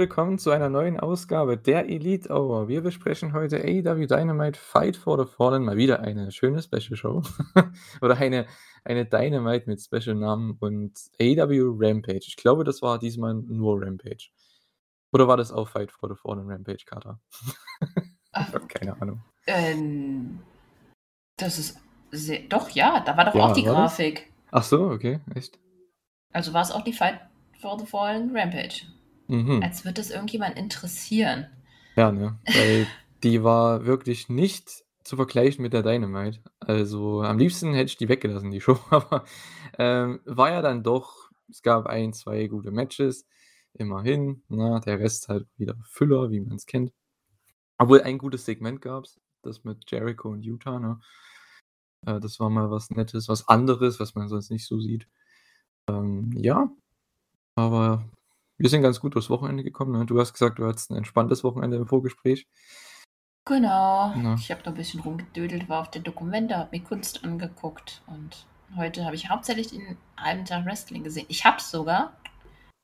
Willkommen zu einer neuen Ausgabe der Elite Hour. Wir besprechen heute AEW Dynamite Fight for the Fallen. Mal wieder eine schöne Special Show. Oder eine, eine Dynamite mit Special Namen und AEW Rampage. Ich glaube, das war diesmal nur Rampage. Oder war das auch Fight for the Fallen Rampage, Kater? ich habe keine Ahnung. Ähm, das ist sehr, doch, ja, da war doch ja, auch die Grafik. Das? Ach so, okay, echt. Also war es auch die Fight for the Fallen Rampage. Mhm. Als würde das irgendjemand interessieren. Ja, ne? Weil die war wirklich nicht zu vergleichen mit der Dynamite. Also am liebsten hätte ich die weggelassen, die Show, aber ähm, war ja dann doch, es gab ein, zwei gute Matches, immerhin. Na, der Rest halt wieder Füller, wie man es kennt. Obwohl ein gutes Segment gab es, das mit Jericho und Utah, ne? Äh, das war mal was Nettes, was anderes, was man sonst nicht so sieht. Ähm, ja, aber wir sind ganz gut durchs Wochenende gekommen. Ne? Du hast gesagt, du hattest ein entspanntes Wochenende im Vorgespräch. Genau. Ja. Ich habe noch ein bisschen rumgedödelt, war auf der Dokumente, habe mir Kunst angeguckt und heute habe ich hauptsächlich den halben Tag Wrestling gesehen. Ich habe sogar,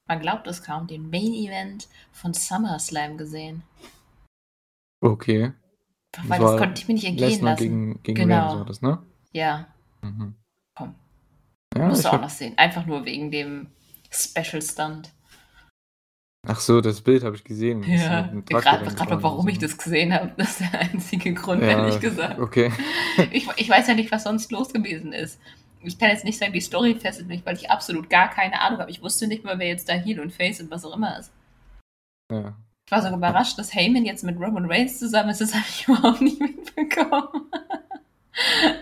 man glaubt es kaum, den Main Event von SummerSlam gesehen. Okay. Weil das, das konnte ich mir nicht entgehen Lesnar lassen. Gegen, gegen genau. Rams das, ne? Ja. Mhm. Komm. Ja, Musst du auch hab... noch sehen. Einfach nur wegen dem Special Stunt. Ach so, das Bild habe ich gesehen. Ja, gerade warum ich das gesehen habe, das ist der einzige Grund, ja, ehrlich gesagt. Okay. ich, ich weiß ja nicht, was sonst los gewesen ist. Ich kann jetzt nicht sagen, die Story fesselt mich, weil ich absolut gar keine Ahnung habe. Ich wusste nicht mal, wer jetzt da Heal und Face und was auch immer ist. Ja. Ich war sogar überrascht, dass Heyman jetzt mit Roman Reigns zusammen ist. Das habe ich überhaupt nicht mitbekommen.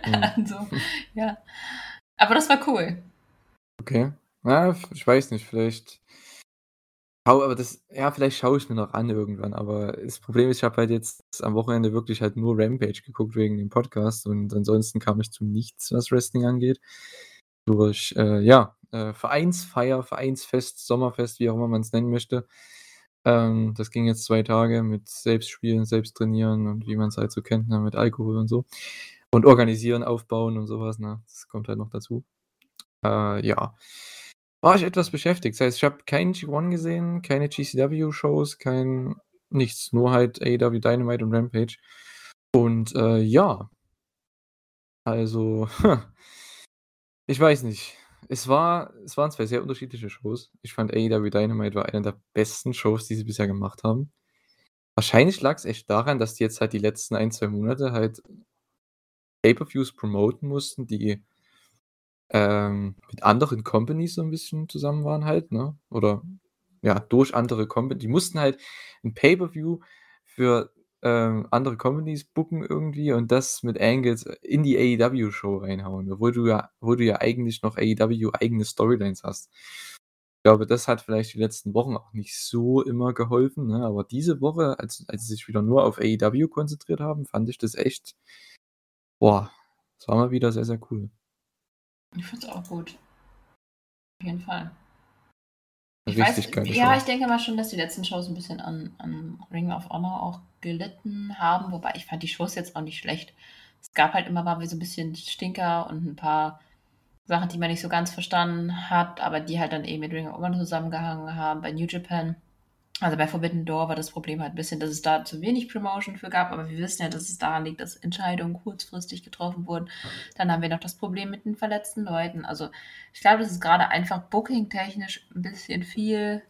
Hm. also, ja. Aber das war cool. Okay. Na, ich weiß nicht, vielleicht Schau aber das ja, vielleicht schaue ich mir noch an irgendwann, aber das Problem ist, ich habe halt jetzt am Wochenende wirklich halt nur Rampage geguckt wegen dem Podcast und ansonsten kam ich zu nichts, was Wrestling angeht. Durch, äh, ja, äh, Vereinsfeier, Vereinsfest, Sommerfest, wie auch immer man es nennen möchte. Ähm, das ging jetzt zwei Tage mit Selbstspielen, Selbsttrainieren und wie man es halt so kennt, ne, mit Alkohol und so. Und organisieren, aufbauen und sowas, ne? Das kommt halt noch dazu. Äh, ja war ich etwas beschäftigt. Das heißt, ich habe keinen G1 gesehen, keine GCW-Shows, kein nichts, nur halt AEW Dynamite und Rampage. Und äh, ja, also, ich weiß nicht. Es, war, es waren zwei sehr unterschiedliche Shows. Ich fand AEW Dynamite war eine der besten Shows, die sie bisher gemacht haben. Wahrscheinlich lag es echt daran, dass die jetzt halt die letzten ein, zwei Monate halt Pay-Per-Views promoten mussten, die ähm, mit anderen Companies so ein bisschen zusammen waren halt, ne? Oder ja, durch andere Companies. Die mussten halt ein Pay-Per-View für ähm, andere Companies booken irgendwie und das mit Angles in die AEW-Show reinhauen, obwohl du ja, wo du ja eigentlich noch AEW eigene Storylines hast. Ich glaube, das hat vielleicht die letzten Wochen auch nicht so immer geholfen, ne? aber diese Woche, als, als sie sich wieder nur auf AEW konzentriert haben, fand ich das echt, boah, das war mal wieder sehr, sehr cool. Ich finde es auch gut. Auf jeden Fall. Ich weiß, ja, ich denke mal schon, dass die letzten Shows ein bisschen an, an Ring of Honor auch gelitten haben, wobei ich fand die Shows jetzt auch nicht schlecht. Es gab halt immer mal so ein bisschen Stinker und ein paar Sachen, die man nicht so ganz verstanden hat, aber die halt dann eben mit Ring of Honor zusammengehangen haben. Bei New Japan also bei Forbidden Door war das Problem halt ein bisschen, dass es da zu wenig Promotion für gab, aber wir wissen ja, dass es daran liegt, dass Entscheidungen kurzfristig getroffen wurden. Dann haben wir noch das Problem mit den verletzten Leuten. Also ich glaube, das ist gerade einfach booking-technisch ein bisschen viel.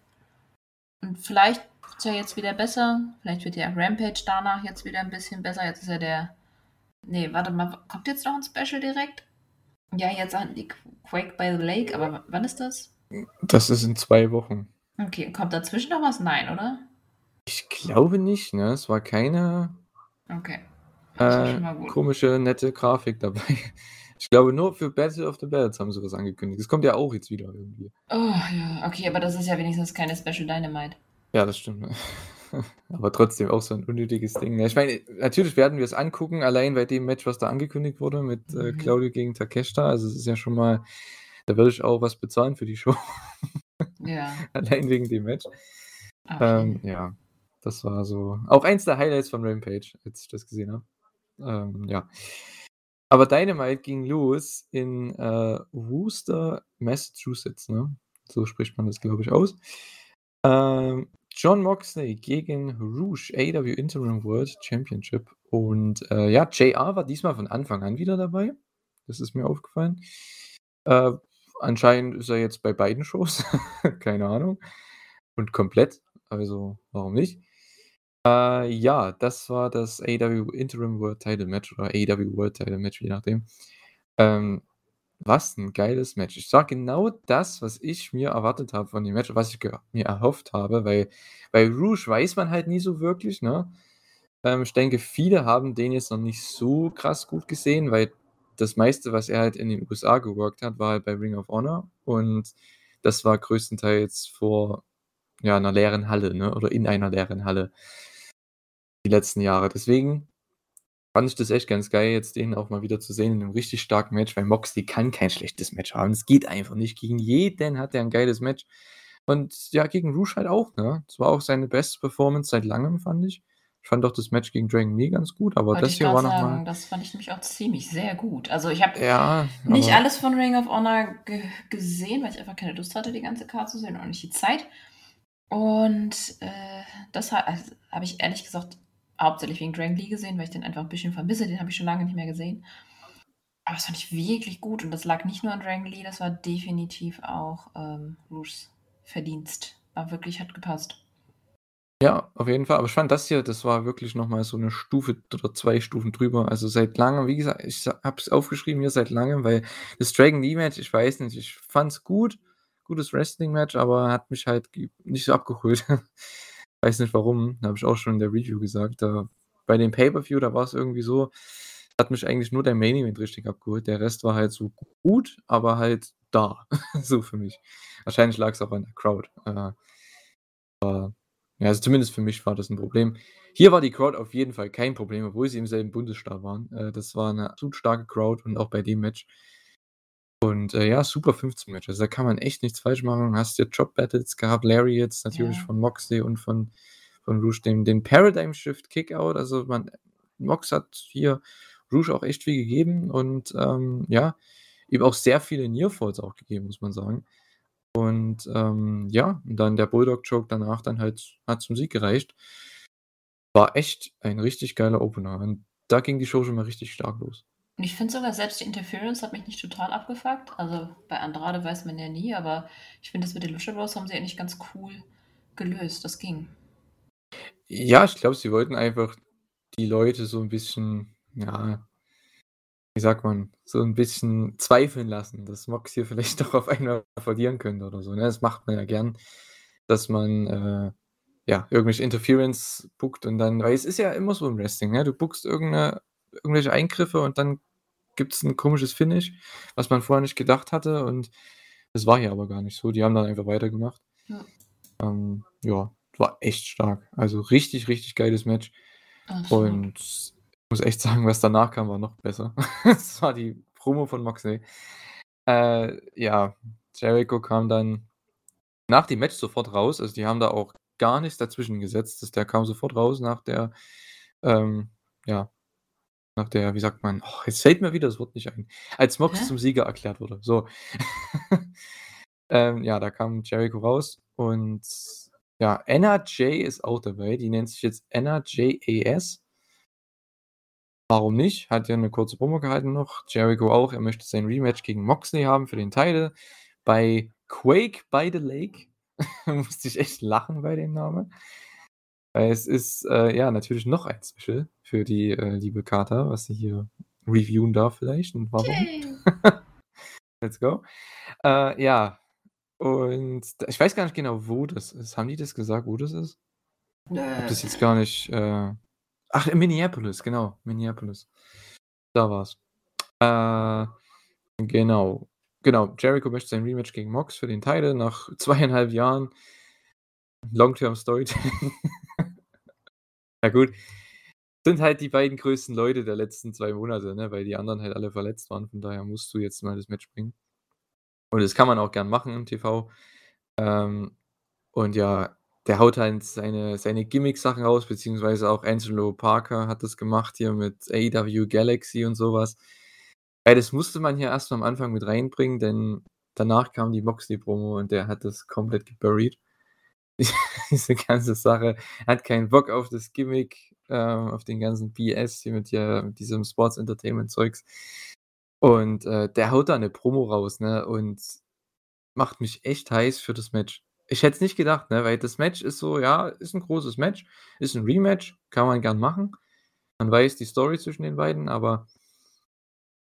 Und vielleicht wird es ja jetzt wieder besser. Vielleicht wird ja Rampage danach jetzt wieder ein bisschen besser. Jetzt ist ja der. Nee, warte mal, kommt jetzt noch ein Special direkt? Ja, jetzt an die Quake by the Lake, aber wann ist das? Das ist in zwei Wochen. Okay, kommt dazwischen noch was? Nein, oder? Ich glaube nicht, ne? Es war keine Okay. äh, komische, nette Grafik dabei. Ich glaube, nur für Battle of the Bells haben sie was angekündigt. Das kommt ja auch jetzt wieder irgendwie. Oh, ja, okay, aber das ist ja wenigstens keine Special Dynamite. Ja, das stimmt. Aber trotzdem auch so ein unnötiges Ding. Ne? Ich meine, natürlich werden wir es angucken, allein bei dem Match, was da angekündigt wurde mit äh, mhm. Claudio gegen Takeshita. Also es ist ja schon mal, da würde ich auch was bezahlen für die Show. Ja. Allein wegen dem Match. Ähm, ja, das war so auch eins der Highlights von Rampage, als ich das gesehen habe. Ähm, ja. Aber Dynamite ging los in äh, Worcester, Massachusetts, ne? So spricht man das, glaube ich, aus. Ähm, Jon Moxley gegen Rouge, AEW Interim World Championship. Und äh, ja, JR war diesmal von Anfang an wieder dabei. Das ist mir aufgefallen. Äh, anscheinend ist er jetzt bei beiden Shows. Keine Ahnung. Und komplett. Also, warum nicht? Äh, ja, das war das AEW Interim World Title Match oder AEW World Title Match, je nachdem. Ähm, was ein geiles Match. Ich sage genau das, was ich mir erwartet habe von dem Match, was ich mir erhofft habe, weil bei Rouge weiß man halt nie so wirklich, ne? Ähm, ich denke, viele haben den jetzt noch nicht so krass gut gesehen, weil das meiste, was er halt in den USA geworkt hat, war halt bei Ring of Honor und das war größtenteils vor ja, einer leeren Halle, ne? Oder in einer leeren Halle die letzten Jahre. Deswegen fand ich das echt ganz geil, jetzt den auch mal wieder zu sehen in einem richtig starken Match, weil Moxley kann kein schlechtes Match haben. Es geht einfach nicht. Gegen jeden hat er ein geiles Match. Und ja, gegen Rouge halt auch, ne? Das war auch seine beste Performance seit langem, fand ich. Ich fand auch das Match gegen Dragon Lee ganz gut, aber Wollte das hier war sagen, nochmal. das fand ich nämlich auch ziemlich sehr gut. Also ich habe Ja, nicht alles von Ring of Honor ge gesehen, weil ich einfach keine Lust hatte, die ganze Karte zu sehen und auch nicht die Zeit. Und äh, das ha also, habe ich ehrlich gesagt hauptsächlich wegen Dragon Lee gesehen, weil ich den einfach ein bisschen vermisse. Den habe ich schon lange nicht mehr gesehen. Aber das fand ich wirklich gut und das lag nicht nur an Dragon Lee, das war definitiv auch ähm, Rouges Verdienst. War wirklich, hat gepasst. Ja, auf jeden Fall. Aber ich fand das hier, das war wirklich nochmal so eine Stufe oder zwei Stufen drüber. Also seit langem, wie gesagt, ich habe es aufgeschrieben hier seit langem, weil das Dragon Lee Match, ich weiß nicht, ich fand es gut, gutes Wrestling-Match, aber hat mich halt nicht so abgeholt. weiß nicht warum, habe ich auch schon in der Review gesagt. Da, bei dem Pay-Per-View, da war es irgendwie so, hat mich eigentlich nur der Main Event richtig abgeholt. Der Rest war halt so gut, aber halt da. so für mich. Wahrscheinlich lag es auch an der Crowd. Äh, aber, ja, also zumindest für mich war das ein Problem. Hier war die Crowd auf jeden Fall kein Problem, obwohl sie im selben Bundesstaat waren. Äh, das war eine absolut starke Crowd und auch bei dem Match. Und äh, ja, super 15 Match. Also da kann man echt nichts falsch machen. Hast ja Job Battles gehabt, Larry jetzt natürlich Ja. von Moxley und von, von Rouge, den, den Paradigm Shift Kickout. Also man, Mox hat hier Rouge auch echt viel gegeben und ähm, ja, ihm auch sehr viele Nearfalls auch gegeben, muss man sagen. Und ähm, ja, und dann der Bulldog Choke danach dann halt hat zum Sieg gereicht. War echt ein richtig geiler Opener. Und da ging die Show schon mal richtig stark los. Und ich finde sogar, selbst die Interference hat mich nicht total abgefuckt. Also bei Andrade weiß man ja nie, aber ich finde, das mit den Lucha Bros haben sie eigentlich ganz cool gelöst. Das ging. Ja, ich glaube, sie wollten einfach die Leute so ein bisschen, ja, wie sagt man, so ein bisschen zweifeln lassen, dass Mox hier vielleicht doch auf einmal verlieren könnte oder so. Ne? Das macht man ja gern, dass man äh, ja irgendwelche Interference bookt und dann, weil es ist ja immer so im Wrestling, ne? Du irgendeine, irgendwelche Eingriffe und dann gibt es ein komisches Finish, was man vorher nicht gedacht hatte und das war hier aber gar nicht so. Die haben dann einfach weitergemacht. Ja. Ähm, ja, war echt stark. Also richtig, richtig geiles Match. Absolut. Und muss echt sagen, was danach kam, war noch besser. das war die Promo von Moxley. Äh, ja, Jericho kam dann nach dem Match sofort raus. Also die haben da auch gar nichts dazwischen gesetzt. Das, der kam sofort raus nach der, ähm, ja, nach der, wie sagt man, oh, jetzt fällt mir wieder das Wort nicht ein. Als Mox Hä? zum Sieger erklärt wurde. So. ähm, ja, da kam Jericho raus und ja, Anna J ist auch dabei. Die nennt sich jetzt Anna JAS. Warum nicht? Hat ja eine kurze Promo gehalten noch. Jericho auch. Er möchte sein Rematch gegen Moxley haben für den Titel. Bei Quake by the Lake musste ich echt lachen bei dem Namen. Weil es ist äh, ja natürlich noch ein Special für die äh, liebe Carter, was sie hier reviewen darf vielleicht. Und warum? Let's go. Äh, ja. Und ich weiß gar nicht genau, wo das ist. Haben die das gesagt, wo das ist? Ich hab das jetzt gar nicht. Äh... Ach, in Minneapolis, genau. Minneapolis. Da war's. Äh, genau. Genau. Jericho möchte sein Rematch gegen Mox für den Titel nach zweieinhalb Jahren. Long-Term Storytelling. Na gut. Sind halt die beiden größten Leute der letzten zwei Monate, ne? weil die anderen halt alle verletzt waren. Von daher musst du jetzt mal das Match bringen. Und das kann man auch gern machen im TV. Ähm, und ja, der haut halt seine, seine Gimmick-Sachen raus, beziehungsweise auch Angelo Parker hat das gemacht hier mit AEW Galaxy und sowas. Ja, das musste man hier erst am Anfang mit reinbringen, denn danach kam die Moxley-Promo und der hat das komplett geburied. diese ganze Sache. Hat keinen Bock auf das Gimmick, äh, auf den ganzen BS hier mit, hier, mit diesem Sports Entertainment Zeugs. Und äh, der haut da eine Promo raus, ne? Und macht mich echt heiß für das Match. Ich hätte es nicht gedacht, ne? Weil das Match ist so, ja, ist ein großes Match, ist ein Rematch, kann man gern machen. Man weiß die Story zwischen den beiden, aber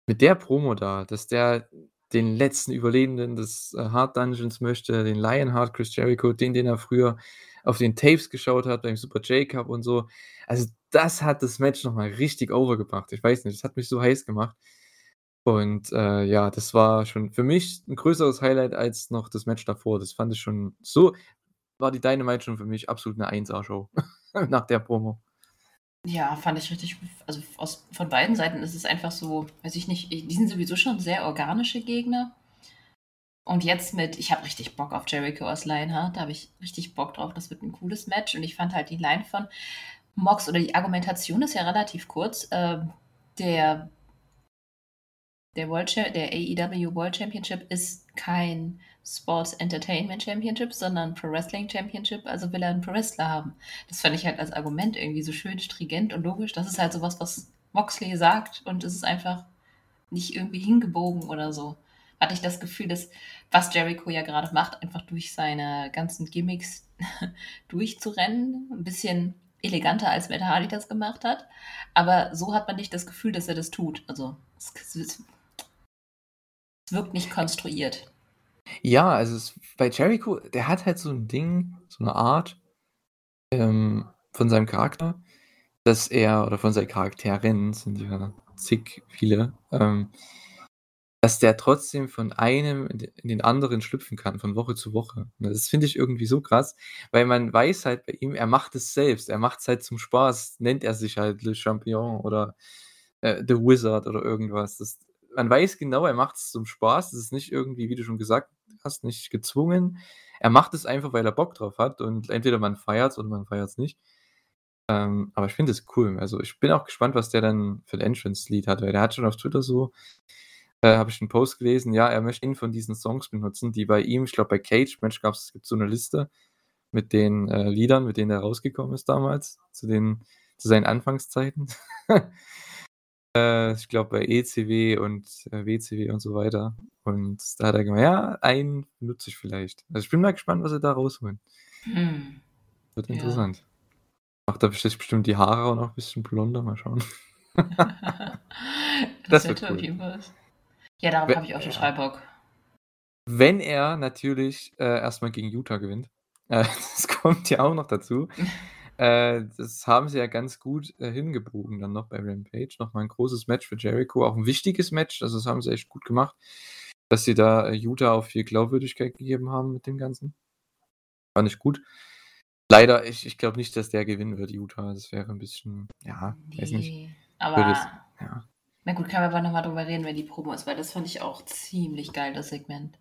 mit der Promo da, dass der den letzten Überlebenden des äh, Hard Dungeons möchte, den Lionheart Chris Jericho, den, den er früher auf den Tapes geschaut hat beim Super J-Cup und so. Also das hat das Match nochmal richtig overgebracht. Ich weiß nicht, das hat mich so heiß gemacht. Und äh, ja, das war schon für mich ein größeres Highlight als noch das Match davor. Das fand ich schon so, war die Dynamite schon für mich absolut eine 1A-Show nach der Promo. Ja, fand ich richtig also aus von beiden Seiten ist es einfach so, weiß ich nicht, die sind sowieso schon sehr organische Gegner. Und jetzt mit ich habe richtig Bock auf Jericho aus Lionheart, da habe ich richtig Bock drauf, das wird ein cooles Match und ich fand halt die Line von Mox oder die Argumentation ist ja relativ kurz. Ähm, der der World der AEW World Championship ist kein Sports Entertainment Championship, sondern Pro Wrestling Championship, also will er einen Pro Wrestler haben. Das fand ich halt als Argument irgendwie so schön stringent und logisch. Das ist halt sowas, was Moxley sagt und es ist einfach nicht irgendwie hingebogen oder so. Hatte ich das Gefühl, dass was Jericho ja gerade macht, einfach durch seine ganzen Gimmicks durchzurennen, ein bisschen eleganter als Matt Hardy das gemacht hat. Aber so hat man nicht das Gefühl, dass er das tut. Also es, es, wirkt nicht konstruiert. Ja, also es bei Jericho, der hat halt so ein Ding, so eine Art, ähm, von seinem Charakter, dass er oder von seinen Charakteren, sind ja zig viele, ähm, dass der trotzdem von einem in den anderen schlüpfen kann, von Woche zu Woche. Das finde ich irgendwie so krass, weil man weiß halt bei ihm, er macht es selbst. Er macht es halt zum Spaß, nennt er sich halt Le Champion oder, äh, The Wizard oder irgendwas. Das man weiß genau, er macht es zum Spaß. Das ist nicht irgendwie, wie du schon gesagt hast, nicht gezwungen. Er macht es einfach, weil er Bock drauf hat und entweder man feiert es oder man feiert es nicht. Ähm, aber ich finde es cool. Also ich bin auch gespannt, was der dann für ein Entrance-Lied hat, weil der hat schon auf Twitter so, äh, habe ich einen Post gelesen, ja, er möchte ihn von diesen Songs benutzen, die bei ihm, ich glaube bei Cage Match gab es so eine Liste mit den äh, Liedern, mit denen er rausgekommen ist damals, zu den, zu seinen Anfangszeiten. Äh, ich glaube bei ECW und äh, WCW und so weiter. Und da hat er gemeint, ja, einen nutze ich vielleicht. Also ich bin mal gespannt, was sie da rausholen. Hm. Wird ja. interessant. Macht er bestimmt die Haare auch noch ein bisschen blonder, mal schauen. das, das wird cool. Ja, darauf habe ich auch total Bock. Wenn er natürlich äh, erstmal gegen Utah gewinnt. Äh, das kommt ja auch noch dazu. Äh, das haben sie ja ganz gut, äh, hingebogen dann noch bei Rampage. Nochmal ein großes Match für Jericho, auch ein wichtiges Match. Also, das haben sie echt gut gemacht, dass sie da, äh, Utah auch viel Glaubwürdigkeit gegeben haben mit dem Ganzen. Fand ich gut. Leider, ich ich glaube nicht, dass der gewinnen wird, Utah. Das wäre ein bisschen, ja, weiß nicht. aber ja. na gut, können wir aber noch mal drüber reden, wenn die Promo ist, weil das fand ich auch ziemlich geil, das Segment.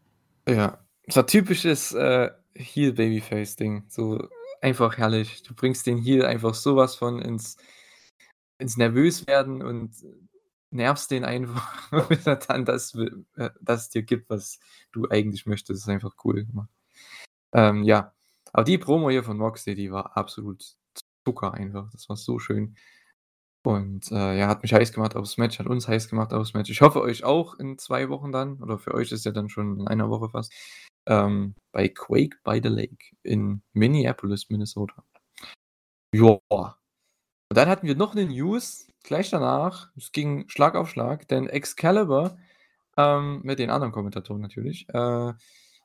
Ja, es war typisches, äh, Heel-Babyface-Ding. So einfach herrlich. Du bringst den hier einfach sowas von ins, ins Nervöswerden und nervst den einfach, bis er dann das, äh, das dir gibt, was du eigentlich möchtest. Das ist einfach cool gemacht. Ähm, ja, aber die Promo hier von Moxley, die war absolut Zucker einfach. Das war so schön. Und äh, ja, hat mich heiß gemacht aufs Match, hat uns heiß gemacht aufs Match. Ich hoffe euch auch in zwei Wochen dann, oder für euch ist ja dann schon in einer Woche fast ähm, bei Quake by the Lake in Minneapolis, Minnesota. Ja. Und dann hatten wir noch eine News gleich danach. Es ging Schlag auf Schlag, denn Excalibur, ähm, mit den anderen Kommentatoren natürlich, äh,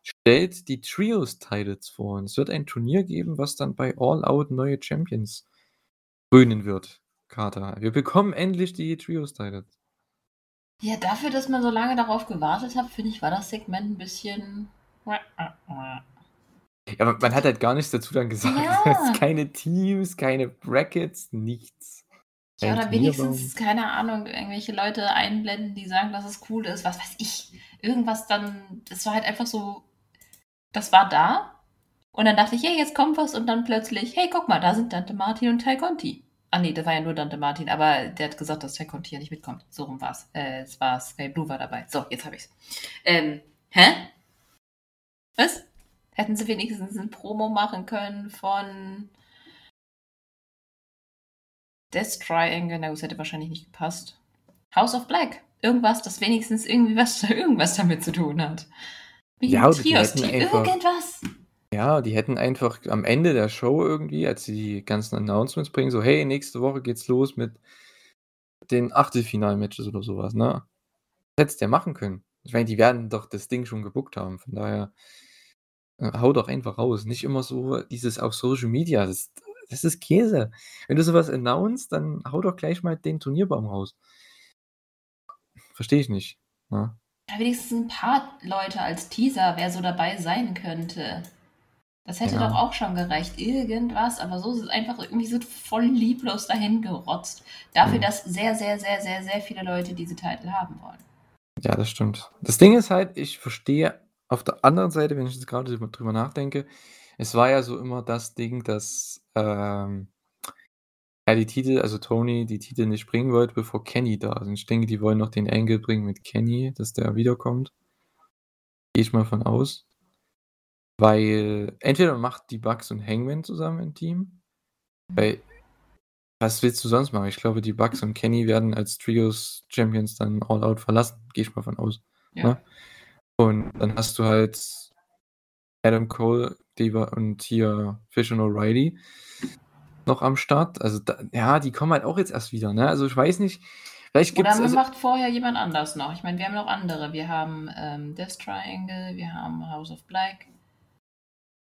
stellt die Trios-Titles vor. Und es wird ein Turnier geben, was dann bei All Out neue Champions krönen wird. Carter. Wir bekommen endlich die Trios-Titles. Ja, dafür, dass man so lange darauf gewartet hat, finde ich, war das Segment ein bisschen ja, aber man hat halt gar nichts dazu dann gesagt. Ja. keine Teams, keine Brackets, nichts. Ja, oder wenigstens, keine Ahnung, irgendwelche Leute einblenden, die sagen, dass es cool ist, was weiß ich. Irgendwas dann, das war halt einfach so, das war da. Und dann dachte ich, hey, jetzt kommt was und dann plötzlich, hey, guck mal, da sind Dante Martin und Ty Conti. Ah nee, das war ja nur Dante Martin, aber der hat gesagt, dass Ty Conti ja nicht mitkommt. So rum war's. Äh, es war Sky Blue war dabei. So, jetzt habe ich's. Ähm, hä? Was? Hätten sie wenigstens ein Promo machen können von Death Triangle. Na gut, das hätte wahrscheinlich nicht gepasst. House of Black. Irgendwas, das wenigstens irgendwie was, irgendwas damit zu tun hat. Wie ja, Trios, die einfach, irgendwas. Ja, die hätten einfach am Ende der Show irgendwie, als sie die ganzen Announcements bringen, so, hey, nächste Woche geht's los mit den Achtelfinal-Matches oder sowas, ne? Das hättest du ja machen können. Ich meine, die werden doch das Ding schon gebuckt haben, von daher hau doch einfach raus. Nicht immer so dieses auf Social Media, das, das ist Käse. Wenn du sowas announcest, dann hau doch gleich mal den Turnierbaum raus. Verstehe ich nicht. Ne? Ja, wenigstens ein paar Leute als Teaser, wer so dabei sein könnte. Das hätte ja. doch auch schon gereicht. Irgendwas, aber so ist es einfach irgendwie so voll lieblos dahin gerotzt. Dafür, mhm. dass sehr, sehr, sehr, sehr, sehr viele Leute diese Titel haben wollen. Ja, das stimmt. Das Ding ist halt, ich verstehe auf der anderen Seite, wenn ich jetzt gerade drüber nachdenke, es war ja so immer das Ding, dass ähm, er die Titel, also Tony, die Titel nicht bringen wollte, bevor Kenny da ist. Und ich denke, die wollen noch den Angle bringen mit Kenny, dass der wiederkommt. Gehe ich mal von aus. Weil entweder man macht die Bugs und Hangman zusammen im Team. Weil, was willst du sonst machen? Ich glaube, die Bugs und Kenny werden als Trios Champions dann all out verlassen. Gehe ich mal von aus. Ja. Ne? Und dann hast du halt Adam Cole Diva und hier Fish und O'Reilly noch am Start. Also da, ja, die kommen halt auch jetzt erst wieder. Ne? Also ich weiß nicht. Vielleicht gibt's, Oder also, macht vorher jemand anders noch. Ich meine, wir haben noch andere. Wir haben ähm, Death Triangle, wir haben House of Black.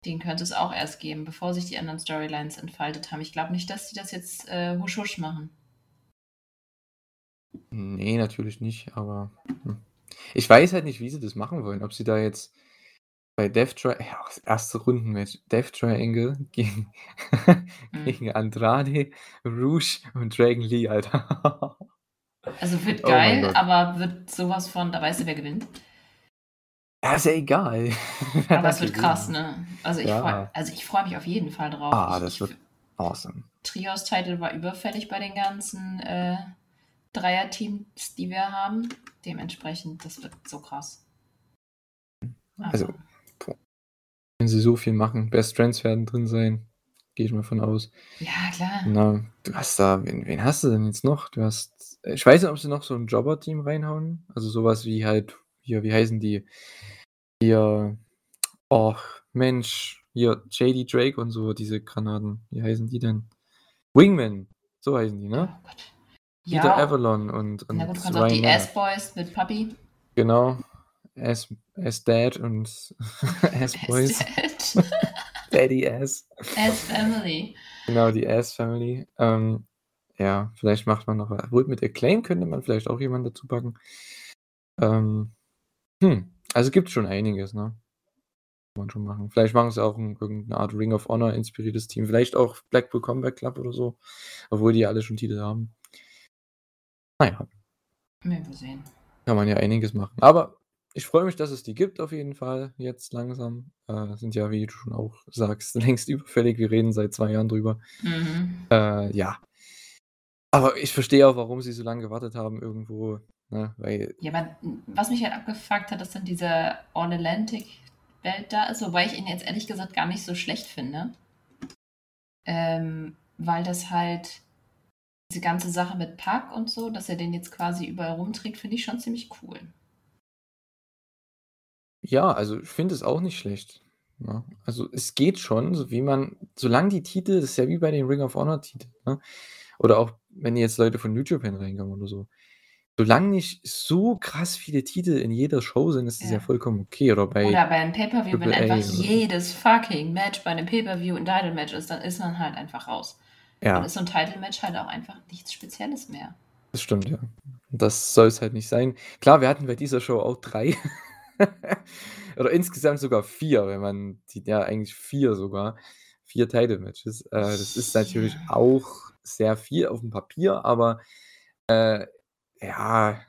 Den könnte es auch erst geben, bevor sich die anderen Storylines entfaltet haben. Ich glaube nicht, dass sie das jetzt äh, husch husch machen. Nee, natürlich nicht, aber hm. Ich weiß halt nicht, wie sie das machen wollen. Ob sie da jetzt bei Death Triangle, ja, das erste Rundenmatch, Death Triangle gegen, mhm. gegen Andrade, Rouge und Dragon Lee, Alter. also wird oh geil, aber wird sowas von, da weißt du, wer gewinnt? Ja, ist ja egal. Aber es wird krass, ne? Also ich ja. freue also freu mich auf jeden Fall drauf. Ah, ich, das wird awesome. Trios-Title war überfällig bei den ganzen äh, Dreier-Teams, die wir haben. Dementsprechend, das wird so krass. Also, also wenn sie so viel machen, Best Friends werden drin sein. Gehe ich mal von aus. Ja, klar. Na, du hast da, wen, wen hast du denn jetzt noch? Du hast, ich weiß nicht, ob sie noch so ein Jobber-Team reinhauen. Also sowas wie halt, hier, wie heißen die? Hier, oh, Mensch, hier, JD Drake und so, diese Granaten. Wie heißen die denn? Wingman, so heißen die, ne? Oh Gott. Peter ja. Avalon und, und Ja gut, du kannst auch die S-Boys mit Puppy. Genau. S-Dad und S-Boys. Daddy S. S-Family. Genau, die S-Family. Ähm, ja, vielleicht macht man noch, wohl mit Acclaim könnte man vielleicht auch jemanden dazu packen. Ähm, hm, also gibt schon einiges, ne? Kann man schon machen. Vielleicht machen sie auch ein, irgendeine Art Ring of Honor inspiriertes Team. Vielleicht auch Blackpool Combat Club oder so. Obwohl die alle schon Titel haben. Naja. Wir sehen. Kann man ja einiges machen. Aber ich freue mich, dass es die gibt auf jeden Fall jetzt langsam. Äh, sind ja, wie du schon auch sagst, längst überfällig. Wir reden seit zwei Jahren drüber. Mhm. Äh, ja. Aber ich verstehe auch, warum sie so lange gewartet haben irgendwo. Ne? Weil ja, aber was mich halt abgefuckt hat, ist dann diese All-Atlantic-Welt da ist, wobei ich ihn jetzt ehrlich gesagt gar nicht so schlecht finde. Ähm, weil das halt diese ganze Sache mit Pack und so, dass er den jetzt quasi überall rumträgt, finde ich schon ziemlich cool. Ja, also ich finde es auch nicht schlecht. Ne? Also es geht schon, so wie man, solange die Titel, das ist ja wie bei den Ring of Honor Titeln, ne? Oder auch wenn jetzt Leute von Japan reinkommen oder so. Solange nicht so krass viele Titel in jeder Show sind, ist das ja, Ja. vollkommen okay. Oder bei Oder bei einem Pay-Per-View, wenn einfach jedes fucking Match bei einem Pay-Per-View ein Title-Match ist, dann ist man halt einfach raus. Dann ist so ein Title-Match halt auch einfach nichts Spezielles mehr. das stimmt, ja. Das soll es halt nicht sein. Klar, wir hatten bei dieser Show auch drei. Oder insgesamt sogar vier, wenn man die, ja, eigentlich vier sogar. Vier Title-Matches. Äh, das ist natürlich auch sehr viel auf dem Papier, aber äh, ja,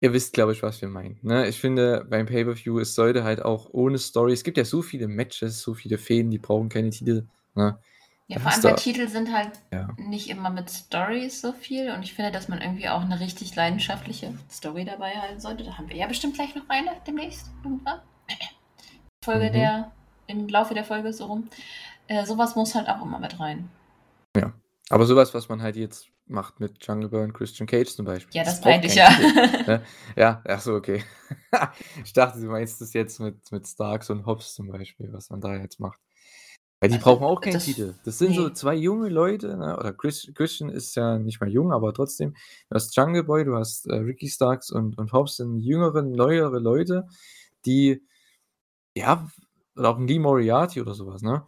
ihr wisst, glaube ich, was wir meinen. Ne? Ich finde, beim Pay-Per-View, es sollte halt auch ohne Story, es gibt ja so viele Matches, so viele Fäden, die brauchen keine Titel. Ne? Ja, vor allem bei Titel sind halt ja. nicht immer mit Stories so viel und ich finde, dass man irgendwie auch eine richtig leidenschaftliche Story dabei halten sollte. Da haben wir ja bestimmt gleich noch eine demnächst irgendwann. Folge Mhm. der im Laufe der Folge so rum. Äh, so muss halt auch immer mit rein. Ja. Aber sowas, was man halt jetzt macht mit Jungle Boy und Christian Cage zum Beispiel. Ja, das braucht meinte ich ja. Titel, ne? Ja, ach so, okay. Ich dachte, du meinst das jetzt mit mit Starks und Hobbs zum Beispiel, was man da jetzt macht. Weil die brauchen auch keinen das Titel. Das sind so ne. 2 junge Leute, ne? Oder Chris Christian ist ja nicht mehr jung, aber trotzdem. Du hast Jungle Boy, du hast, äh, Ricky Starks und und Hobbs sind jüngere, neuere Leute, die ja, oder auch 'n Lee Moriarty oder so was, ne?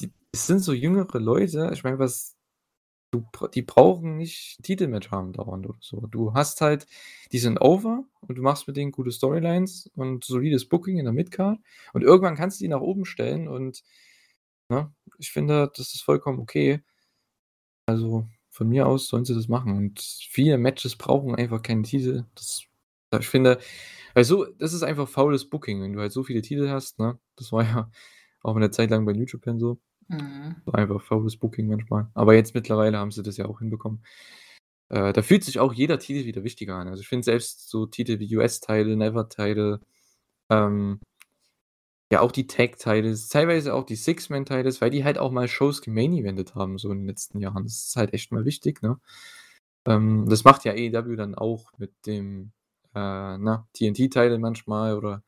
Die es sind so jüngere Leute. Ich meine, was du die brauchen nicht Titelmatch haben dauernd oder so. Du hast halt die sind over und du machst mit denen gute Storylines und solides Booking in der Midcard und irgendwann kannst du die nach oben stellen und ne, ich finde, das ist vollkommen okay. Also, von mir aus sollen sie das machen und viele Matches brauchen einfach keinen Titel. Das ich finde weil so das ist einfach faules Booking, wenn du halt so viele Titel hast, ne? Das war ja auch 'ne Zeit lang bei New Japan so. Mhm. Einfach faules Booking manchmal. Aber jetzt mittlerweile haben sie das ja auch hinbekommen. Äh, da fühlt sich auch jeder Titel wieder wichtiger an. Also, ich finde selbst so Titel wie US-Title, Never-Title, ähm ja, auch die Tag-Titles, teilweise auch die Six-Man-Titles, weil die halt auch mal Shows gemain-eventet haben so in den letzten Jahren. Das ist halt echt mal wichtig, ne? Ähm, das macht ja AEW dann auch mit dem, äh, na, TNT-Title manchmal oder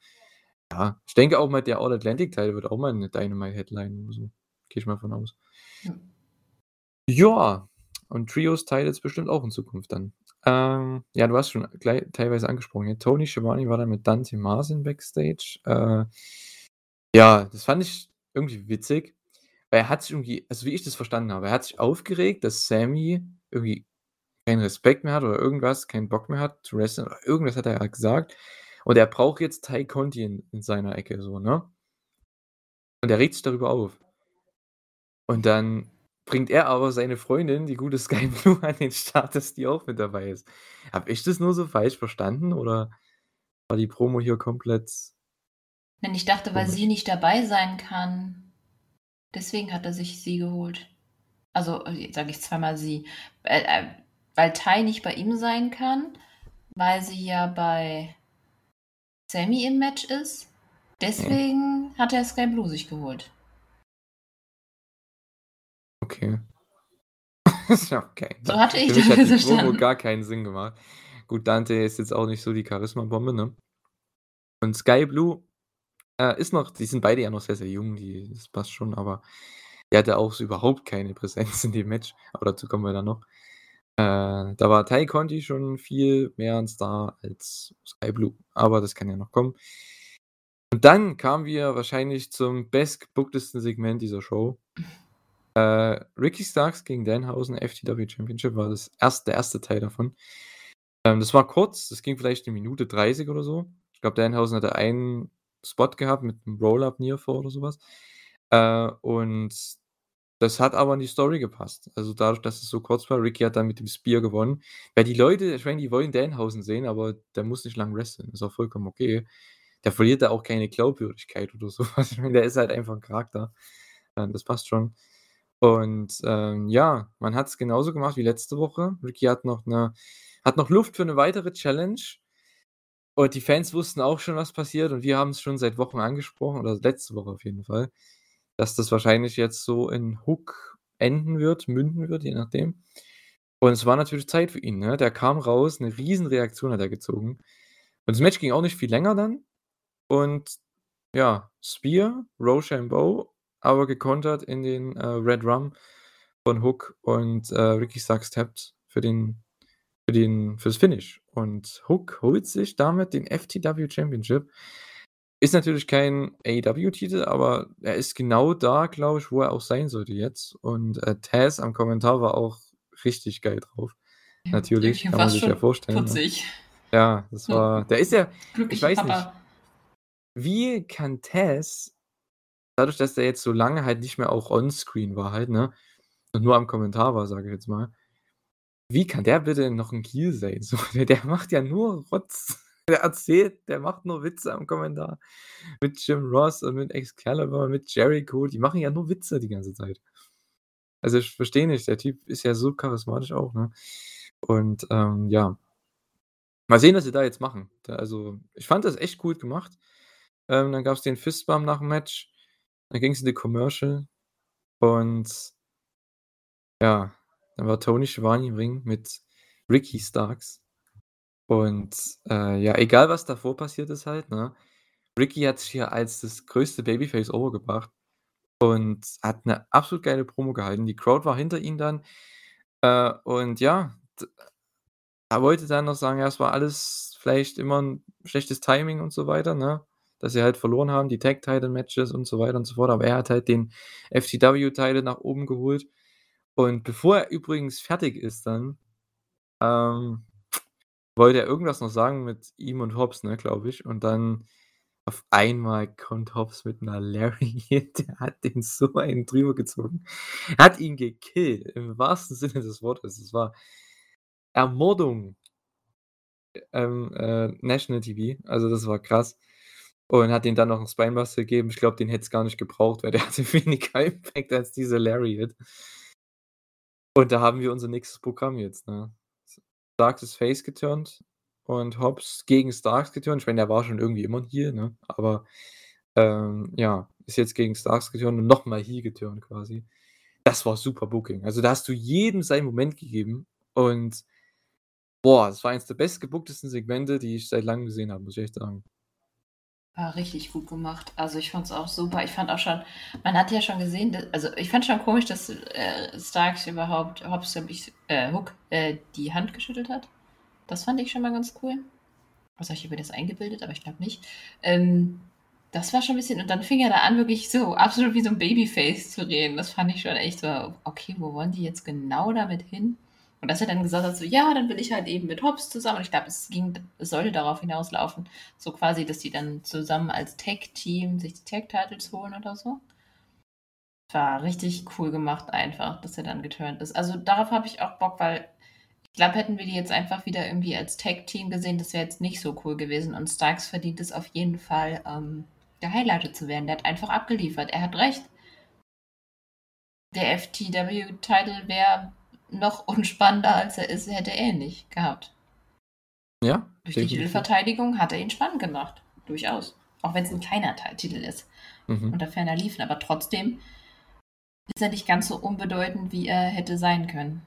ja, ich denke auch mal, der All Atlantic-Title wird auch mal 'ne Dynamite headlinen oder so. Gehe ich mal von aus. Hm. Ja, und Trios-Titles bestimmt auch in Zukunft dann. Ähm, ja, du hast schon glei teilweise angesprochen, ja. Tony Schiavone war dann mit Dante Martin backstage. Äh, ja, das fand ich irgendwie witzig, weil er hat sich irgendwie also, wie ich das verstanden habe, er hat sich aufgeregt, dass Sammy irgendwie keinen Respekt mehr hat oder irgendwas, keinen Bock mehr hat zu wrestlen oder irgendwas hat er ja gesagt. Und er braucht jetzt Tay Conti in in seiner Ecke so, ne? Und er regt sich darüber auf. Und dann bringt er aber seine Freundin, die gute Sky Blue, an den Start, dass die auch mit dabei ist. Habe ich das nur so falsch verstanden oder war die Promo hier komplett Nein, ich dachte, weil komisch? sie nicht dabei sein kann. Deswegen hat er sich sie geholt. Also, äh, sage ich zweimal sie. Äh, äh, weil Ty nicht bei ihm sein kann, weil sie ja bei Sammy im Match ist. Deswegen Mhm. hat er Sky Blue sich geholt. Okay. Okay. So hatte ich das hat verstanden. gar keinen Sinn gemacht. Gut, Dante ist jetzt auch nicht so die Charisma-Bombe, ne? Und Sky Blue, äh, ist noch die sind beide ja noch sehr, sehr jung, die das passt schon, aber die hatte auch so überhaupt keine Präsenz in dem Match, aber dazu kommen wir dann noch. Äh, da war Tay Conti schon viel mehr 'n Star als Sky Blue, aber das kann ja noch kommen. Und dann kamen wir wahrscheinlich zum bestgebooktesten Segment dieser Show. Äh, Ricky Starks gegen Danhausen, FTW Championship war das erst der erste Teil davon. Ähm, das war kurz, das ging vielleicht 'ne Minute 30 oder so. Ich glaube, Danhausen hatte einen Spot gehabt mit 'nem Roll-Up Near Fall oder so was. Äh, und das hat aber in die Story gepasst. Also, dadurch, dass es so kurz war, Ricky hat dann mit dem Spear gewonnen. Weil die Leute ich meine, die wollen Danhausen sehen, aber der muss nicht lang wresteln. Ist auch vollkommen okay. Der verliert da auch keine Glaubwürdigkeit oder so was. Ich meine, der ist halt einfach 'n Charakter. Äh, das passt schon. Und, ähm, ja, man hat's genauso gemacht wie letzte Woche. Ricky hat noch 'ne hat noch Luft für 'ne weitere Challenge. Und die Fans wussten auch schon, was passiert und wir haben's schon seit Wochen angesprochen oder letzte Woche auf jeden Fall, dass das wahrscheinlich jetzt so in Hook enden wird, münden wird, je nachdem. Und es war natürlich Zeit für ihn, ne? Der kam raus, 'ne Riesenreaktion hat er gezogen. Und das Match ging auch nicht viel länger dann. Und ja, Spear, Roshambo, aber gekontert in den, äh, Red Rum von Hook und, äh, Ricky Starks tappt für den für den fürs Finish. Und Hook holt sich damit den FTW Championship. Ist natürlich kein AEW-Titel, aber er ist genau da, glaube ich, wo er auch sein sollte jetzt. Und, äh, Taz am Kommentar war auch richtig geil drauf. Ja, Natürlich, kann man sich ja vorstellen, ne? Ja, das war der ist ja ich weiß nicht Papa. wie kann Taz dadurch, dass der jetzt so lange halt nicht mehr auch on-screen war halt, ne, und nur am Kommentar war, sage ich jetzt mal wie kann der bitte noch 'n Heel sein? So, der der macht ja nur Rotz. Der erzählt, der macht nur Witze am Kommentar mit Jim Ross und mit Excalibur, mit Jericho. Die machen ja nur Witze die ganze Zeit. Also, ich verstehe nicht, der Typ ist ja so charismatisch auch, ne? Und, ähm, ja. Mal sehen, was sie da jetzt machen. Da also, ich fand das echt gut gemacht. Ähm, dann gab's den Fistbump nach'm Match. Dann ging's in die Commercial und ja, dann war Tony Schiavone im Ring mit Ricky Starks. Und, äh, ja, egal was davor passiert ist halt, ne? Ricky hat sich hier als das größte Babyface overgebracht und hat 'ne absolut geile Promo gehalten. Die Crowd war hinter ihm dann. Äh, und ja, er wollte dann noch sagen, ja, es war alles vielleicht immer 'n schlechtes Timing und so weiter, ne? Dass sie halt verloren haben, die Tag Title Matches und so weiter und so fort. Aber er hat halt den FTW Title nach oben geholt. Und bevor er übrigens fertig ist dann, ähm, wollte er irgendwas noch sagen mit ihm und Hobbs, ne, glaube ich. Und dann auf einmal kommt Hobbs mit 'ner Lariat. Der hat den so einen drüber gezogen. Er hat ihn gekillt im wahrsten Sinne des Wortes. Es war Ermordung. Ähm, äh, National TV. Also, das war krass. Und hat ihm dann noch 'n Spinebuster gegeben. Ich glaube, den hätte es gar nicht gebraucht, weil der hatte weniger Impact als diese Lariat. Und da haben wir unser nächstes Programm jetzt, ne? Starks ist face geturnt und Hobbs gegen Starks geturnt. Ich meine, der war schon irgendwie immer Heel, ne? Aber, ähm, ja, ist jetzt gegen Starks geturnt und noch mal Heel geturnt quasi. Das war super Booking. Also, da hast du jedem seinen Moment gegeben und boah, das war eins der bestgebooktesten Segmente, die ich seit Langem gesehen habe, muss ich echt sagen. War richtig gut gemacht. Also, ich fand's auch super. Ich fand auch schon man hat ja schon gesehen, d also, ich fand schon komisch, dass, äh, Starks überhaupt Hobbs, ich äh, Hook, äh, die Hand geschüttelt hat. Das fand ich schon mal ganz cool. Ich habe mir das eingebildet, aber ich glaube nicht. Ähm, das war schon 'n bisschen und dann fing er da an, wirklich so absolut wie so 'n Babyface zu reden. Das fand ich schon echt so: „Okay, wo wollen die jetzt genau damit hin?“ Und dass er dann gesagt hat so: „Ja, dann bin ich halt eben mit Hobbs zusammen.“ Und ich glaube, es ging es sollte darauf hinauslaufen, so quasi, dass die dann zusammen als Tag-Team sich die Tag Titles holen oder so. War richtig cool gemacht einfach, dass er dann geturnt ist. Also, darauf habe ich auch Bock, weil ich glaube, hätten wir die jetzt einfach wieder irgendwie als Tag-Team gesehen, das wäre jetzt nicht so cool gewesen. Und Starks verdient es auf jeden Fall, ähm, gehighlightet zu werden. Der hat einfach abgeliefert. Er hat recht. Der FTW Title wäre noch unspannender, als er ist, hätte er ihn nicht gehabt. Ja, Durch die. Titelverteidigung hat er ihn spannend gemacht. Durchaus. Auch wenn's 'n kleiner Ti Titel ist Mhm. unter ferner liefen. Aber trotzdem ist er nicht ganz so unbedeutend, wie er hätte sein können.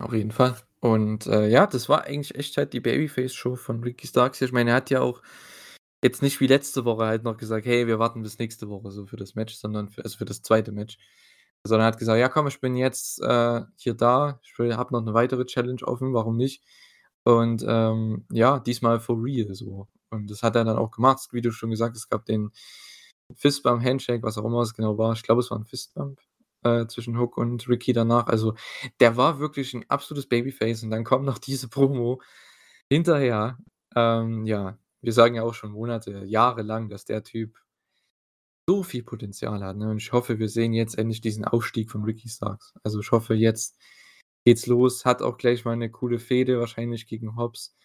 Auf jeden Fall. Und, äh, ja, das war eigentlich echt halt die Babyface-Show von Ricky Starks. Ich meine, er hat ja auch jetzt nicht wie letzte Woche halt noch gesagt: „Hey, wir warten bis nächste Woche so für das Match“, sondern für also, für das 2. Match. Sondern er hat gesagt: „Ja, komm, ich bin jetzt, äh, hier da. Ich habe noch 'ne weitere Challenge offen, warum nicht?“ Und, ähm, ja, diesmal for real so. Und das hat er dann auch gemacht, wie du schon gesagt hast. Es gab den Fistbump, Handshake, was auch immer es genau war. Ich glaube, es war 'n Fistbump, äh, zwischen Hook und Ricky danach. Also, der war wirklich 'n absolutes Babyface und dann kommt noch diese Promo hinterher. Ähm, ja, wir sagen ja auch schon Monate, Jahre lang, dass der Typ so viel Potenzial hat, ne? Und ich hoffe, wir sehen jetzt endlich diesen Aufstieg von Ricky Starks. Also, ich hoffe, jetzt geht's los. Hat auch gleich mal 'ne coole Fehde wahrscheinlich gegen Hobbs.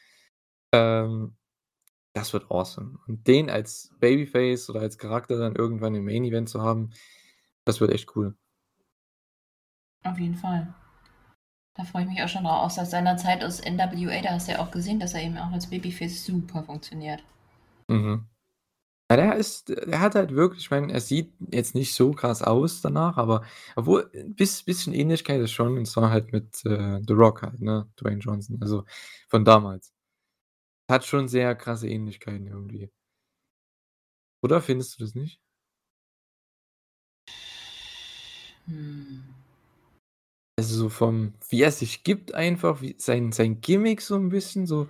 Ähm, das wird awesome. Und den als Babyface oder als Charakter dann irgendwann im Main Event zu haben, das wird echt cool. Auf jeden Fall. Da freue ich mich auch schon drauf. Aus seiner Zeit aus NWA, da hast du ja auch gesehen, dass er eben auch als Babyface super funktioniert. Mhm. Ja, der ist der hat halt wirklich ich meine, er sieht jetzt nicht so krass aus danach, aber obwohl, biss bisschen Ähnlichkeit ist schon, und zwar halt mit, äh, The Rock halt, ne, Dwayne Johnson, also, von damals. Hat schon sehr krasse Ähnlichkeiten irgendwie. Oder findest du das nicht? Hm. Also, so vom wie er sich gibt einfach, wie sein sein Gimmick so 'n bisschen so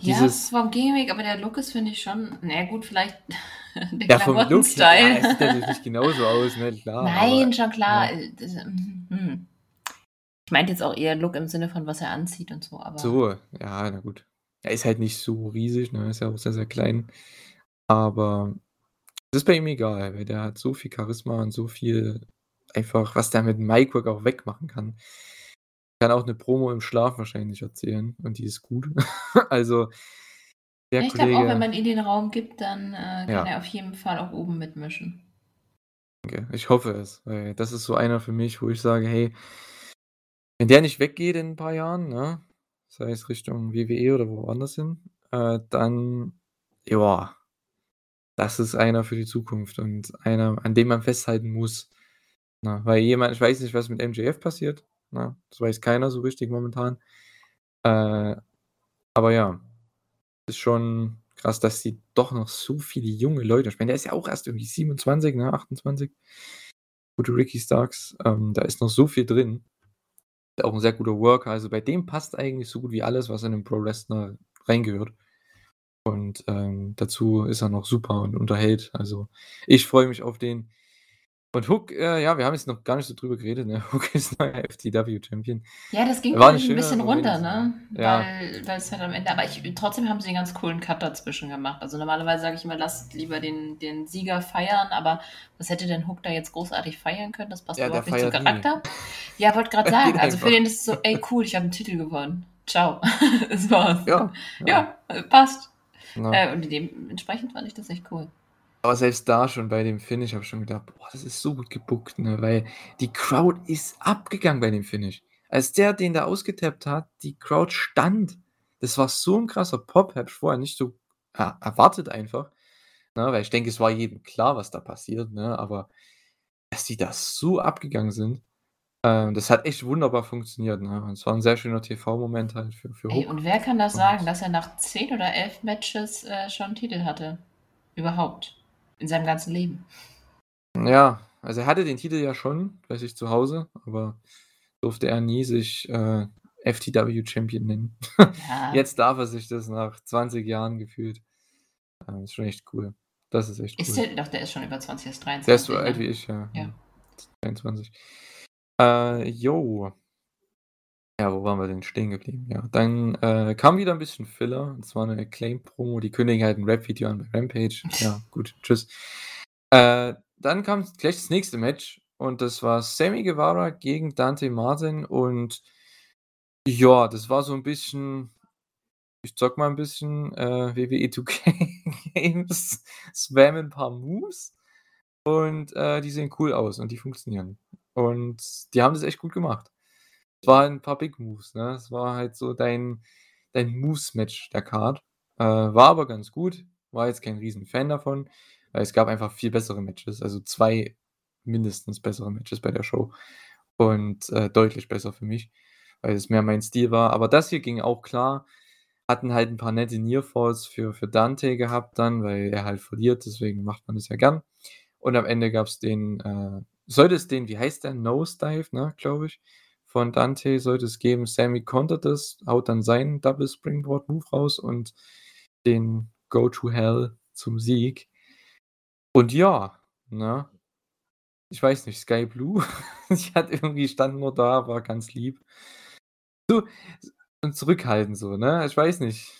Ja, dieses vom Gimmick, aber der Look ist, finde ich schon na gut, vielleicht der Ja, vom Look her, ja, sieht natürlich genauso aus, ne, klar, Nein, aber schon klar. ja. Äh, das hm, hm. Ich meinte jetzt auch eher Look im Sinne von, was er anzieht und so, aber So, ja, na gut. Er ist halt nicht so riesig, ne? Er ist ja auch sehr, sehr klein. Aber das ist bei ihm egal, weil der hat so viel Charisma und so viel einfach, was der mit Micwork auch wettmachen kann. Kann auch 'ne Promo im Schlaf wahrscheinlich erzählen und die ist gut. Also, der Ja, ich glaube auch, wenn man ihm den Raum gibt, dann, äh, kann Ja. er auf jeden Fall auch oben mitmischen. Danke. Ich hoffe es, weil das ist so einer für mich, wo ich sage: „Hey“ wenn der nicht weggeht in 'n paar Jahren, ne, sei es Richtung WWE oder woanders hin, äh, dann, joa das ist einer für die Zukunft und einer, an dem man festhalten muss. Ne, weil jemand ich weiß nicht, was mit MJF passiert, ne? Das weiß keiner so richtig momentan. Äh, aber ja, ist schon krass, dass sie doch noch so viele junge Leute ich meine, der ist ja auch erst irgendwie 27, ne, 28. Gute Ricky Starks, ähm, da ist noch so viel drin. Auch 'n sehr guter Worker. Also, bei dem passt eigentlich so gut wie alles, was in 'nen Pro Wrestler reingehört. Und, ähm, dazu ist er noch super und unterhält. Also, ich freue mich auf den. Und Hook, äh, ja, wir haben jetzt noch gar nicht so drüber geredet, ne? Hook ist neuer FTW-Champion. Ja, das ging War 'n schöne bisschen runter, ne? ja. Weil weil's halt am Ende aber ich trotzdem haben sie 'n ganz coolen Cut dazwischen gemacht. Also, normalerweise sage ich immer: „Lasst lieber den den Sieger feiern“, aber was hätte denn Hook da jetzt großartig feiern können? Das passt Ja, überhaupt nicht zum feiert nie. Charakter. Ja, wollte grad Der sagen, also, für den ist es so: „Ey, cool, ich habe 'n Titel gewonnen. Tschau, das war's.“ Ja, ja. Ja, passt. Äh, und dementsprechend fand ich das echt cool. Aber selbst da schon bei dem Finish habe ich schon gedacht: „Boah, das ist so gut gebookt“, ne? Weil die Crowd ist abgegangen bei dem Finish. Als der den da ausgetappt hat, die Crowd stand. Das war so 'n krasser Pop, habe ich vorher nicht so, ja, erwartet einfach, ne? Weil ich denke, es war jedem klar, was da passiert, ne? Aber dass die da so abgegangen sind, ähm, das hat echt wunderbar funktioniert, ne? Und es war 'n sehr schöner TV-Moment halt für für Ey, und wer kann das sagen, dass er nach 10 oder 11 Matches, äh, schon 'n Titel hatte? Überhaupt. In seinem ganzen Leben. Ja, also, er hatte den Titel ja schon bei sich zu Hause, aber durfte er nie sich, äh, FTW-Champion nennen. Ja. Jetzt darf er sich das nach 20 Jahren gefühlt. Ähm, ist schon echt cool. Das ist echt Ist cool. der doch, der ist schon über 20, der ist Der ist 23, so alt ne? wie ich, ja. Ja. Mhm. 23. Äh. Ja, wo waren wir denn stehen geblieben? Ja, dann, äh, kam wieder 'n bisschen Filler. Und zwar 'ne Acclaim-Promo. Die kündigen halt 'n Rap-Video an bei Rampage. Ja, gut, tschüss. Äh, dann kam gleich das nächste Match und das war Sammy Guevara gegen Dante Martin und ja, das war so 'n bisschen ich zocke mal 'n bisschen, äh, WWE 2K Games, spamme 'n paar Moves und, äh, die sehen cool aus und die funktionieren. Und die haben das echt gut gemacht. Es waren 'n paar Big Moves, ne? Es war halt so dein dein Moves-Match der Card. Äh, war aber ganz gut. War jetzt kein Riesenfan davon, weil es gab einfach viel bessere Matches, also 2 mindestens bessere Matches bei der Show und, äh, deutlich besser für mich, weil es mehr mein Stil war. Aber das hier ging auch klar. Hatten halt 'n paar nette Near-Falls für für Dante gehabt dann, weil er halt verliert, deswegen macht man das ja gern. Und am Ende gab's den, äh sollte es den wie heißt der? Nosedive, ne, glaube ich, von Dante sollte es geben. Sammy kontert das, haut dann seinen Double Springboard Move raus und den Go to Hell zum Sieg. Und ja, ne? Ich weiß nicht, Sky Blue, die hat irgendwie stand nur da, war ganz lieb. So und zurückhaltend so, ne? Ich weiß nicht.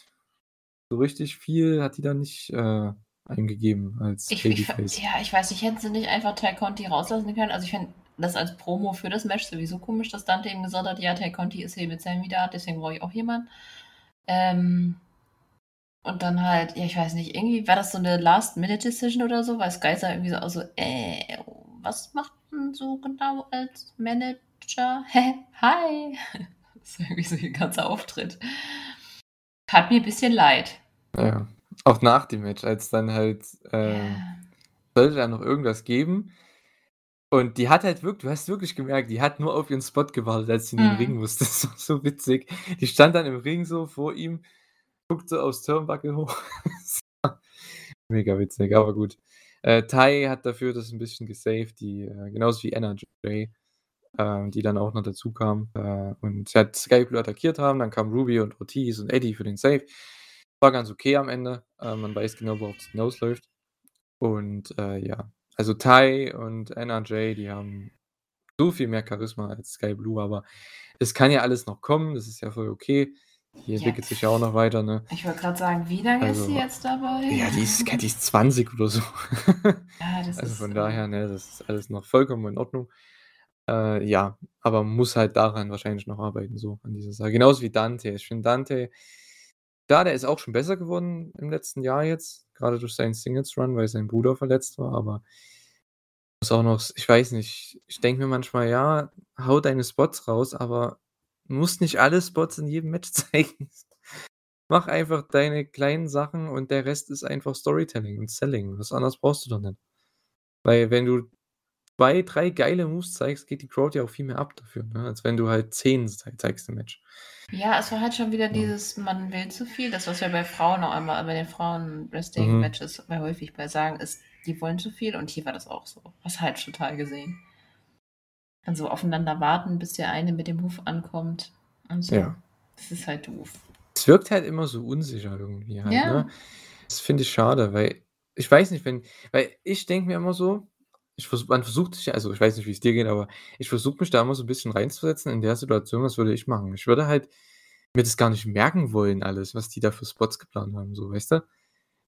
So richtig viel hat die da nicht, äh, eingegeben als Ich ich fa Babyface. ja, ich weiß nicht, hätten sie nicht einfach Tay Conti rauslassen können? Also, ich finde das als Promo für das Match sowieso komisch, dass Dante eben gesagt hat: „Ja, Tay Conti ist hier mit Sammy da, deswegen brauche ich auch jemanden.“ Ähm und dann halt ja, ich weiß nicht, irgendwie war das so 'ne Last-Minute-Decision oder so, weil Sky sah irgendwie so aus so: „Äh, was macht man so genau als Manager? Hä? Hi!“ Das war irgendwie so ihr ganzer Auftritt. Tat mir bisschen leid. Ja, auch nach dem Match, als dann halt, ähm Ja. sollte da noch irgendwas geben. Und die hat halt wirk du hast wirklich gemerkt, die hat nur auf ihren Spot gewartet, als sie in den Ring Mhm. musste. Das war so witzig. Die stand dann im Ring so vor ihm, guckt so aufs Turnbuckle hoch. Mega witzig, aber gut. Äh, Tay hat dafür das 'n bisschen gesaved, die äh, genauso wie NRJ, ähm, die dann auch noch dazukamen, äh, und sie hat Sky Blue attackiert haben, dann kamen Ruby und Ortiz und Eddie für den Save. War ganz okay am Ende. Äh, man weiß genau, worauf's hinausläuft. Und, äh, ja. Also, Tay und NRJ, die haben so viel mehr Charisma als Sky Blue, aber es kann ja alles noch kommen, das ist ja voll okay. Die Ja, entwickelt sich ja auch noch weiter, ne? Ich wollte grad sagen, wie lange ist sie Also jetzt dabei? ja, die ist die ist 20 oder so. Ja, das Also, ist, von äh daher, ne, das ist alles noch vollkommen in Ordnung. Äh, ja, aber muss halt daran wahrscheinlich noch arbeiten, so an dieser Sache. Genauso wie Dante. Ich finde Dante klar, der ist auch schon besser geworden im letzten Jahr jetzt, grade durch seinen Singles-Run, weil sein Bruder verletzt war, aber muss auch noch ich weiß nicht, ich denke mir manchmal: „Ja, hau deine Spots raus, aber musst nicht alle Spots in jedem Match zeigen.“ mach einfach deine kleinen Sachen und der Rest ist einfach Storytelling und Selling. Was anderes brauchst du doch nicht. Weil wenn du 2, 3 geile Moves zeigst, geht die Crowd ja auch viel mehr ab dafür, ne, als wenn du halt 10 zei zeigst im Match. Ja, es war halt schon wieder Ja. dieses, man will zu viel. Das, was wir bei Frauen auch einmal bei den Mhm. Frauen-Wrestling-Matches bei häufig bei sagen, ist, die wollen zu viel und hier war das auch so. Hast halt total gesehen. Dann so aufeinander warten, bis der eine mit dem Move ankommt und so. Ja. Das ist halt doof. Es wirkt halt immer so unsicher irgendwie halt, Ja. ne? Das finde ich schade, weil ich weiß nicht, wenn weil ich denke mir immer so, ich versuche man versucht sich also, ich weiß nicht, wie's dir geht, aber ich versuche mich da immer so 'n bisschen reinzusetzen in der Situation, was würde ich machen? Ich würde halt mir das gar nicht merken wollen alles, was die da für Spots geplant haben, so, weißt du?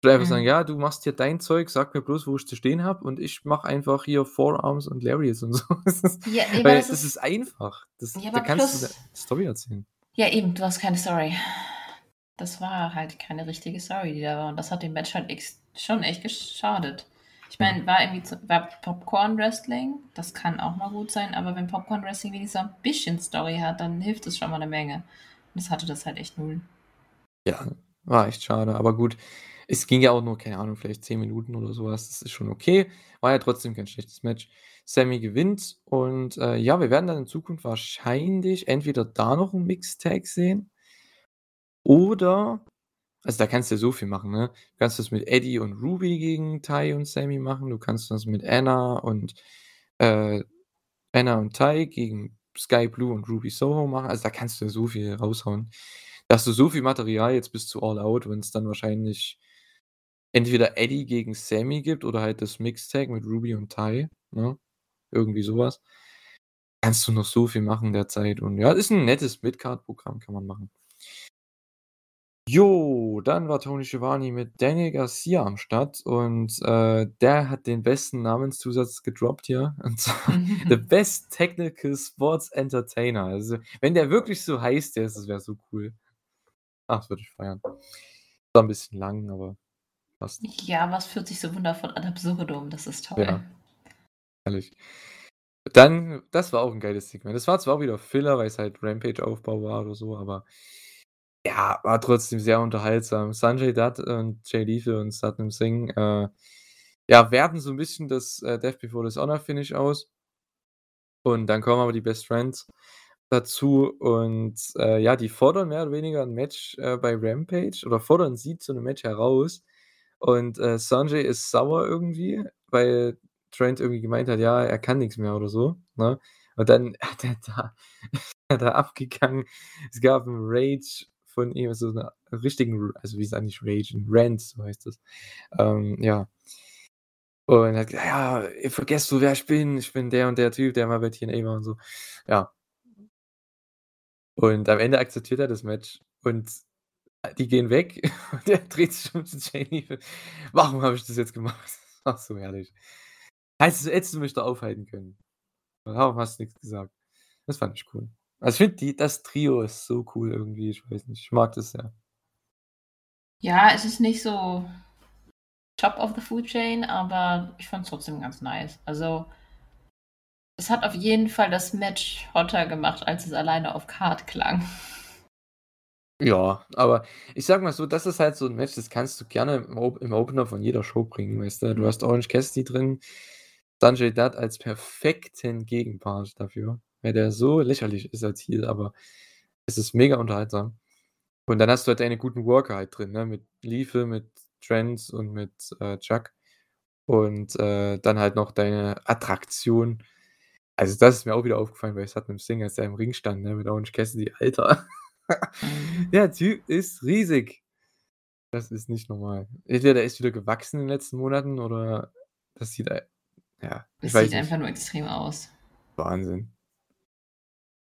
Ich würde einfach sagen. „Ja, du machst hier dein Zeug, sag mir bloß, wo ich zu stehen habe und ich mache einfach hier Forearms und Lariats und so.“ Das ist Ja, aber weil das das ist ist einfach. Das Ja, da kannst du plus 'ne Story erzählen. Ja, eben, du hast keine Story. Das war halt keine richtige Story, die da war und das hat dem Match halt schon echt geschadet. Ich meine, war irgendwie zu war Popcorn-Wrestling, das kann auch mal gut sein, aber wenn Popcorn-Wrestling wenigstens ein bisschen Story hat, dann hilft es schon mal 'ne Menge. Und das hatte das halt echt null. Ja, war echt schade, aber gut, es ging ja auch nur, keine Ahnung, vielleicht 10 Minuten oder so was. Das ist schon okay. War ja trotzdem kein schlechtes Match. Sammy gewinnt und, äh, ja, wir werden dann in Zukunft wahrscheinlich entweder da noch 'n Mixed Tag sehen oder also, da kannst du ja so viel machen, ne? Du kannst das mit Eddie und Ruby gegen Ty und Sammy machen. Du kannst das mit Anna und äh, Anna und Ty gegen Sky Blue und Ruby Soho machen. Also, da kannst du ja so viel raushauen. Da hast du so viel Material jetzt bis zu All Out, wenn's dann wahrscheinlich entweder Eddie gegen Sammy gibt oder halt das Mixed Tag mit Ruby und Ty, ne? Irgendwie so was. Kannst du noch so viel machen in der Zeit und ja, ist 'n nettes Midcard-Programm, kann man machen. Jo, dann war Tony Schiavone mit Daniel Garcia am Start und, äh, der hat den besten Namenszusatz gedroppt hier und zwar „The Best Technical Sports Entertainer“. Also, wenn der wirklich so heißt, der das wäre so cool. Ach, das würde ich feiern. War 'n bisschen lang, aber passt. Ja, es führt sich so wundervoll ad absurdum, das ist toll. Ja. Herrlich. Dann das war auch 'n geiles Segment. Das war zwar auch wieder Filler, weil's halt Rampage-Aufbau war oder so, aber ja, war trotzdem sehr unterhaltsam. Sanjay Dutt und Jay Lethal und Satnam Singh, äh, ja, werten so 'n bisschen das, äh, Death Before Dishonor Finish aus. Und dann kommen aber die Best Friends dazu und, äh, ja, die fordern mehr oder weniger 'n Match, äh, bei Rampage oder fordern sie zu 'nem Match heraus. Und, äh, Sanjay ist sauer irgendwie, weil Trent irgendwie gemeint hat, ja, er kann nix mehr oder so, ne? Und dann hat er da ist er abgegangen. Es gab 'n Rage von ihm, so 'ne richtigen also, wie sagt nicht Rage, 'n Rant, so heißt das. Ähm, ja. Und er hat gesagt: „Ja, ihr vergesst so, wer ich bin. Ich bin der und der Typ, der mal bei TNA war“ und so. Ja. Und am Ende akzeptiert er das Match und die gehen weg und er dreht sich um zu Lethal: „Warum habe ich das jetzt gemacht?“ Ach, so herrlich. Hättest hättest du mich da aufhalten können. Warum hast du nix gesagt? Das fand ich cool. Also, ich finde das Trio ist so cool irgendwie, ich weiß nicht, ich mag das sehr. Ja, es ist nicht so top of the food chain, aber ich fand's trotzdem ganz nice. Also es hat auf jeden Fall das Match hotter gemacht, als es alleine auf Card klang. Ja, aber ich sage mal so, das ist halt so 'n Match, das kannst du gerne im Op im Opener von jeder Show bringen, weißt du? Du hast Orange Cassidy drin, Sanjay Dutt als perfekten Gegenpart dafür, weil der so lächerlich ist als Heel, aber es ist mega unterhaltsam. Und dann hast du halt deine guten Worker halt drin, ne, mit Lethal, mit Trent und mit, äh, Chuck und, äh, dann halt noch deine Attraktion. Also, das ist mir auch wieder aufgefallen bei Satnam Singh, als der im Ring stand, ne, mit Orange Cassidy. Alter, Mhm. der Typ ist riesig. Das ist nicht normal. Entweder der ist wieder gewachsen in den letzten Monaten oder das sieht ja, Es weiß sieht nicht. einfach nur extrem aus. Wahnsinn.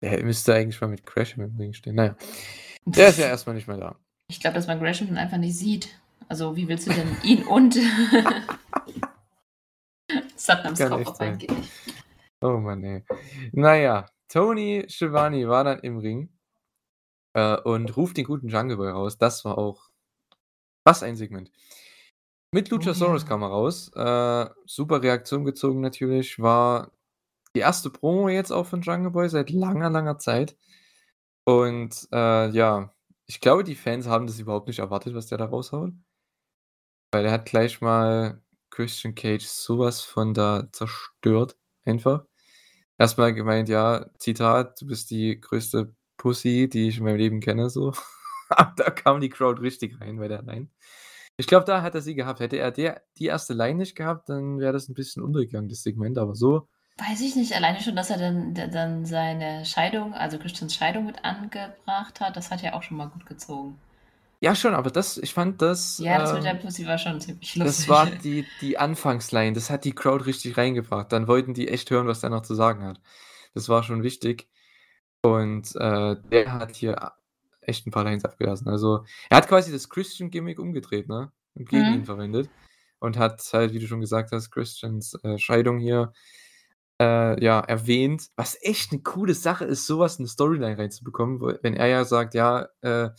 Der müsste eigentlich mal mit Gresham im Ring stehen. Na ja. Der ist ja erst mal nicht mehr da. Ich glaube, dass man Gresham dann einfach nicht sieht. Also, wie willst du denn ihn und Satnams Kann Kopf auf einen. Oh Mann, ey. Na ja, Tony Schiavone war dann im Ring, äh, und ruft den guten Jungle Boy raus. Das war auch was ein Segment. Mit Oh Luchasaurus ja. kam er raus. Äh, super Reaktion gezogen natürlich. War die erste Promo jetzt auch von Jungle Boy seit langer, langer Zeit. Und, äh, ja, ich glaube, die Fans haben das überhaupt nicht erwartet, was der da raushaut. Weil er hat gleich mal Christian Cage sowas von da zerstört, einfach. Erstmal gemeint, ja, Zitat: „Du bist die größte Pussy, die ich in meinem Leben kenne“, so. Da kam die Crowd richtig rein bei der Line. Ich glaube, da hat er sie gehabt. Hätte er der die erste Line nicht gehabt, dann wäre das 'n bisschen untergegangen, das Segment, aber so Weiß ich nicht, alleine schon, dass er dann dann seine Scheidung also Christians Scheidung mit angebracht hat, das hat ja auch schon mal gut gezogen. Ja, schon, aber das ich fand das, Ja, das mit der ähm Pussy war schon ziemlich das lustig. war die die Anfangsline. Das hat die Crowd richtig reingebracht. Dann wollten die echt hören, was der noch zu sagen hat. Das war schon wichtig. Und, äh, der hat hier echt 'n paar Lines abgelassen. Also, er hat quasi das Christian-Gimmick umgedreht, ne, und gegen ihn Mhm. verwendet und hat halt, wie du schon gesagt hast, Christians, äh, Scheidung hier, äh, ja, erwähnt, was echt 'ne coole Sache ist, so was in 'ne Storyline reinzubekommen, wenn er ja sagt: „Ja, äh,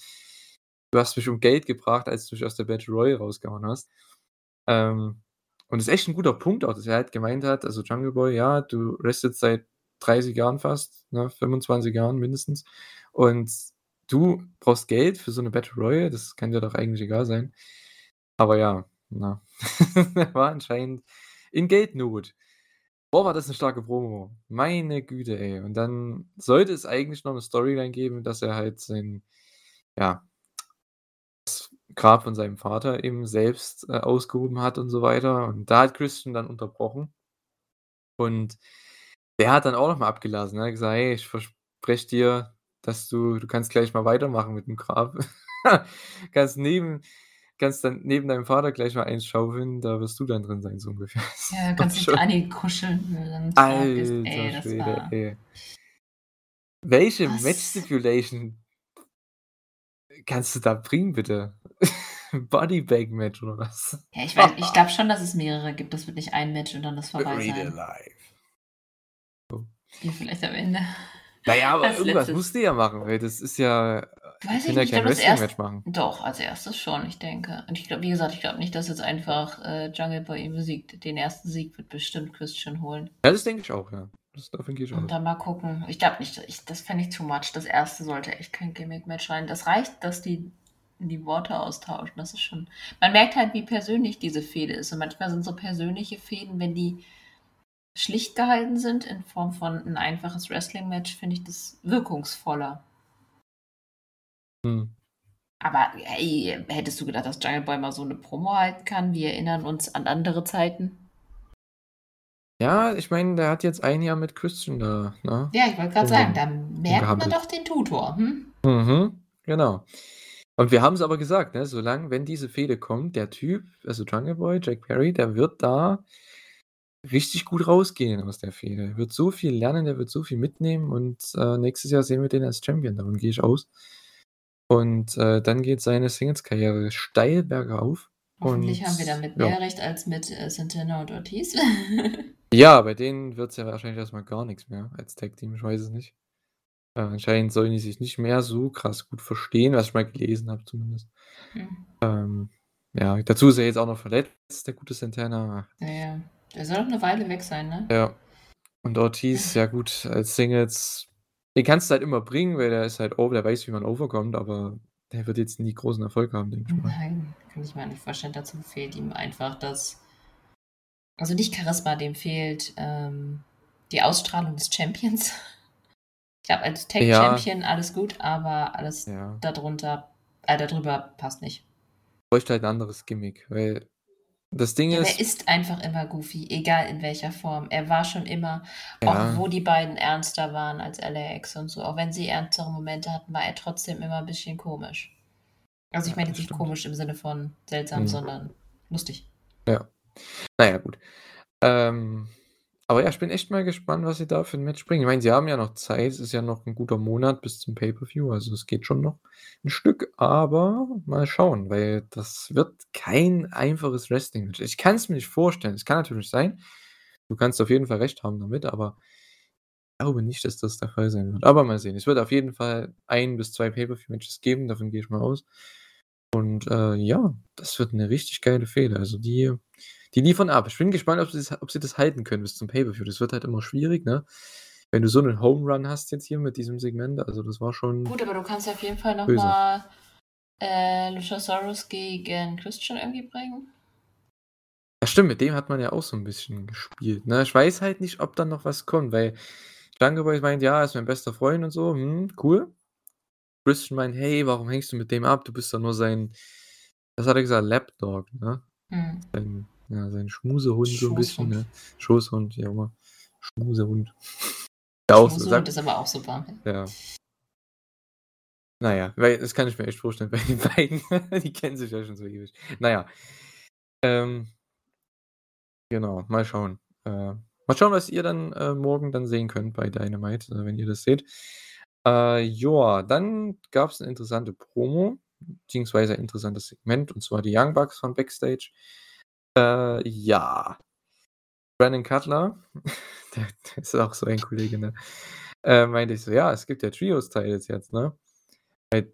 du hast mich um Geld gebracht, als du mich aus der Battle Royal rausgehauen hast.“ Ähm, und das ist echt 'n guter Punkt auch, dass er halt gemeint hat also Jungle Boy: „Ja, du wrestlest seit 30 Jahren fast, ne, 25 Jahren mindestens und du brauchst Geld für so 'ne Battle Royal? Das kann dir doch eigentlich egal sein.“ Aber ja, ne? Er war anscheinend in Geldnot. Boah, war das 'ne starke Promo. Meine Güte, ey. Und dann sollte es eigentlich noch 'ne Storyline geben, dass er halt sein ja, das Grab von seinem Vater eben selbst, äh, ausgehoben hat und so weiter. Und da hat Christian dann unterbrochen. Und der hat dann auch noch mal abgelassen. Er hat gesagt: „Hey, ich verspreche dir, dass du du kannst gleich mal weitermachen mit dem Grab. Kannst neben kannst dann neben deinem Vater gleich mal eins schaufeln, da wirst du dann drin sein“, so ungefähr. Ja, Das kannst dich schon an ihn kuscheln, du Grab bist. Ey, Alter das Schwede, war ey. Welche Match Was? Stipulation kannst du da bringen, bitte? Body Bag Match oder was? Ja, ich weiß ich glaube schon, dass es mehrere gibt. Das wird nicht ein Match und dann ist vorbei Buried sein. alive. So. Ja, vielleicht am Ende. Na ja, aber Als irgendwas Letztes. musst du ja machen, weil das ist ja Weiß ich ja nicht, ich kein Wrestling-Match machen. doch, als Erstes schon, ich denke. Und ich glaube wie gesagt, ich glaube nicht, dass jetzt einfach, äh, Jungle Boy ihn besiegt. Den ersten Sieg wird bestimmt Christian holen. Ja, das denke ich auch, ja. Das davon gehe ich Und aus. dann mal gucken. Ich glaube nicht, ich das fände ich too much. Das erste sollte echt kein Gimmick-Match sein. Das reicht, dass die die Worte austauschen. Das ist schon man merkt halt, wie persönlich diese Fehde ist. Und manchmal sind so persönliche Fehden, wenn die schlicht gehalten sind in Form von 'n einfaches Wrestling-Match, finde ich das wirkungsvoller. Mhm. Aber, ey, hättest du gedacht, dass Jungle Boy mal so 'ne Promo halten kann? Wir erinnern uns an andere Zeiten. Ja, ich meine, der hat jetzt ein Jahr mit Christian da, ne, Ja, ich wollte grad sagen, da merkt man doch den Tutor, hm? Mhm, genau. Und wir haben's aber gesagt, ne, solange wenn diese Fehde kommt, der Typ, also Jungle Boy, Jack Perry, der wird da richtig gut rausgehen aus der Fehde. Er wird so viel lernen, der wird so viel mitnehmen und, äh, nächstes Jahr sehen wir den als Champion, davon gehe ich aus. Und, äh, dann geht seine Singles-Karriere steil bergauf Hoffentlich und haben wir damit ja. mehr Recht als mit, äh, Santana und Ortiz. Ja, bei denen wird's ja wahrscheinlich erst mal gar nix mehr als Tag-Team, ich weiß es nicht. Äh, anscheinend sollen die sich nicht mehr so krass gut verstehen, was ich mal gelesen habe zumindest. Mhm. Ähm, ja, dazu ist er jetzt auch noch verletzt, der gute Santana. Ja, ja. Der soll noch 'ne Weile weg sein, ne? Ja. Und Ortiz, ja gut, als Singles den kannst du halt immer bringen, weil der ist halt over, der weiß, wie man overkommt, aber der wird jetzt nie großen Erfolg haben, denke ich mal. Nein, kann ich mir nicht vorstellen. Dazu fehlt ihm einfach das also nicht Charisma, dem fehlt, ähm, die Ausstrahlung des Champions. Ich glaube, als Tag Ja. Champion alles gut, aber alles Ja. da drunter äh, da drüber passt nicht. Bräuchte halt 'n anderes Gimmick, weil das Ding Ja, ist der ist einfach immer goofy, egal in welcher Form. Er war schon immer auch Ja. wo die beiden ernster waren als LAX und so, auch wenn sie ernstere Momente hatten, war er trotzdem immer 'n bisschen komisch. Also, ich meine jetzt nicht komisch im Sinne von seltsam, Mhm. sondern lustig. Ja. Na ja, gut. Ähm, aber ja, ich bin echt mal gespannt, was sie da für 'n Match bringen. Ich meine, sie haben ja noch Zeit, es ist ja noch 'n guter Monat bis zum Pay-per-View, also es geht schon noch 'n Stück, aber mal schauen, weil das wird kein einfaches Wrestling-Match. Ich kann's mir nicht vorstellen. Es kann natürlich sein. Du kannst auf jeden Fall recht haben damit, aber ich glaube nicht, dass das der Fall sein wird. Aber mal sehen. Es wird auf jeden Fall 1 bis 2 Pay-per-View-Matches geben, davon gehe ich mal aus. Und, äh, ja, das wird 'ne richtig geile Fehde. Also die die liefern ab. Ich bin gespannt, ob sie's ob sie das halten können bis zum Pay-per-View. Das wird halt immer schwierig, ne? wenn du so einen Home Run hast jetzt hier mit diesem Segment, also das war schon. Gut, aber du kannst auf jeden Fall nochmal äh, Luchasaurus gegen Christian irgendwie bringen. Ja, stimmt, mit dem hat man ja auch so ein bisschen gespielt. Ne? Ich weiß halt nicht, ob da noch was kommt, weil Jungle Boy meint, ja, er ist mein bester Freund und so, hm, cool. Christian meint, hey, warum hängst du mit dem ab? Du bist doch nur sein, was hat er gesagt, Lapdog, ne? Hm. Sein, ja, sein Schmusehund so ein bisschen, Schoßhund. ne? Schoßhund, ja immer. Schmusehund. Ja, auch so, Schmusehund sagt, ist aber auch super. ja. Naja, weil das kann ich mir echt vorstellen bei den beiden. Die kennen sich ja schon so ewig. Naja. Ähm, genau, mal schauen. Äh, mal schauen, was ihr dann äh, morgen dann sehen könnt bei Dynamite, äh, wenn ihr das seht. Äh, joa, dann gab es eine interessante Promo, beziehungsweise ein interessantes Segment, und zwar die Young Bucks von Backstage. Äh, ja. Brandon Cutler, der, der ist auch so ein Kollege, ne? Äh, meinte ich so, ja, es gibt ja Trios-Titles jetzt, ne? Weil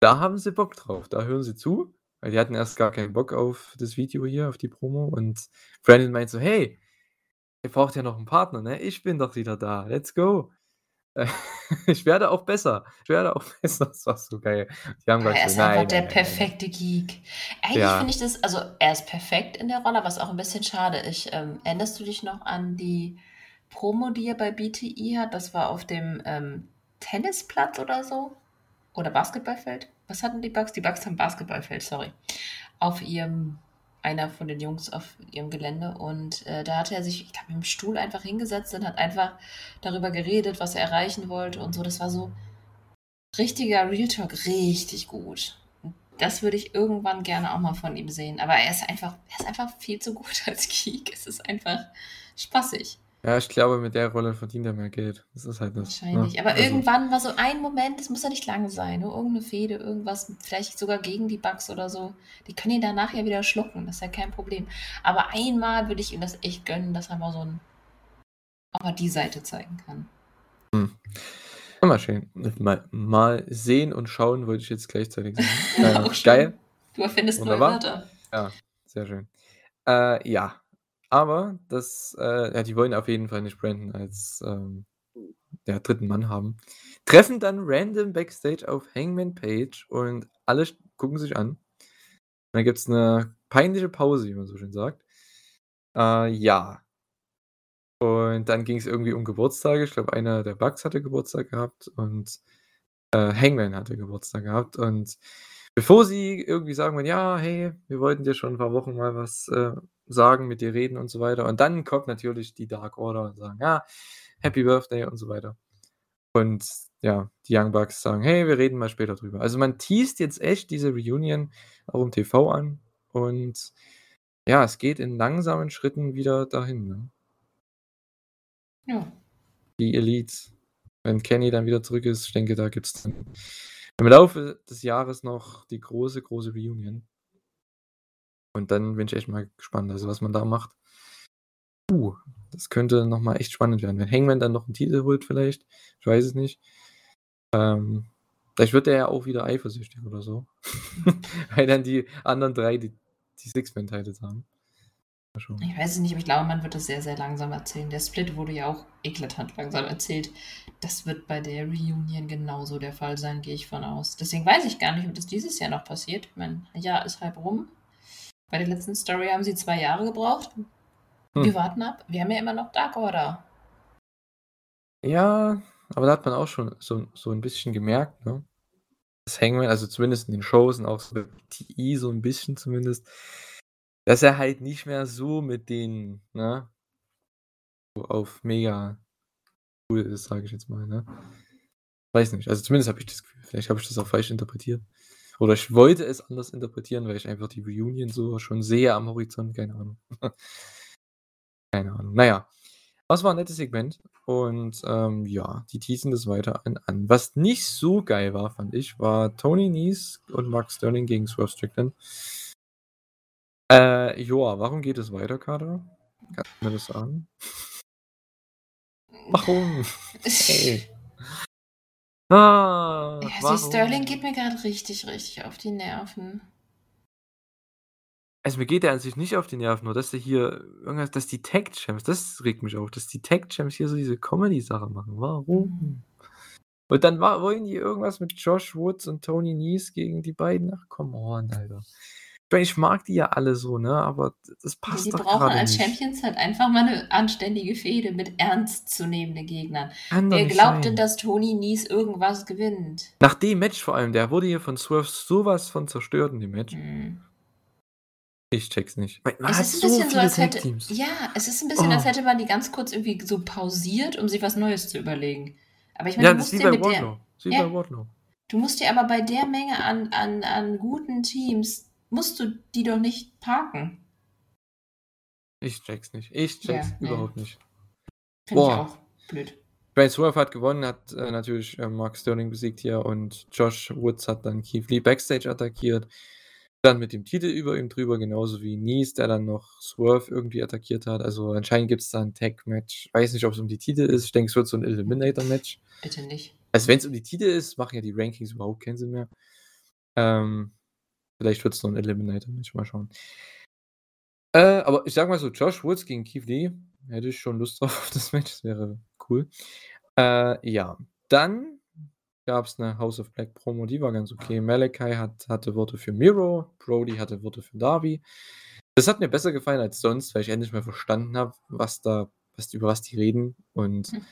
da haben sie Bock drauf, da hören sie zu, weil die hatten erst gar keinen Bock auf das Video hier, auf die Promo und Brandon meint so, hey, ihr braucht ja noch einen Partner, ne? Ich bin doch wieder da, let's go. Ich werde auch besser, ich werde auch besser, das war so geil. Die haben gesagt, er ist nein, einfach der nein, nein, nein. perfekte Geek. Eigentlich Ja. finde ich das, also er ist perfekt in der Rolle, aber ist auch ein bisschen schade. Ich, ähm, erinnerst du dich noch an die Promo, die er bei BTI hat? Das war auf dem ähm, Tennisplatz oder so? Oder Basketballfeld? Was hatten die Bugs? Die Bugs haben Basketballfeld, sorry. Auf ihrem, einer von den Jungs auf ihrem Gelände. Und äh, da hat er sich, ich glaube, im Stuhl einfach hingesetzt und hat einfach darüber geredet, was er erreichen wollte und so. Das war so richtiger Real Talk, richtig gut. Das würde ich irgendwann gerne auch mal von ihm sehen. Aber er ist einfach, er ist einfach viel zu gut als Geek. Es ist einfach spaßig. Ja, ich glaube, mit der Rolle verdient er mehr Geld. Das ist halt das. Wahrscheinlich. Ne? Aber Also, irgendwann war so ein Moment, das muss ja nicht lang sein, nur irgendeine Fehde, irgendwas, vielleicht sogar gegen die Bugs oder so. Die können ihn danach ja wieder schlucken, das ist ja kein Problem. Aber einmal würde ich ihm das echt gönnen, dass er mal so ein, auch mal die Seite zeigen kann. mal schön. Mal, mal sehen und schauen, wollte ich jetzt gleichzeitig sagen. Äh, geil. Du erfindest neue Wunderbar. Wörter. Ja, sehr schön. Äh, ja. Aber das, äh, ja, die wollen auf jeden Fall nicht Brandon als ähm, ja, dritten Mann haben. Treffen dann random Backstage auf Hangman Page und alle gucken sich an. Dann gibt es eine peinliche Pause, wie man so schön sagt. Äh, ja. Und dann ging es irgendwie um Geburtstage. Ich glaube, einer der Bugs hatte Geburtstag gehabt und äh, Hangman hatte Geburtstag gehabt. Und bevor sie irgendwie sagen, ja, hey, wir wollten dir schon ein paar Wochen mal was äh, sagen, mit dir reden und so weiter. Und dann kommt natürlich die Dark Order und sagen, ja, Happy Birthday und so weiter. Und ja, die Young Bucks sagen, hey, wir reden mal später drüber. Also man teast jetzt echt diese Reunion auch im TV an. Und ja, es geht in langsamen Schritten wieder dahin. Ne? Ja. Die Elite. Wenn Kenny dann wieder zurück ist, ich denke, da gibt es dann im Laufe des Jahres noch die große, große Reunion. Und dann bin ich echt mal gespannt, also was man da macht. Uh, das könnte nochmal echt spannend werden. Wenn Hangman dann noch einen Titel holt, vielleicht. Ich weiß es nicht. Ähm, vielleicht wird er ja auch wieder eifersüchtig oder so. Weil dann die anderen drei die, die Six-Man-Titles haben. Ich weiß es nicht, aber ich glaube, man wird das sehr, sehr langsam erzählen. Der Split wurde ja auch eklatant langsam erzählt. Das wird bei der Reunion genauso der Fall sein, gehe ich von aus. Deswegen weiß ich gar nicht, ob das dieses Jahr noch passiert. Mein Jahr ist halb rum. Bei der letzten Story haben sie zwei Jahre gebraucht. Hm. Wir warten ab. Wir haben ja immer noch Dark Order. Ja, aber da hat man auch schon so, so ein bisschen gemerkt, ne? Das Hangman, also zumindest in den Shows und auch so TI so ein bisschen zumindest, dass er halt nicht mehr so mit den, ne, auf mega cool ist, sage ich jetzt mal, ne? Weiß nicht, also zumindest habe ich das Gefühl, vielleicht habe ich das auch falsch interpretiert. Oder ich wollte es anders interpretieren, weil ich einfach die Reunion so schon sehe am Horizont, keine Ahnung. keine Ahnung. Naja, das war ein nettes Segment. Und ähm, ja, die teasen das weiter an, an. Was nicht so geil war, fand ich, war Tony Nies und Mark Sterling gegen Swerve Strickland. Äh, Joa, warum geht es weiter, Kader? Kannst du mir das sagen? Warum? Ey. Ah, Ja, warum? sie Sterling geht mir gerade richtig, richtig auf die Nerven. Also, mir geht der an sich nicht auf die Nerven, nur dass der hier irgendwas dass die Tag Champs, das regt mich auf, dass die Tag Champs hier so diese Comedy-Sache machen. Warum? Und dann wa wollen die irgendwas mit Josh Woods und Tony Nese gegen die beiden. Ach, come on, Alter. Ich meine, ich mag die ja alle so, ne, aber das passt die doch brauchen als nicht. Champions halt einfach mal 'ne anständige Fehde mit ernstzunehmenden Gegnern. Kann Wer glaubt denn, dass Tony Nese irgendwas gewinnt? Nach dem Match vor allem, der wurde hier von Swerve so was von zerstört in dem Match. Mhm. Ich check's nicht. Man Es ist 'n so bisschen so, als hätte Tag-Teams. ja, es ist 'n bisschen, als Oh. hätte man die ganz kurz irgendwie so pausiert, um sich was Neues zu überlegen. Aber ich meine, Ja, du musst dir mit der Wardlow. Ja, du musst dir aber bei der Menge an an an guten Teams musst du die doch nicht parken. Ich check's nicht. Ich Ja, check's ne. überhaupt nicht. Finde ich Boah. auch blöd. Meine, Swerve hat gewonnen, hat, äh, natürlich, äh, Mark Sterling besiegt hier und Josh Woods hat dann Keith Lee backstage attackiert. Dann mit dem Titel über ihm drüber, genauso wie Nese, der dann noch Swerve irgendwie attackiert hat. Also, anscheinend gibt's da 'n Tag-Match. Weiß nicht, ob's um die Titel ist. Ich denke, es wird so 'n Eliminator-Match. Bitte nicht. Also, wenn's um die Titel ist, machen ja die Rankings überhaupt keinen Sinn mehr. Ähm, vielleicht wird's nur 'n Eliminator-Match, mal schauen. Äh, aber ich sage mal so, Josh Woods gegen Keith Lee, hätte ich schon Lust drauf auf das Match, das wäre cool. Äh, ja, dann gab's 'ne House of Black Promo, die war ganz okay. Malachi hat hatte Worte für Miro, Brody hatte Worte für Darby. Das hat mir besser gefallen als sonst, weil ich endlich mal verstanden habe, was da was über was die reden und, Hm.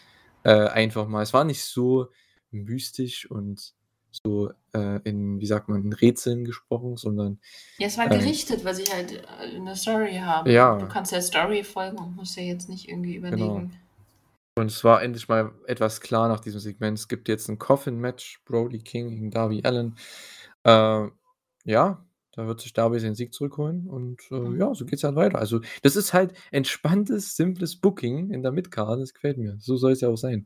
äh, einfach mal es war nicht so mystisch und so, äh, in wie sagt man, in Rätseln gesprochen, sondern, Ja, es war ähm gerichtet, weil sie halt, äh, 'ne Story haben. Du Ja. kannst der Story folgen und musst ja jetzt nicht irgendwie Genau. überlegen Und es war endlich mal etwas klar nach diesem Segment. Es gibt jetzt 'n Coffin-Match, Brody King gegen Darby Allin. Äh, ja, da wird sich Darby seinen Sieg zurückholen und, äh, Mhm. ja, so geht's halt weiter. Also, das ist halt entspanntes, simples Booking in der Midcard, das gefällt mir. So soll's ja auch sein.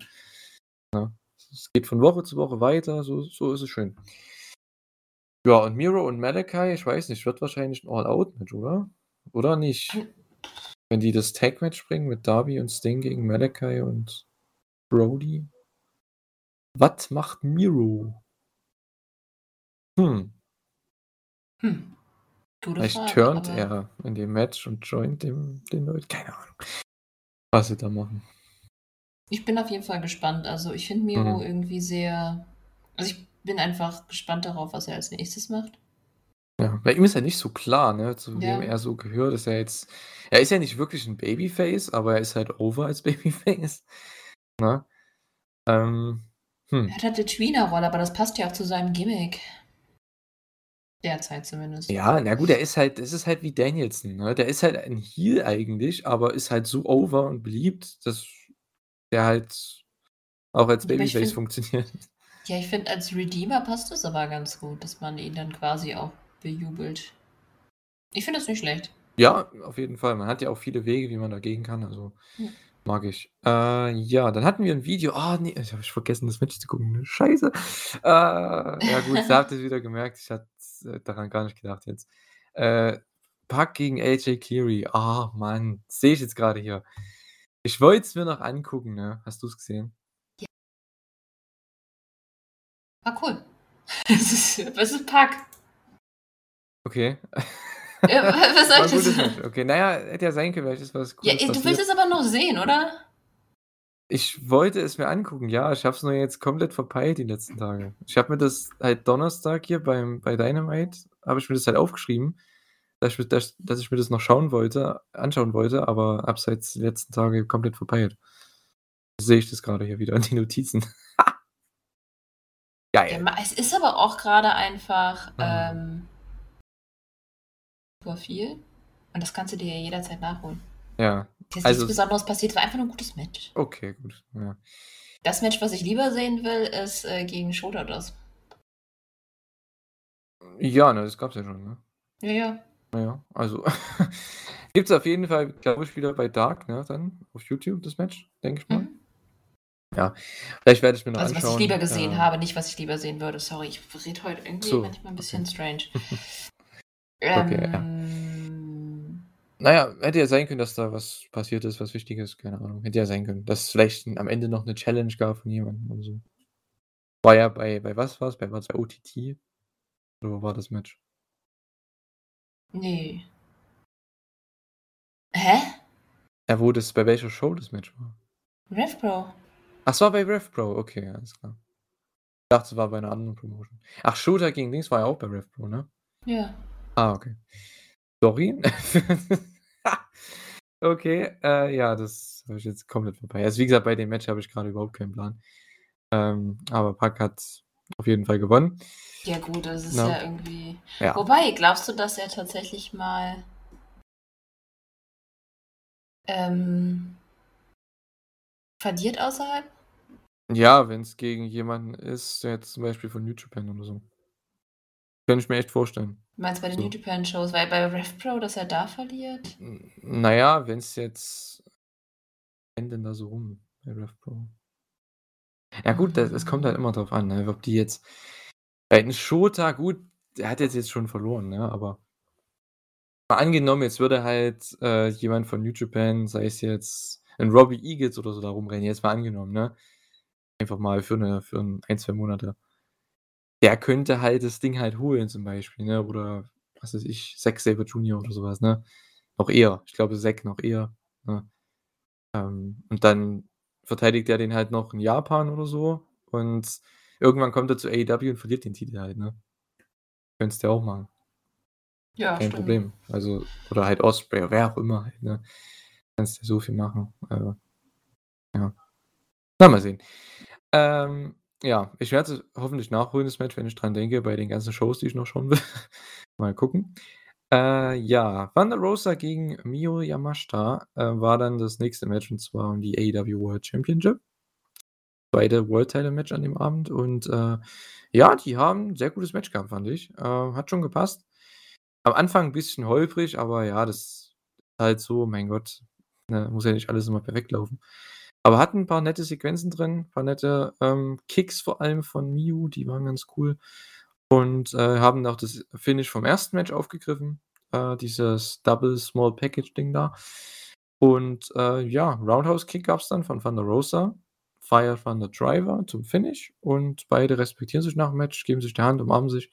Ja, es geht von Woche zu Woche weiter, so so ist es schön. Ja, und Miro und Malachi, ich weiß nicht, wird wahrscheinlich 'n All-Out-Match, oder? Oder nicht? Wenn die das Tag-Match bringen mit Darby und Sting gegen Malachi und Brody? Was macht Miro? Hm. Hm. Gute Vielleicht Frage, turnt er in dem Match und joint dem den Leuten. Keine Ahnung, was sie da machen. Ich bin auf jeden Fall gespannt. Also, ich finde Miro Mhm. irgendwie sehr also, ich bin einfach gespannt darauf, was er als Nächstes macht. Ja, bei ihm ist ja nicht so klar, ne, zu wem Ja. er so gehört. Ist er jetzt er ist ja nicht wirklich 'n Babyface, aber er ist halt over als Babyface, ne? Ähm, Er hm. hat halt 'ne Tweener-Rolle, aber das passt ja auch zu seinem Gimmick. Derzeit zumindest. Ja, na gut, er ist halt das ist halt wie Danielson, ne? Der ist halt ein Heel eigentlich, aber ist halt so over und beliebt, dass der halt auch als Babyface finde funktioniert. ja, ich finde, als Redeemer passt es aber ganz gut, dass man ihn dann quasi auch bejubelt. Ich finde das nicht schlecht. Ja, auf jeden Fall. Man hat ja auch viele Wege, wie man da gehen kann, also Ja. mag ich. Äh, ja, dann hatten wir 'n Video ah, ne, ich habe vergessen, das Match zu gucken? Scheiße. Äh, ja gut, da habt ihr's wieder gemerkt. Ich hatte daran gar nicht gedacht jetzt. Äh, Pac gegen AJ Cleary. Ah, Mann, sehe ich jetzt grade hier. Ich wollte es mir noch angucken, ne? Hast du's gesehen? Ja. War cool. Es ist es ist Pac. Okay. Ja, wa was soll ich Match. Okay, na ja, hätte ja sein können, vielleicht ist was Ja, Cooles äh, du willst es aber noch sehen, oder? Ich wollte es mir angucken, ja. Ich habe es nur jetzt komplett verpeilt die letzten Tage. Ich habe mir das halt Donnerstag hier beim bei Dynamite habe ich mir das halt aufgeschrieben, dass ich mir dass dass ich mir das noch schauen wollte anschauen wollte, aber jetzt die letzten Tage komplett verpeilt. Sehe ich das grade hier wieder in den Notizen. Ja, Geil. ma es ist aber auch grade einfach, Ah. ähm super viel und das kannst du dir ja jederzeit nachholen. Ja, Ist jetzt also nichts Besonderes passiert, war einfach nur 'n gutes Match. Okay, gut, ja. Das Match, was ich lieber sehen will, ist, äh, gegen Shota-Dos. Ja, ne, das gab's ja schon, ne? Ja, ja. Ja, ja, also gibt's auf jeden Fall, glaube ich, wieder bei Dark, ne, dann auf YouTube das Match, denke ich mal. Mhm. Ja, vielleicht werde ich's mir noch Also, was ich anschauen. lieber gesehen Ähm habe, nicht was ich lieber sehen würde. Sorry, ich rede heute irgendwie So, manchmal 'n bisschen okay. strange. Okay, ja. Ähm ja, hätte ja sein können, dass da was passiert ist, was Wichtiges, keine Ahnung. Hätte ja sein können, dass es vielleicht am Ende noch 'ne Challenge gab von jemandem oder so. War ja bei bei was war's? Bei war's bei OTT? Oder wo war das Match? Ne. Hä? Ja, wo das, bei welcher Show das Match war. RevPro. Ach, es war bei RevPro, okay, alles klar. Ich dachte, es war bei einer anderen Promotion. Ach, Shooter gegen Dings war ja auch bei RevPro, ne? Ja. Ah, okay. Sorry. okay, äh, ja, das habe ich jetzt komplett vorbei. Also wie gesagt, bei dem Match habe ich gerade überhaupt keinen Plan. Ähm, aber Pack hat auf jeden Fall gewonnen. Ja gut, das ist Ja. ja irgendwie. Ja. Wobei, glaubst du, dass er tatsächlich mal ähm, verliert außerhalb? Ja, wenn es gegen jemanden ist, der jetzt zum Beispiel von New Japan oder so. Könnte ich mir echt vorstellen. Du meinst bei den So. New Japan Shows, weil bei RevPro, dass er da verliert? N- Naja, wenn es jetzt. Wenn denn da so rum bei RevPro? Ja, gut, das, es kommt halt immer drauf an, ne? ob die jetzt. Bei einem Shota, gut, der hat jetzt, jetzt schon verloren, ne? aber. Mal angenommen, jetzt würde halt äh, jemand von New Japan, sei es jetzt ein Robbie Eagles oder so, da rumrennen, jetzt mal angenommen, ne? Einfach mal für, eine, für ein, ein, zwei Monate. Der könnte halt das Ding halt holen, zum Beispiel, ne? Oder was weiß ich, Zack Saber Jr. oder sowas, ne? Noch eher. Ich glaube, Zack noch eher. Ne? Ähm, und dann verteidigt er den halt noch in Japan oder so. Und irgendwann kommt er zu AEW und verliert den Titel halt, ne? Könntest du ja auch machen. Ja, Kein Problem. Also, oder halt Osprey, oder wer auch immer halt, ne? Kannst ja so viel machen. Äh, ja. Na, mal sehen. Ähm, ja, ich werde es hoffentlich nachholen, das Match, wenn ich dran denke, bei den ganzen Shows, die ich noch schauen will. mal gucken. Äh, ja, Thunder Rosa gegen Mio Yamashita äh, war dann das nächste Match und zwar um die AEW World Championship. Beide World Title Match an dem Abend und äh, ja, die haben ein sehr gutes Match gehabt, fand ich. Äh, hat schon gepasst. Am Anfang ein bisschen holprig, aber ja, das ist halt so, mein Gott, ne, muss ja nicht alles immer perfekt laufen. Aber hatten ein paar nette Sequenzen drin, ein paar nette ähm, Kicks vor allem von Miu, die waren ganz cool. Und äh, haben auch das Finish vom ersten Match aufgegriffen, äh, dieses Double Small Package Ding da. Und äh, ja, Roundhouse Kick gab es dann von Thunder Rosa, Fire Thunder Driver zum Finish. Und beide respektieren sich nach dem Match, geben sich die Hand, umarmen sich,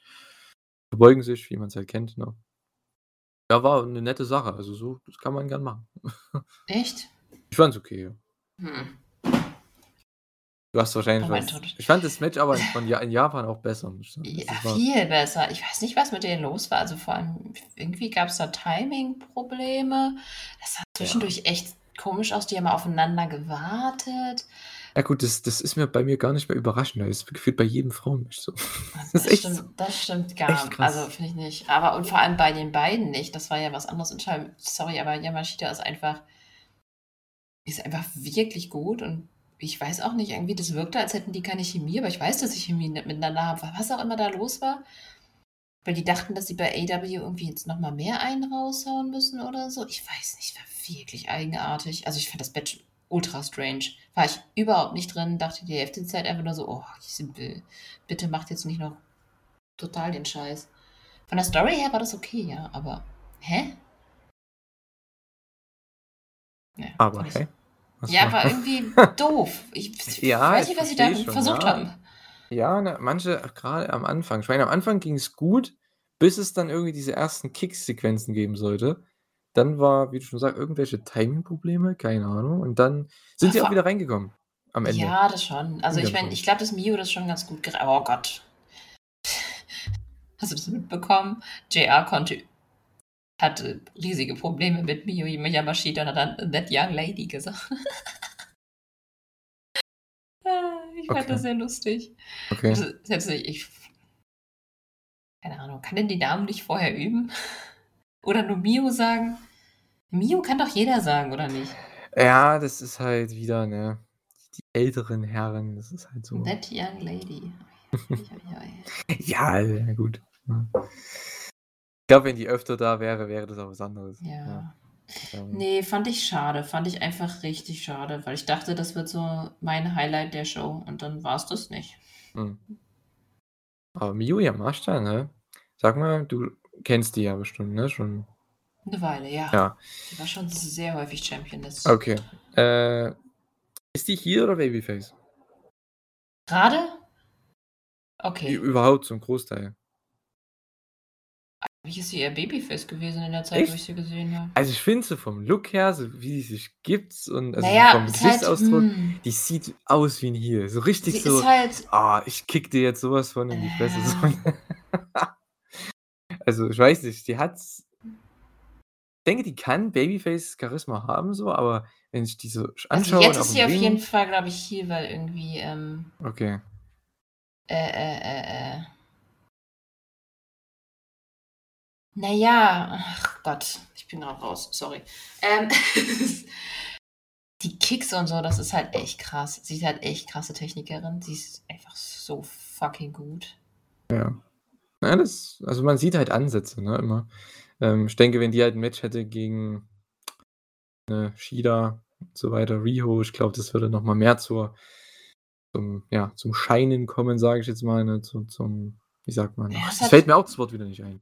verbeugen sich, wie man es halt kennt. Ne? Ja, war eine nette Sache. Also so, das kann man gern machen. Echt? Ich fand's okay, ja. Hm. Du hast wahrscheinlich Oh was. Ich fand das Match aber von ja in Japan auch besser. Ja, Das viel besser. Ich weiß nicht, was mit denen los war. Also vor allem, irgendwie gab es da Timing-Probleme. Das sah zwischendurch echt komisch aus. Die haben aufeinander gewartet. ja gut, das, das ist mir bei mir gar nicht mehr überraschend. Das ist gefühlt bei jedem Frauenmatch so. Also Das ist echt stimmt, das stimmt gar nicht. Also finde ich nicht. Aber und vor allem bei den beiden nicht. Das war ja was anderes. Sorry, aber Yamashita ist einfach, ist einfach wirklich gut. Und ich weiß auch nicht, irgendwie, das wirkte, als hätten die keine Chemie, aber ich weiß, dass sie Chemie nicht miteinander haben. Was auch immer da los war. Weil die dachten, dass sie bei AW irgendwie jetzt nochmal mehr einen raushauen müssen oder so. Ich weiß nicht, war wirklich eigenartig. Also ich fand das Match ultra strange. War ich überhaupt nicht drin, dachte die Hälfte der Zeit einfach nur so, oh, simpel. Bitte macht jetzt nicht noch total den Scheiß. Von der Story her war das okay, ja, aber hä? Ja, Aber ich- hey. Was Ja, war- war irgendwie doof. Ich Ja, weiß ich nicht, was sie da schon, versucht ja. haben. Ja, ne, manche, gerade am Anfang. Ich meine, am Anfang ging es gut, bis es dann irgendwie diese ersten Kicks-Sequenzen geben sollte. Dann war, wie du schon sagst, irgendwelche Timing-Probleme, keine Ahnung. Und dann sind sie Vor- auch wieder reingekommen am Ende. Ja, das schon. Also ich meine, schon. ich glaube, dass Mio das schon ganz gut gere- Oh Gott. Hast du das mitbekommen? JR konnte hatte riesige Probleme mit Mio Yamashita und hat dann That Young Lady gesagt. Ah, ich fand Okay. das sehr lustig. Okay. Also, selbst nicht, ich. Keine Ahnung, kann denn die Namen nicht vorher üben? Oder nur Mio sagen? Mio kann doch jeder sagen, oder nicht? Ja, das ist halt wieder, ne? Die älteren Herren, das ist halt so. That Young Lady. Ja, ja, gut. Ja. Ich glaube, wenn die öfter da wäre, wäre das auch was anderes. Ja. Ähm, Nee, fand ich schade. Fand ich einfach richtig schade, weil ich dachte, das wird so mein Highlight der Show und dann war es das nicht. hm. Aber Miyu Yamashita, ne? Sag mal, du kennst die ja bestimmt, ne? Schon. Eine Weile, ja. Ja. Die war schon sehr häufig Champion. Das Okay. Äh, ist die hier oder Babyface? Gerade? Okay. Überhaupt zum Großteil. Wie ist sie eher Babyface gewesen in der Zeit, Echt? wo ich sie gesehen habe? Also, ich finde so vom Look her, so wie sie sich gibt und also Naja, vom halt, Gesichtsausdruck, hm. die sieht aus wie 'n Heel. So richtig Sie so: ist halt „Ah, ich kicke dir jetzt so was von in die Fresse“, so. Äh. Also, ich weiß nicht, die hat's ich denke, die kann Babyface-Charisma haben so, aber wenn ich die so Also, anschaue jetzt und ist sie auf jeden Ring Fall, glaube ich, Heel, weil irgendwie, ähm Okay. Äh, äh, äh, äh na ja, ach Gott, ich bin grad raus, sorry. Ähm, die Kicks und so, das ist halt echt krass. Sie ist halt echt krasse Technikerin. Sie ist einfach so fucking gut. Ja. Ja, das also, man sieht halt Ansätze, ne, immer. Ähm, ich denke, wenn die halt 'n Match hätte gegen, ne, Shida und so weiter, Riho, ich glaube, das würde noch mal mehr zur zum ja, zum Scheinen kommen, sage ich jetzt mal, ne, zu zum wie sagt man? Ja, jetzt hat fällt mir auch das Wort wieder nicht ein.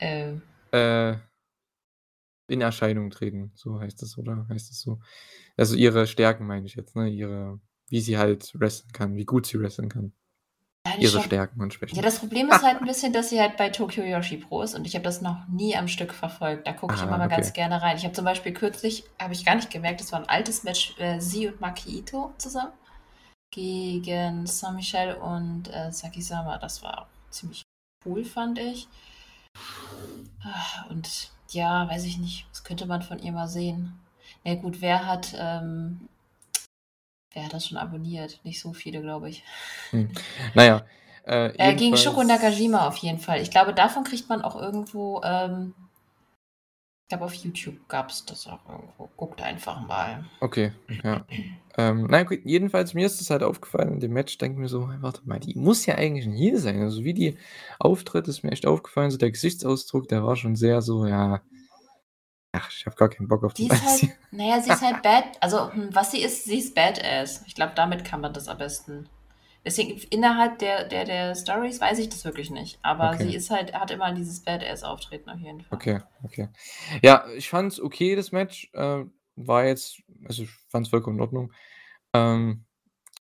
Ähm. Äh, in Erscheinung treten, so heißt das, oder? Heißt das so? Also, ihre Stärken meine ich jetzt, ne? Ihre wie sie halt wresteln kann, wie gut sie wresteln kann. Ja, die Ihre Schau Stärken und ja, Schwächen. das Problem ist halt 'n bisschen, dass sie halt bei Tokyo Joshi Pro ist und ich habe das noch nie am Stück verfolgt. Da gucke ich immer Ah, mal ganz okay. gerne rein. Ich habe zum Beispiel kürzlich habe ich gar nicht gemerkt, das war 'n altes Match, äh, sie und Maki Itoh zusammen gegen Saint Michel und, äh, Sakizama. Das war ziemlich cool, fand ich. Ah, und ja, weiß ich nicht, was könnte man von ihr mal sehen? Na ja, gut, wer hat, ähm wer hat das schon abonniert? Nicht so viele, glaube ich. Hm. Na ja, äh, Äh, gegen Shoko Nakajima auf jeden Fall. Ich glaube, davon kriegt man auch irgendwo, ähm ich glaube, auf YouTube gab's das auch irgendwo. Guckt einfach mal. Okay, ja. Ähm, na gut, jedenfalls, mir ist das halt aufgefallen in dem Match, denke mir so: „Hey, warte mal, die muss ja eigentlich 'n Heel sein.“ Also, wie die auftritt, ist mir echt aufgefallen, so der Gesichtsausdruck, der war schon sehr so, ja ach, ich habe gar keinen Bock auf Die ist halt Alte. na ja, sie ist halt bad also, hm, was sie ist, sie ist Badass. Ich glaube, damit kann man das am besten deswegen innerhalb der der der Storys weiß ich das wirklich nicht, aber Okay. sie ist halt hat immer dieses Badass-Auftreten auf jeden Fall. Okay, okay. Ja, ich fand's okay, das Match, äh, war jetzt also, ich fand's vollkommen in Ordnung. Ähm,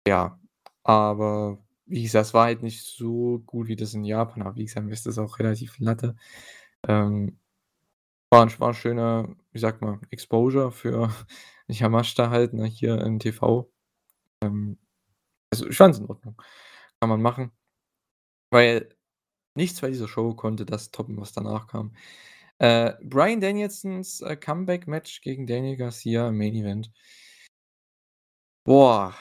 ja, aber wie gesagt, es war halt nicht so gut wie das in Japan, aber wie gesagt, mir ist das auch relativ Latte. Ähm, war 'n sch war 'n schöner, wie sagt man, Exposure für Yamashita halt, ne, hier im TV. Ähm, also, ich fand's in Ordnung. Kann man machen. Weil nichts bei dieser Show konnte das toppen, was danach kam. Äh, Bryan Danielsons, äh, Comeback-Match gegen Daniel Garcia im Main Event. Boah,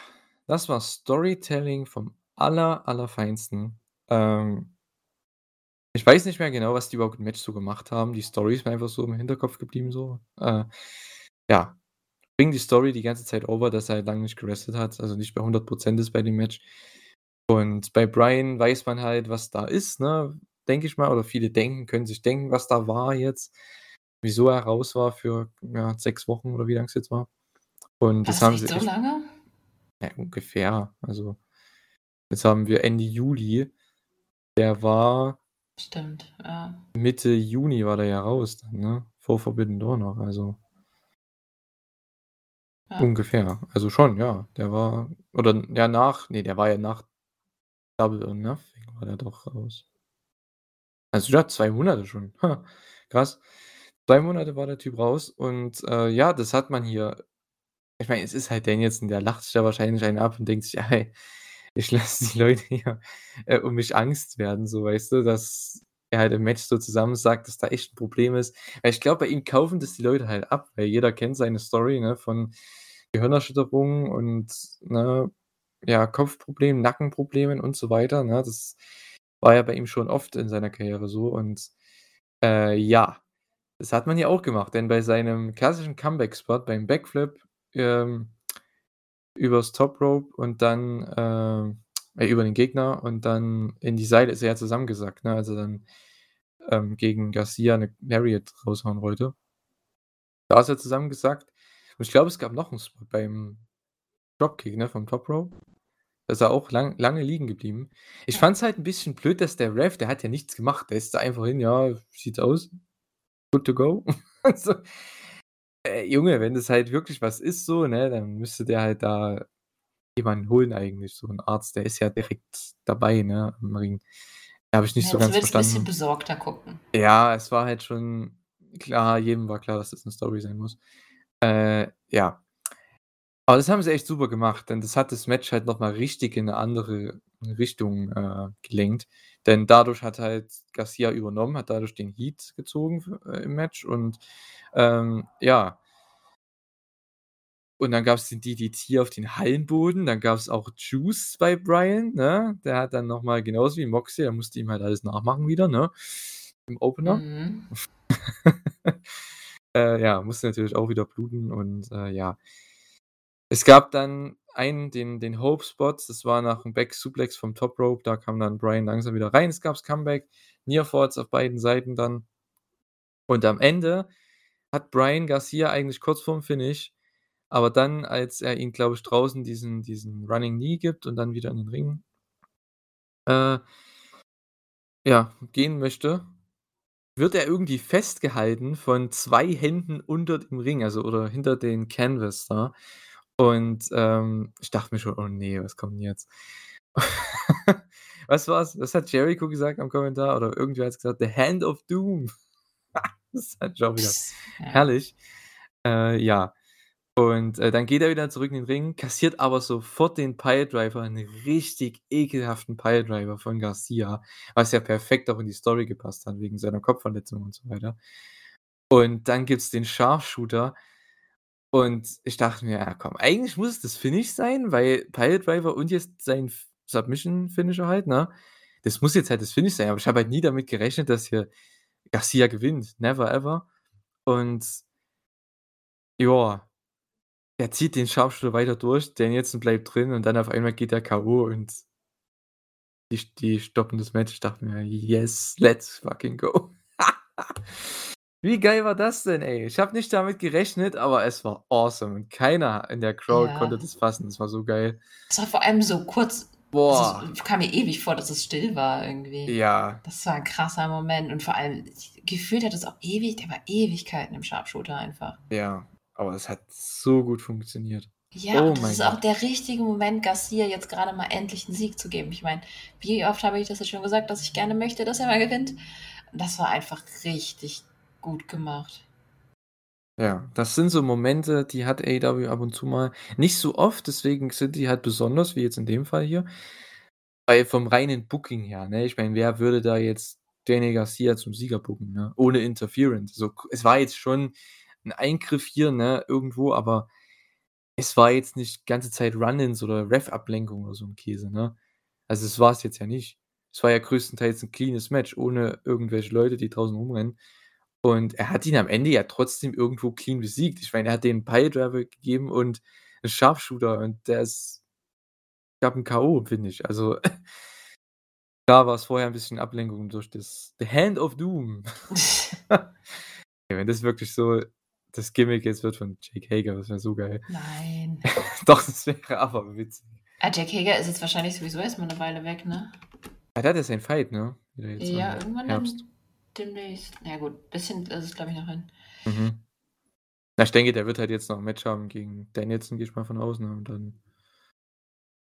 das war Storytelling vom aller Allerfeinsten. Ähm ich weiß nicht mehr genau, was die überhaupt im Match so gemacht haben. Die Story ist mir einfach so im Hinterkopf geblieben so. Äh, ja, bringen die Story die ganze Zeit over, dass er halt lang nicht gewrestelt hat, also, nicht bei 100 % ist bei dem Match. Und bei Bryan weiß man halt, was da ist, ne, denke ich mal, oder viele denken können sich denken, was da war jetzt, wieso er raus war für, ja, 6 Wochen oder wie lang es jetzt war. Und War das das haben sie so echt lange? ja, ungefähr. Also, jetzt haben wir Ende Juli. Der war Stimmt, ja. Mitte Juni war der ja raus dann, ne? Vor Forbidden Door noch, also Ja. ungefähr. Also, schon, ja. Der war oder ja, nach ne, der war ja nach Double or Nothing war der doch raus. Also, ja, 2 Monate schon. Ha, krass. 2 Monate war der Typ raus und, äh, ja, das hat man hier ich meine, es ist halt Danielson, der lacht sich da wahrscheinlich einen ab und denkt sich: „Ey, ich lasse die Leute hier, äh, um mich Angst werden“, so, weißt du, dass er halt im Match so zusammensackt, dass da echt 'n Problem ist. Weil ich glaube, bei ihm kaufen das die Leute halt ab, weil jeder kennt seine Story, ne, von Gehirnerschütterungen und, ne, ja, Kopfproblemen, Nackenproblemen und so weiter, ne? Das war ja bei ihm schon oft in seiner Karriere so und, äh, ja, das hat man hier auch gemacht, denn bei seinem klassischen Comeback-Spot, beim Backflip, ähm, übers Top Rope und dann, ähm äh, über den Gegner und dann in die Seile ist er ja zusammengesackt, ne, er dann, ähm, gegen Garcia 'ne Lariat raushauen wollte. Da ist er zusammengesackt und ich glaube, es gab noch 'n Spot beim Dropkick, ne, vom Top Rope. Da ist er auch lang lange liegen geblieben. Ich Ja. fand's halt 'n bisschen blöd, dass der Ref, der hat ja nichts gemacht. Der ist da einfach hin: „Ja, sieht's aus? Good to go?“ So, äh, Junge, wenn das halt wirklich was ist so, ne, dann müsste der halt da jemanden holen eigentlich, so 'n Arzt, der ist ja direkt dabei, ne, im Ring. habe ich nicht so Hättest du ganz willst 'n bisschen verstanden. besorgter gucken. Ja, es war halt schon klar jedem war klar, dass das 'ne Story sein muss. Äh, ja. Aber das haben sie echt super gemacht, denn das hat das Match halt noch mal richtig in 'ne andere Richtung, äh, gelenkt. Denn dadurch hat halt Garcia übernommen, hat dadurch den Heat gezogen f äh, im Match und, ähm, ja. Und dann gab's den DDT auf den Hallenboden, dann gab's auch Juice bei Bryan, ne? Der hat dann noch mal genauso wie Moxley der musste ihm halt alles nachmachen wieder, ne, im Opener. Mhm. Äh, ja, musste natürlich auch wieder bluten und, äh, ja. Es gab dann einen, den den Hope Spot, das war nach 'm Back Suplex vom Top Rope, da kam dann Bryan langsam wieder rein. Es gab's Comeback, Near Falls auf beiden Seiten dann. Und am Ende hat Bryan Garcia eigentlich kurz vorm Finish aber dann, als er ihn, glaube ich, draußen diesen diesen Running Knee gibt und dann wieder in den Ring äh ja, gehen möchte, wird er irgendwie festgehalten von 2 Händen unter dem Ring, also oder hinter den Canvas da. Und, ähm, ich dachte mir schon: „Oh ne, was kommt 'n jetzt?“ Was war's? Was hat Jericho gesagt am Kommentar oder irgendwer hat's gesagt: „The Hand of Doom.“ Das fand ich auch wieder herrlich. Äh, ja. Und, äh, dann geht er wieder zurück in den Ring, kassiert aber sofort den Piledriver, 'n richtig ekelhaften Piledriver von Garcia, was ja perfekt auch in die Story gepasst hat wegen seiner Kopfverletzung und so weiter. Und dann gibt's den Sharpshooter und ich dachte mir: „Ja komm, eigentlich muss es das Finish sein, weil Piledriver und jetzt sein F Submission Finisher halt, ne? Das muss jetzt halt das Finish sein.“ Aber ich habe halt nie damit gerechnet, dass hier Garcia gewinnt, never ever. Und ja, er zieht den Sharpshooter weiter durch, der Danielson bleibt drin und dann auf einmal geht er K.O. und die die stoppen das Match. Ich dachte mir: „Yes, let's fucking go.“ Wie geil war das denn, ey? Ich habe nicht damit gerechnet, aber es war awesome und keiner in der Crowd konnte Ja. das fassen. Das war so geil. Es war vor allem so kurz Boah. es kam mir ewig vor, dass es still war irgendwie. Ja. Das war 'n krasser Moment und vor allem gefühlt hat es auch ewig der war Ewigkeiten im Sharpshooter einfach. Ja, aber es hat so gut funktioniert. Ja, Oh und das ist auch Gott. der richtige Moment, Garcia jetzt grade mal endlich 'n Sieg zu geben. Ich meine, wie oft habe ich das jetzt schon gesagt, dass ich gerne möchte, dass er mal gewinnt? Und das war einfach richtig gut gemacht. Ja, das sind so Momente, die hat AEW ab und zu mal. Nicht so oft, deswegen sind die halt besonders, wie jetzt in dem Fall hier. Weil vom reinen Booking her, ne? Ich meine, wer würde da jetzt Daniel Garcia zum Sieger booken, ne? Ohne Interference. So es war jetzt schon 'n Eingriff hier, ne, irgendwo, aber es war jetzt nicht ganze Zeit Run-ins oder Ref-Ablenkung oder so 'n Käse, ne? Also, das war's jetzt ja nicht. Es war ja größtenteils 'n cleanes Match ohne irgendwelche Leute, die draußen rumrennen. Und er hat ihn am Ende ja trotzdem irgendwo clean besiegt. Ich meine, er hat den Piledriver gegeben und 'n Sharpshooter und der ist gab 'n K.O., finde ich. Also klar war's vorher 'n bisschen Ablenkung durch das The Hand of Doom. Ja, wenn das wirklich so das Gimmick jetzt wird von Jake Hager, das wäre so geil. Nein. Doch, das wäre aber witzig. Ah, Jake Hager ist jetzt wahrscheinlich sowieso erst mal 'ne Weile weg, ne? Ah, der hat ja seinen Fight, ne? Ja, im irgendwann Herbst. dann demnächst. Na ja gut, bisschen ist es, glaube ich, noch hin. Mhm. Na, ich denke, der wird halt jetzt noch 'n Match haben gegen Danielson, gehe ich mal von aus, ne? Und dann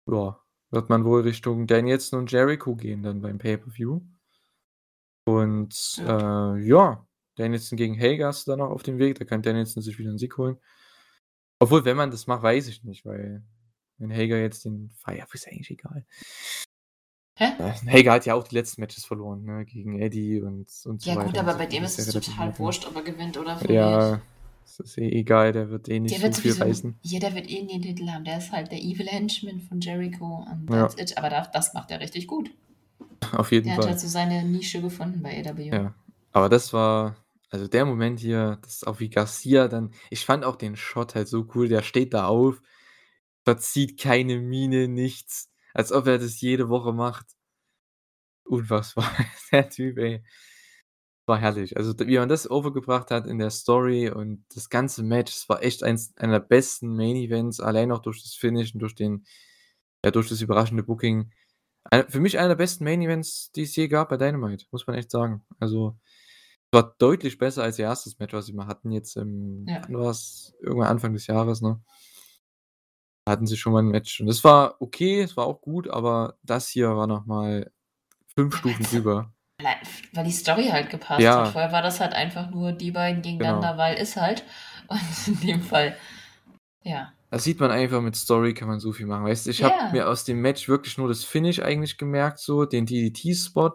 ja, wird man wohl Richtung Danielson und Jericho gehen dann beim Pay-per-View. Und, Ja. äh, ja, Danielson gegen Hager ist dann noch auf dem Weg. Da kann Danielson sich wieder 'n Sieg holen. Obwohl, wenn man das macht, weiß ich nicht, weil wenn Hager jetzt den Fire ist eigentlich egal. Hä? Hager hat ja auch die letzten Matches verloren, ne, gegen Eddie und und so Ja weiter gut, und aber so bei dem Das ist ja es total wurscht, ob er gewinnt oder verliert. Ja, das ist eh egal, der wird eh nicht Der so viel sowieso reißen. ja, der wird eh nie 'n Titel haben. Der ist halt der Evil Henchman von Jericho und Ja. that's it. Aber da das macht er richtig gut. Auf jeden Der hat Fall. halt so seine Nische gefunden bei AEW. Ja, aber das war also der Moment hier, das ist auch wie Garcia dann ich fand auch den Shot halt so cool. Der steht da auf, verzieht keine Miene, nichts, als ob er das jede Woche macht. Unfassbar, der Typ, ey. War herrlich. Also, wie man das overgebracht hat in der Story und das ganze Match, es war echt eins einer der besten Main Events, allein auch durch das Finish und durch den ja, durch das überraschende Booking. Für mich einer der besten Main Events, die es je gab bei Dynamite, muss man echt sagen. Also, war deutlich besser als ihr 1. Match, was sie mal hatten jetzt im Ja. Irgendwann Anfang des Jahres, ne? Hatten sie schon mal 'n Match und das war okay, es war auch gut, aber das hier war noch mal 5 Stufen drüber. Weil die Story halt gepasst ja. hat. Vorher war das halt einfach nur die beiden gegeneinander, genau. weil ist halt. Und in dem Fall, ja. Da sieht man einfach, mit Story kann man so viel machen. Weißt du, ich yeah. habe mir aus dem Match wirklich nur das Finish eigentlich gemerkt, so den DDT-Spot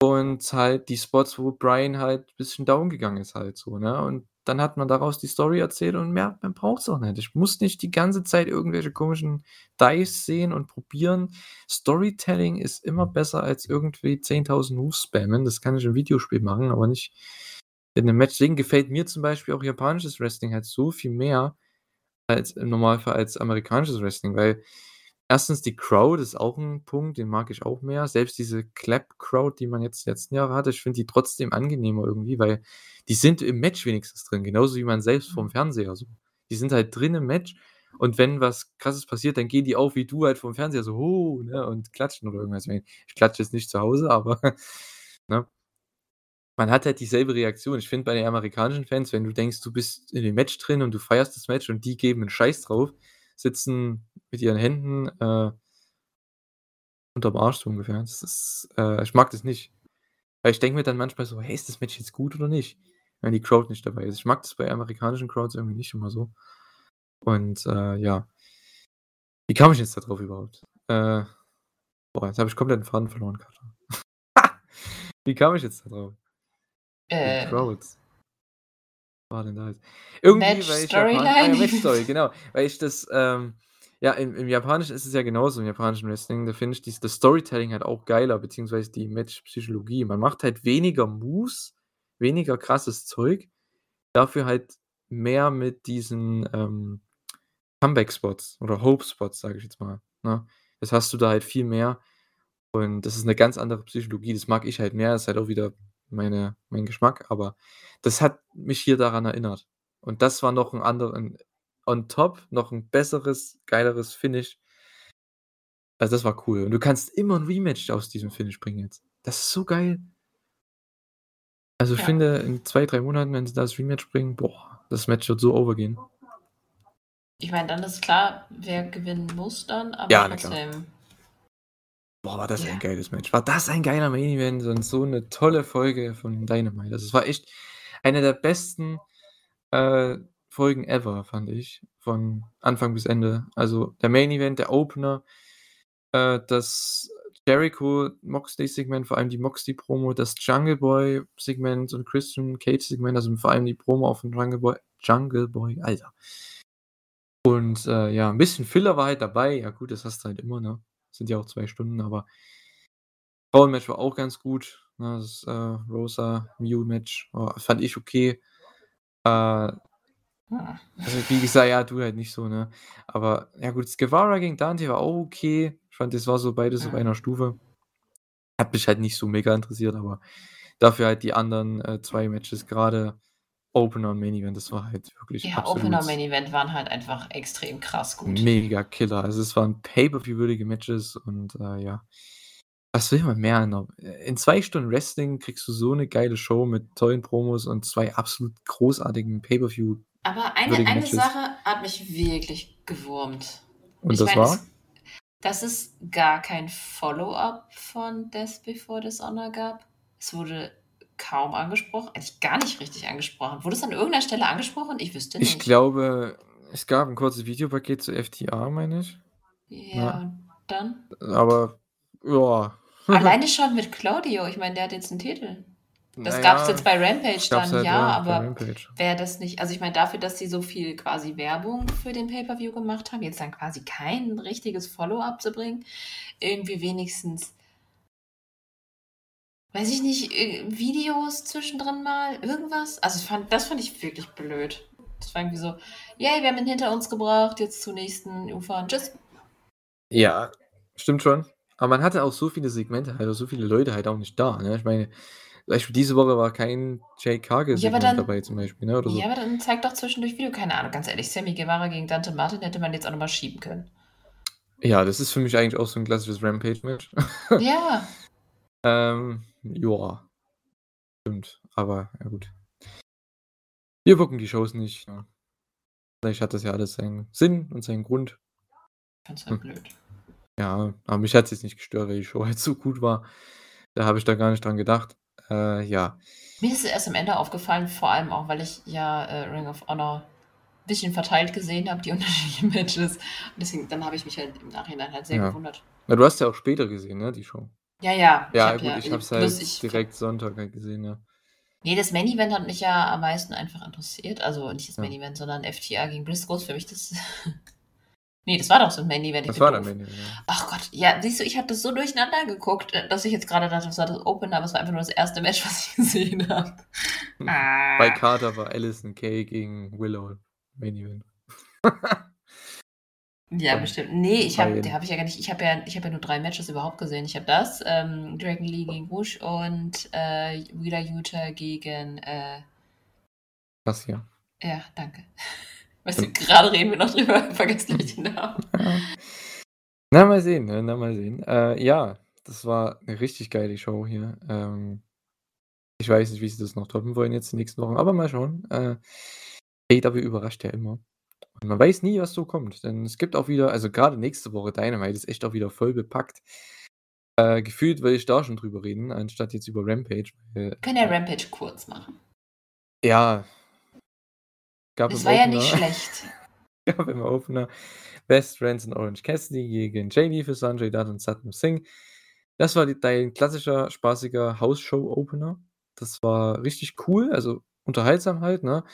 und halt die Spots, wo Brian halt ein bisschen down gegangen ist, halt so, ne? Und dann hat man daraus die Story erzählt und mehr, man braucht es auch nicht. Ich muss nicht die ganze Zeit irgendwelche komischen Dice sehen und probieren. Storytelling ist immer besser als irgendwie 10.000 Moves spammen. Das kann ich im Videospiel machen, aber nicht in einem Match. Deswegen gefällt mir zum Beispiel auch japanisches Wrestling halt so viel mehr als im Normalfall als amerikanisches Wrestling, weil Erstens die Crowd ist auch ein Punkt, den mag ich auch mehr. Selbst diese Clap-Crowd, die man jetzt die letzten Jahre hatte, ich finde die trotzdem angenehmer irgendwie, weil die sind im Match wenigstens drin, genauso wie man selbst vom mhm. Fernseher so. Die sind halt drin im Match und wenn was Krasses passiert, dann gehen die auch wie du halt vom Fernseher so, oh, ne, und klatschen oder irgendwas. Ich klatsche jetzt nicht zu Hause, aber ne? Man hat halt dieselbe Reaktion. Ich finde bei den amerikanischen Fans, wenn du denkst, du bist in dem Match drin und du feierst das Match und die geben einen Scheiß drauf, sitzen mit ihren Händen äh, unterm Arsch so ungefähr. Das ist, äh, ich mag das nicht. Weil ich denke mir dann manchmal so, hey, ist das Match jetzt gut oder nicht? Wenn die Crowd nicht dabei ist. Ich mag das bei amerikanischen Crowds irgendwie nicht immer so. Und äh, ja. Wie kam ich jetzt da drauf überhaupt? Äh, boah, jetzt habe ich komplett den Faden verloren, Katja. Wie kam ich jetzt da drauf? Äh. Die Crowds war denn da jetzt? Irgendwie, Match weil ich Storyline. Ah, Match Story, genau. Weil ich das, ähm, ja, im, im Japanischen ist es ja genauso, im japanischen Wrestling, da finde ich dies, das Storytelling halt auch geiler, beziehungsweise die Match-Psychologie. Man macht halt weniger Moves, weniger krasses Zeug, dafür halt mehr mit diesen ähm, Comeback-Spots oder Hope-Spots, sage ich jetzt mal. Ne? Das hast du da halt viel mehr und das ist eine ganz andere Psychologie, das mag ich halt mehr, das ist halt auch wieder meine, mein Geschmack, aber das hat mich hier daran erinnert. Und das war noch ein anderes, on top, noch ein besseres, geileres Finish. Also das war cool. Und du kannst immer ein Rematch aus diesem Finish bringen jetzt. Das ist so geil. Also ich ja. finde, in zwei, drei Monaten, wenn sie das Rematch bringen, boah, das Match wird so overgehen. Ich meine, dann ist klar, wer gewinnen muss dann, aber ja, trotzdem. Boah, war das ja. ein geiles Match. War das ein geiler Main Event und so eine tolle Folge von Dynamite. Das also, war echt eine der besten äh, Folgen ever, fand ich. Von Anfang bis Ende. Also der Main Event, der Opener, äh, das Jericho Moxley-Segment, vor allem die Moxley-Promo, das Jungle Boy-Segment und Christian Cage-Segment, also vor allem die Promo auf dem Jungle Boy, Jungle Boy, Alter. Und äh, ja, ein bisschen Filler war halt dabei. Ja, gut, das hast du halt immer, ne? Sind ja auch zwei Stunden, aber Frauenmatch war auch ganz gut. Ne? Das äh, Rosa Mew Match oh, fand ich okay. Äh. Also wie gesagt, ja, du halt nicht so, ne? Aber ja gut, Guevara gegen Dante war auch okay. Ich fand, das war so beides auf einer Stufe. Hat mich halt nicht so mega interessiert, aber dafür halt die anderen äh, zwei Matches, gerade Opener und Main Event, das war halt wirklich. Ja, Opener und Main Event waren halt einfach extrem krass gut. Mega Killer. Also es waren Pay-Per-View-würdige Matches und äh, ja. Was will man mehr? In zwei Stunden Wrestling kriegst du so eine geile Show mit tollen Promos und zwei absolut großartigen Pay-Per-View. Aber eine, eine Sache hat mich wirklich gewurmt. Und ich das meine, war? dass es gar kein Follow-up von Death Before Dishonor gab. Es wurde kaum angesprochen, eigentlich gar nicht richtig angesprochen. Wurde es an irgendeiner Stelle angesprochen? Ich wüsste nicht. Ich glaube, es gab ein kurzes Videopaket zu FTA, meine ich. Ja, ja. dann? Aber, ja. Alleine schon mit Claudio, ich meine, der hat jetzt einen Titel. Das naja, gab es jetzt bei Rampage dann, halt, ja, ja aber wäre das nicht, also ich meine, dafür, dass sie so viel quasi Werbung für den Pay-Per-View gemacht haben, jetzt dann quasi kein richtiges Follow-up zu bringen, irgendwie wenigstens weiß ich nicht, äh, Videos zwischendrin mal, irgendwas. Also fand, das fand ich wirklich blöd. Das war irgendwie so, yay, wir haben ihn hinter uns gebracht, jetzt zur nächsten Ufer und tschüss. Ja, stimmt schon. Aber man hatte auch so viele Segmente halt, so viele Leute halt auch nicht da. Ne? Ich meine, Beispiel diese Woche war kein Jay Cargill ja, dabei zum Beispiel. Ne? Oder so. Ja, aber dann zeigt doch zwischendurch Video, keine Ahnung, ganz ehrlich, Sammy Guevara gegen Dante Martin hätte man jetzt auch nochmal schieben können. Ja, das ist für mich eigentlich auch so ein klassisches Rampage-Match. Ja. ähm, ja, stimmt. Aber ja gut. Wir gucken die Shows nicht. Ja. Vielleicht hat das ja alles seinen Sinn und seinen Grund. Ganz halt hm. blöd. Ja, aber mich hat es jetzt nicht gestört, weil die Show halt so gut war. Da habe ich da gar nicht dran gedacht. Äh, ja. Mir ist es erst am Ende aufgefallen, vor allem auch, weil ich ja äh, Ring of Honor ein bisschen verteilt gesehen habe, die unterschiedlichen Matches. Und deswegen, dann habe ich mich halt im Nachhinein halt sehr Ja. gewundert. Na, du hast ja auch später gesehen, ne, die Show. Ja, ja. ich Ja, hab gut, ja, ich habe es halt ich, direkt Sonntag halt gesehen, ja. Nee, das Main Event hat mich ja am meisten einfach interessiert. Also nicht das Ja. Main Event, sondern FTA gegen Briscoes. Für mich das. nee, das war doch so ein Main Event. ich Das war der doof. Main Event, ja. Ach Gott, ja, siehst du, ich habe das so durcheinander geguckt, äh, dass ich jetzt gerade dachte, das war das Open, aber es war einfach nur das erste Match, was ich gesehen habe. Bei Carter war Allison Kay gegen Willow Main Event. Ja, Und bestimmt. Nee, ich habe, der habe ich ja gar nicht, ich habe ja, ich habe ja nur drei Matches überhaupt gesehen. Ich habe das, ähm, Dragon Lee gegen Bush und äh, Wheeler Utah gegen, äh, ja. ja, danke. Weißt du, gerade reden wir noch drüber, vergesst gleich den Namen. Na, mal sehen, ne? Na, mal sehen. Äh, ja, das war eine richtig geile Show hier. Ähm, ich weiß nicht, wie sie das noch toppen wollen jetzt die nächsten Wochen, aber mal schauen. Äh, AEW überrascht ja immer. Und man weiß nie, was so kommt. Denn es gibt auch wieder, also gerade nächste Woche Dynamite ist echt auch wieder voll bepackt. Äh, gefühlt will ich da schon drüber reden, anstatt jetzt über Rampage. Weil, Wir können ja Rampage kurz machen. ja. Gab Das im war ja Opener- nicht schlecht. gab im Opener Best Friends und Orange Cassidy gegen Jamie für Sanjay Dutt und Satnam Singh. Das war die, dein klassischer, spaßiger House-Show-Opener. Das war richtig cool, also unterhaltsam halt, ne?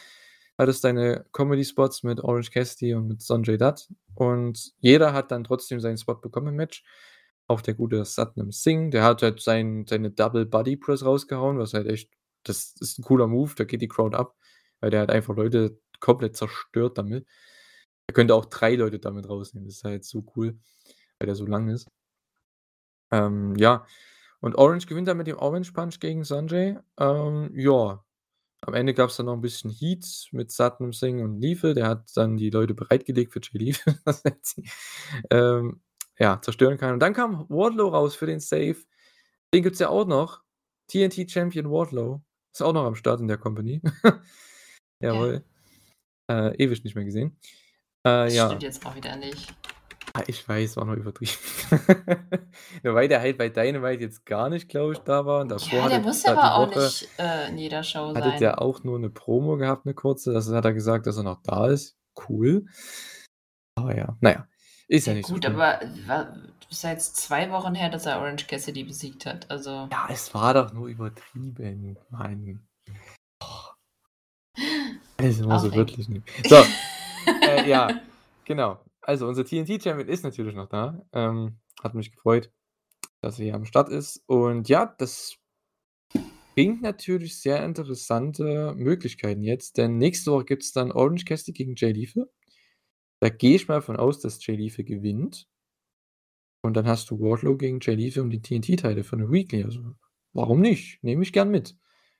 Hattest deine Comedy-Spots mit Orange Cassidy und mit Sanjay Dutt und jeder hat dann trotzdem seinen Spot bekommen im Match. Auch der gute Satnam Singh, der hat halt sein, seine Double Body Press rausgehauen, was halt echt, das ist ein cooler Move, da geht die Crowd ab, weil der halt einfach Leute komplett zerstört damit. Er könnte auch drei Leute damit rausnehmen. Das ist halt so cool, weil der so lang ist. Ähm, ja, und Orange gewinnt dann mit dem Orange Punch gegen Sanjay. Ähm, ja, am Ende gab es dann noch ein bisschen Heat mit Satnam Singh und Liefe. Der hat dann die Leute bereitgelegt für Jay Liefe, dass er sie ähm, ja, zerstören kann. Und dann kam Wardlow raus für den Save. Den gibt es ja auch noch. TNT Champion Wardlow. Ist auch noch am Start in der Company. Jawohl. Äh, ewig nicht mehr gesehen. Äh, Das ja. stimmt jetzt auch wieder nicht. Ah, ich weiß, war noch übertrieben. Nur weil der halt bei Dynamite jetzt gar nicht, glaube ich, da war. Und davor Ja, der hatte muss aber auch Woche nicht äh, in jeder Show hatte sein. der auch nur eine Promo gehabt, eine kurze. Das hat er gesagt, dass er noch da ist. Cool. Aber ja, naja. Ist ja, Ja, nicht gut, so schlimm. aber wa- ist ja jetzt zwei Wochen her, dass er Orange Cassidy besiegt hat. Also. Ja, es war doch nur übertrieben, Mann. Das so Aufregend. wirklich nicht. So, äh, ja, genau. Also unser TNT-Champion ist natürlich noch da. Ähm, hat mich gefreut, dass er hier am Start ist. Und ja, das bringt natürlich sehr interessante Möglichkeiten jetzt, denn nächste Woche gibt es dann Orange Cassidy gegen Jay Liefe. Da gehe ich mal von aus, dass Jay Liefe gewinnt. Und dann hast du Wardlow gegen Jay Liefe um die TNT-Teile für eine Weekly. Also, warum nicht? Nehme ich gern mit.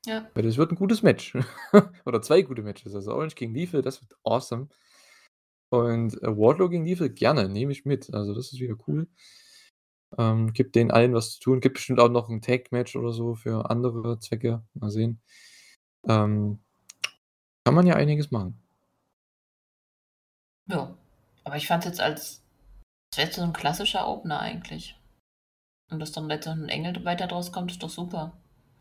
Ja. Weil das wird ein gutes Match. Oder zwei gute Matches. Also Orange gegen Liefe, das wird awesome. Und äh, Wardlow gegen Liefe, gerne, nehme ich mit. Also das ist wieder cool. Ähm, gibt denen allen was zu tun. Gibt bestimmt auch noch ein Tag-Match oder so für andere Zwecke. Mal sehen. Ähm, kann man ja einiges machen. Ja. Aber ich fand es jetzt als. Das wäre so ein klassischer Opener eigentlich. Und dass dann jetzt noch ein Engel weiter draus kommt, ist doch super.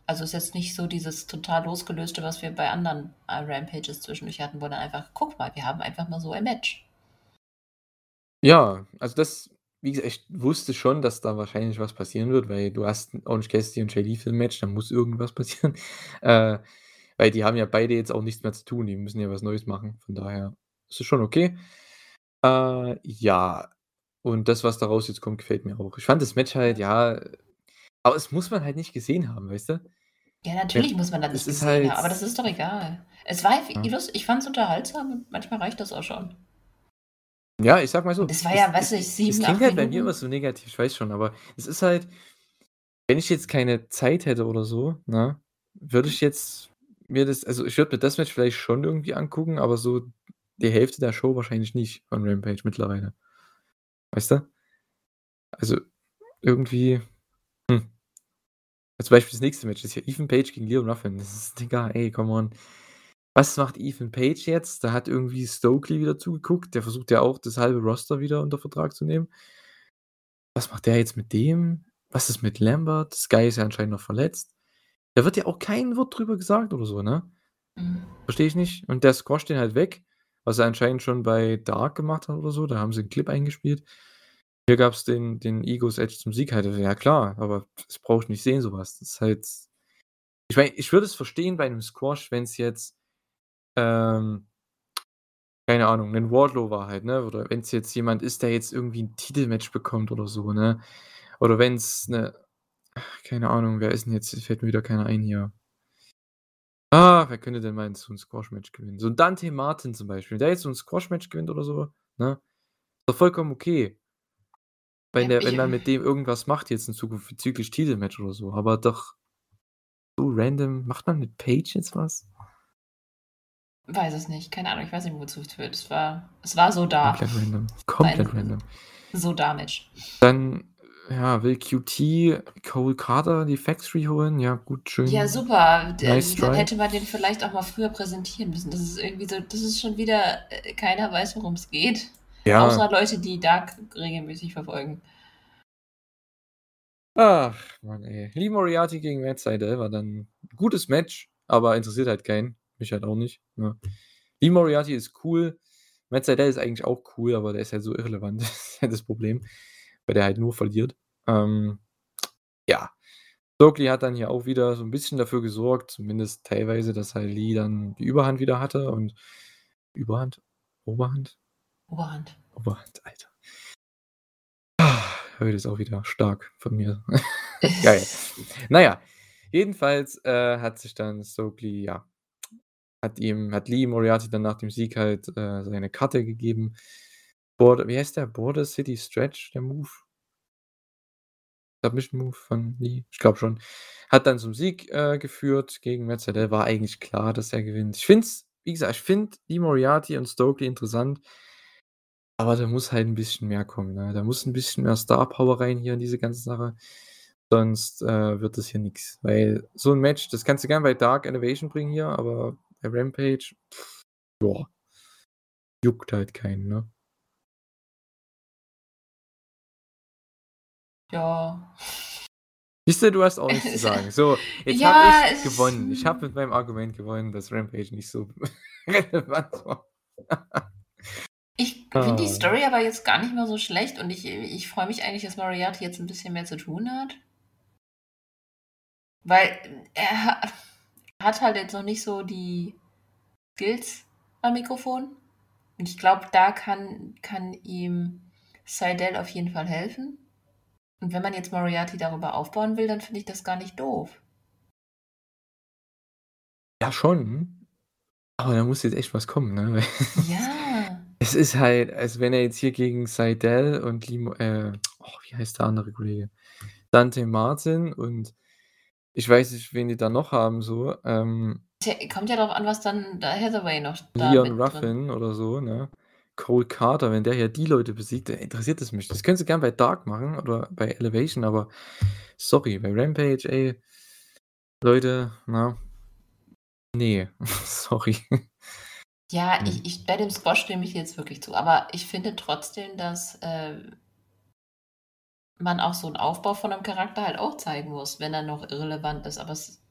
Also ist jetzt nicht so dieses total losgelöste, was wir bei anderen äh, Rampages zwischendurch hatten, wo dann einfach, guck mal, wir haben einfach mal so ein Match. Ja, also das, wie gesagt, ich wusste schon, dass da wahrscheinlich was passieren wird, weil du hast ein Orange Cassidy und Jay Lethal Match, da muss irgendwas passieren. Äh, weil die haben ja beide jetzt auch nichts mehr zu tun, die müssen ja was Neues machen. Von daher ist es schon okay. Äh, ja, und das, was daraus jetzt kommt, gefällt mir auch. Ich fand das Match halt, ja, aber es muss man halt nicht gesehen haben, weißt du? Ja, natürlich muss man das es nicht ist gesehen halt- haben, aber das ist doch egal. Es war Ja. ich fand es unterhaltsam und manchmal reicht das auch schon. Ja, ich sag mal so. Es war ja, weiß es- ich, sieben, Es acht klingt halt bei mir immer so negativ, ich weiß schon, aber es ist halt, wenn ich jetzt keine Zeit hätte oder so, ne, würde ich jetzt mir das, also ich würde mir das Match vielleicht schon irgendwie angucken, aber so die Hälfte der Show wahrscheinlich nicht von Rampage mittlerweile. Weißt du? Also irgendwie. Zum Beispiel das nächste Match ist ja Ethan Page gegen Leo Ruffin. Das ist, Digga, ey, come on. Was macht Ethan Page jetzt? Da hat irgendwie Stokely wieder zugeguckt. Der versucht ja auch, das halbe Roster wieder unter Vertrag zu nehmen. Was macht der jetzt mit dem? was ist mit Lambert? Sky ist ja anscheinend noch verletzt. Da wird ja auch kein Wort drüber gesagt oder so, ne? Mhm. Verstehe ich nicht. Und der squasht den halt weg, was er anscheinend schon bei Dark gemacht hat oder so. Da haben sie 'n Clip eingespielt. Hier gab's den den Egos Edge zum Sieg halt. Ja klar, aber das brauche ich nicht sehen, so was. Das ist halt ich meine, ich würde es verstehen bei 'nem Squash, wenn's jetzt, ähm keine Ahnung, 'nen Wardlow war halt, ne? Oder wenn's jetzt jemand ist, der jetzt irgendwie 'n Titelmatch bekommt oder so, ne? Oder wenn's 'ne keine Ahnung, wer ist 'n jetzt? Fällt mir wieder keiner ein hier. Ah, wer könnte denn mal so 'n Squash-Match gewinnen? So 'n Dante Martin zum Beispiel. Wenn der jetzt so 'n Squash-Match gewinnt oder so, ne? Ist doch vollkommen okay. Wenn der wenn man mit dem irgendwas macht jetzt in Zukunft bezüglich Titelmatch oder so, aber doch so random macht man mit Page jetzt was? Weiß es nicht. Keine Ahnung, ich weiß nicht, wozu es führt. Es war es war so da. Komplett random. Komplett Ein random. so da Match. Dann, ja, will QT Cole Carter die Factory holen. Ja, gut, schön. Ja, super. Nice dann try. hätte man den vielleicht auch mal früher präsentieren müssen. Das ist irgendwie so das ist schon wieder äh, keiner weiß, worum's geht, außer Ja. Leute, die Dark regelmäßig verfolgen. Ach, Mann, ey. Lee Moriarty gegen Matt Sydal war dann 'n gutes Match, aber interessiert halt keinen. Mich halt auch nicht, ne? Lee Moriarty ist cool. Matt Sydal ist eigentlich auch cool, aber der ist halt so irrelevant. Das ist halt das Problem, weil der halt nur verliert. Ähm, ja. Stokely hat dann hier auch wieder so 'n bisschen dafür gesorgt, zumindest teilweise, dass halt Lee dann die Überhand wieder hatte und Überhand? Oberhand? Oberhand. Oberhand, Alter. Heute ist auch wieder stark von mir. Geil. Na ja, jedenfalls, äh, hat sich dann Stokely ja, hat ihm hat Lee Moriarty dann nach dem Sieg halt, äh, seine Karte gegeben. Border wie heißt der? Border City Stretch, der Move? Submission Move von Lee? Ich glaube schon. Hat dann zum Sieg, äh, geführt gegen Sydal. War eigentlich klar, dass er gewinnt. Ich finde es wie gesagt, ich finde Lee Moriarty und Stokely interessant. Aber da muss halt 'n bisschen mehr kommen, ne? Da muss 'n bisschen mehr Star Power rein hier in diese ganze Sache. Sonst, äh, wird das hier nix. Weil so 'n Match, das kannst du gern bei Dark Elevation bringen hier, aber bei Rampage, ja. Juckt halt keinen, ne? Ja. Siehst du, du hast auch nichts zu sagen. So, jetzt Ja, habe ich es gewonnen. Ich habe mit meinem Argument gewonnen, dass Rampage nicht so relevant war. Ich finde die Ah. Story aber jetzt gar nicht mal so schlecht und ich ich freue mich eigentlich, dass Moriarty jetzt 'n bisschen mehr zu tun hat. Weil er ha hat halt jetzt noch nicht so die Skills am Mikrofon. Und ich glaube, da kann kann ihm Sydal auf jeden Fall helfen. Und wenn man jetzt Moriarty darüber aufbauen will, dann finde ich das gar nicht doof. Ja, schon. Aber da muss jetzt echt was kommen, ne? Ja. Es ist halt, als wenn er jetzt hier gegen Sydal und Lee Mo äh, oh, wie heißt der andere Kollege? Dante Martin und ich weiß nicht, wen die da noch haben so, ähm kommt ja drauf an, was dann da Hathaway noch da Leon mit drin Ruffin oder so, ne? Cole Carter, wenn der hier die Leute besiegt, interessiert es mich. Das können sie gern bei Dark machen oder bei Elevation, aber sorry, bei Rampage, ey, Leute, na ne, sorry. Ja, Mhm. ich ich bei dem Squash stimme ich jetzt wirklich zu. Aber ich finde trotzdem, dass, äh man auch so 'n Aufbau von 'nem Charakter halt auch zeigen muss, wenn er noch irrelevant ist. Aber es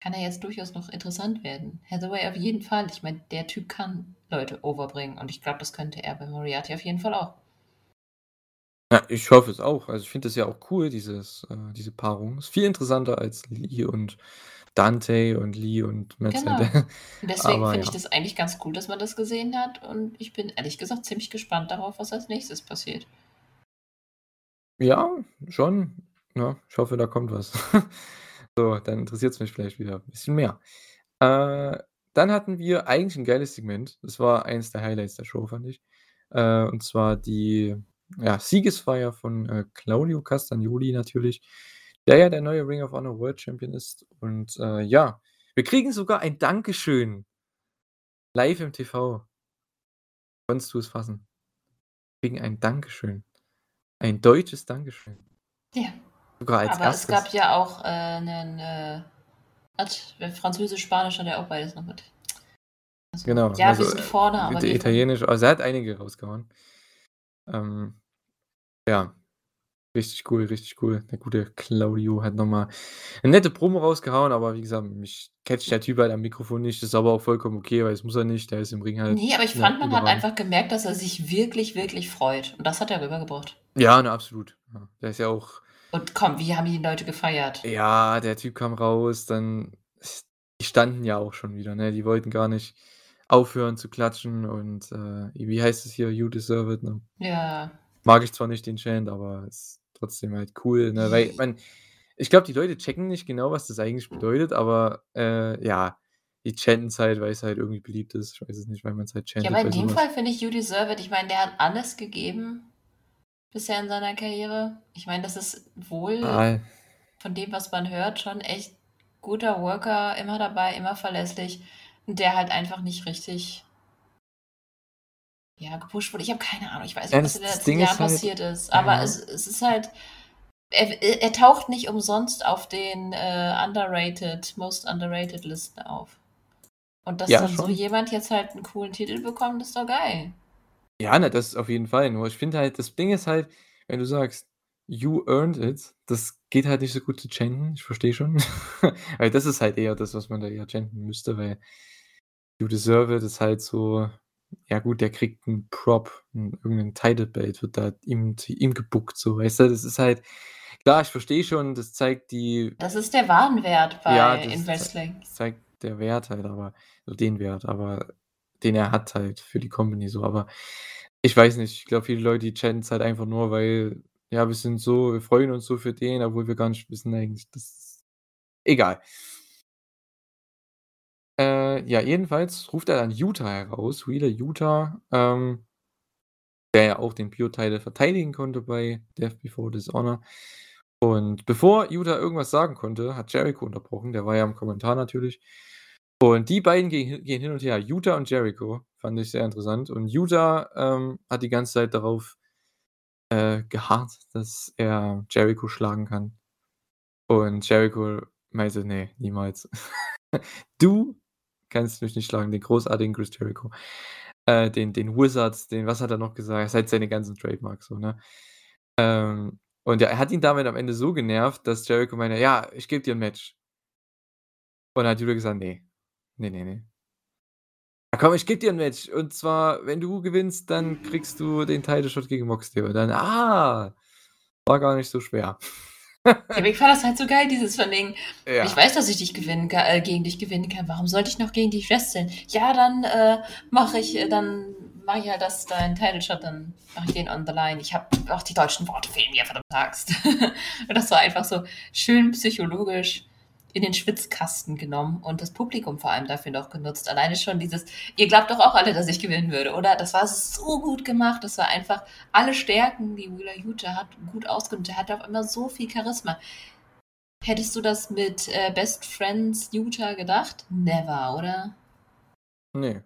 kann ja jetzt durchaus noch interessant werden. Hathaway auf jeden Fall. Ich meine, der Typ kann Leute overbringen und ich glaube, das könnte er bei Moriarty auf jeden Fall auch. Ja, ich hoffe es auch. Also, ich finde das ja auch cool, dieses äh, diese Paarung. Ist viel interessanter als Lee und Dante und Lee und Matt Genau. Deswegen finde ich ja. das eigentlich ganz cool, dass man das gesehen hat und ich bin ehrlich gesagt ziemlich gespannt darauf, was als Nächstes passiert. Ja, schon, ne? Ich hoffe, da kommt was. So, dann interessiert's mich vielleicht wieder 'n bisschen mehr. Äh, dann hatten wir eigentlich 'n geiles Segment. Das war eins der Highlights der Show, fand ich. Äh, und zwar die, ja, Siegesfeier von, äh, Claudio Castagnoli natürlich, der ja der neue Ring of Honor World Champion ist. Und, äh, ja, wir kriegen sogar ein Dankeschön live im TV. Konntest du es fassen? Wir kriegen ein Dankeschön. Ein deutsches Dankeschön. Ja. Sogar als Aber es erstes. gab ja auch, äh, 'nen, äh hat Französisch, Spanisch hat er auch beides noch mit. Also, Genau, ja, also, wir sind vorne, äh, aber Italienisch also, er hat einige rausgehauen. Ähm, ja. Richtig cool, richtig cool. Der gute Claudio hat noch mal 'ne nette Promo rausgehauen, aber wie gesagt, mich catcht der Typ halt am Mikrofon nicht. Das ist aber auch vollkommen okay, weil das muss er nicht. Der ist im Ring halt, Ne, aber ich fand, man hat einfach gemerkt, dass er sich wirklich, wirklich freut. Und das hat er rübergebracht. Ja, ne, absolut. Ja, der ist ja auch Und komm, wie haben die Leute gefeiert? Ja, der Typ kam raus, dann die standen ja auch schon wieder, ne? Die wollten gar nicht aufhören zu klatschen und, äh, wie heißt es hier? „You deserve it“, ne? Ja. Mag ich zwar nicht den Chant, aber ist trotzdem halt cool, ne? Weil man ich glaube, die Leute checken nicht genau, was das eigentlich bedeutet, aber, äh, ja, die chanten's halt, weil's halt irgendwie beliebt ist. Ich weiß es nicht, weil man's halt Ja, chantet aber in dem. Fall finde ich „You deserve it“ ich meine, der hat alles gegeben bisher in seiner Karriere. Ich meine, das ist wohl Ah. von dem, was man hört, schon echt guter Worker, immer dabei, immer verlässlich und der halt einfach nicht richtig ja, gepusht wurde. Ich habe keine Ahnung. Ich weiß nicht, was in den letzten Jahren ist halt passiert ist, aber ja. es es ist halt er er taucht nicht umsonst auf den, äh, underrated most underrated Listen auf. Und dass Ja, dann so schon. jemand jetzt halt 'n coolen Titel bekommt, ist doch geil. Ja, ne, das auf jeden Fall. Nur ich finde halt das Ding ist halt, wenn du sagst: „You earned it“, das geht halt nicht so gut zu chanten. Ich verstehe schon. Weil das ist halt eher das, was man da eher chanten müsste, weil „You deserve it“ ist halt so ja gut, der kriegt 'n Prop, 'n irgend 'nen Title Belt wird da ihm ihm gebookt, so, weißt du? Das ist halt klar, ich verstehe schon, das zeigt die Das ist der Warenwert Ja, bei in das zei Wrestling. das zeigt der Wert halt, aber so den Wert, aber den er hat halt für die Company so. Aber ich weiß nicht, ich glaube, viele Leute, die chanten's halt einfach nur, weil ja, wir sind so wir freuen uns so für den, obwohl wir gar nicht wissen eigentlich, dass egal. Äh, ja, jedenfalls ruft er dann Yuta heraus, Wheeler Yuta, ähm der ja auch den Pure Title verteidigen konnte bei Death Before Dishonor. Und bevor Yuta irgendwas sagen konnte, hat Jericho unterbrochen. Der war ja im Kommentar natürlich. Und die beiden gehen gehen hin und her, Yuta und Jericho, fand ich sehr interessant. Und Yuta, ähm, hat die ganze Zeit darauf, äh, geharrt, dass er Jericho schlagen kann. Und Jericho meinte: „Ne, niemals. Du kannst mich nicht schlagen, den großartigen Chris Jericho. Äh, den den Wizard, den was hat er noch gesagt? Er hat seine ganzen Trademarks so, ne? Ähm, und er hat ihn damit am Ende so genervt, dass Jericho meinte: „Ja, ich gebe dir 'n Match.“ Und dann hat Yuta gesagt: „Ne. Ne, ne, ne.“ „Ja komm, ich gebe dir 'n Match. Und zwar, wenn du gewinnst, dann kriegst du den Title Shot gegen Moxley.“ Und dann: „Ah, war gar nicht so schwer.“ Ja, aber ich fand das halt so geil, dieses von wegen: Ja. „Ich weiß, dass ich dich gewinnen ka äh, gegen dich gewinnen kann. Warum sollte ich noch gegen dich wresteln? Ja, dann, äh, mache ich äh, dann mache ich halt das deinen Title Shot, dann mache ich den on the line. Ich habe auch die deutschen Worte fehlen mir, verdammt Axt.“ Und das war einfach so schön psychologisch in den Schwitzkasten genommen und das Publikum vor allem dafür noch genutzt. Alleine schon dieses: „Ihr glaubt doch auch alle, dass ich gewinnen würde, oder?“ Das war so gut gemacht. Das war einfach alle Stärken, die Wheeler Yuta hat, gut ausgenutzt. Der hatte auf einmal so viel Charisma. Hättest du das mit, äh, Best Friends Yuta gedacht? Never, oder? Ne.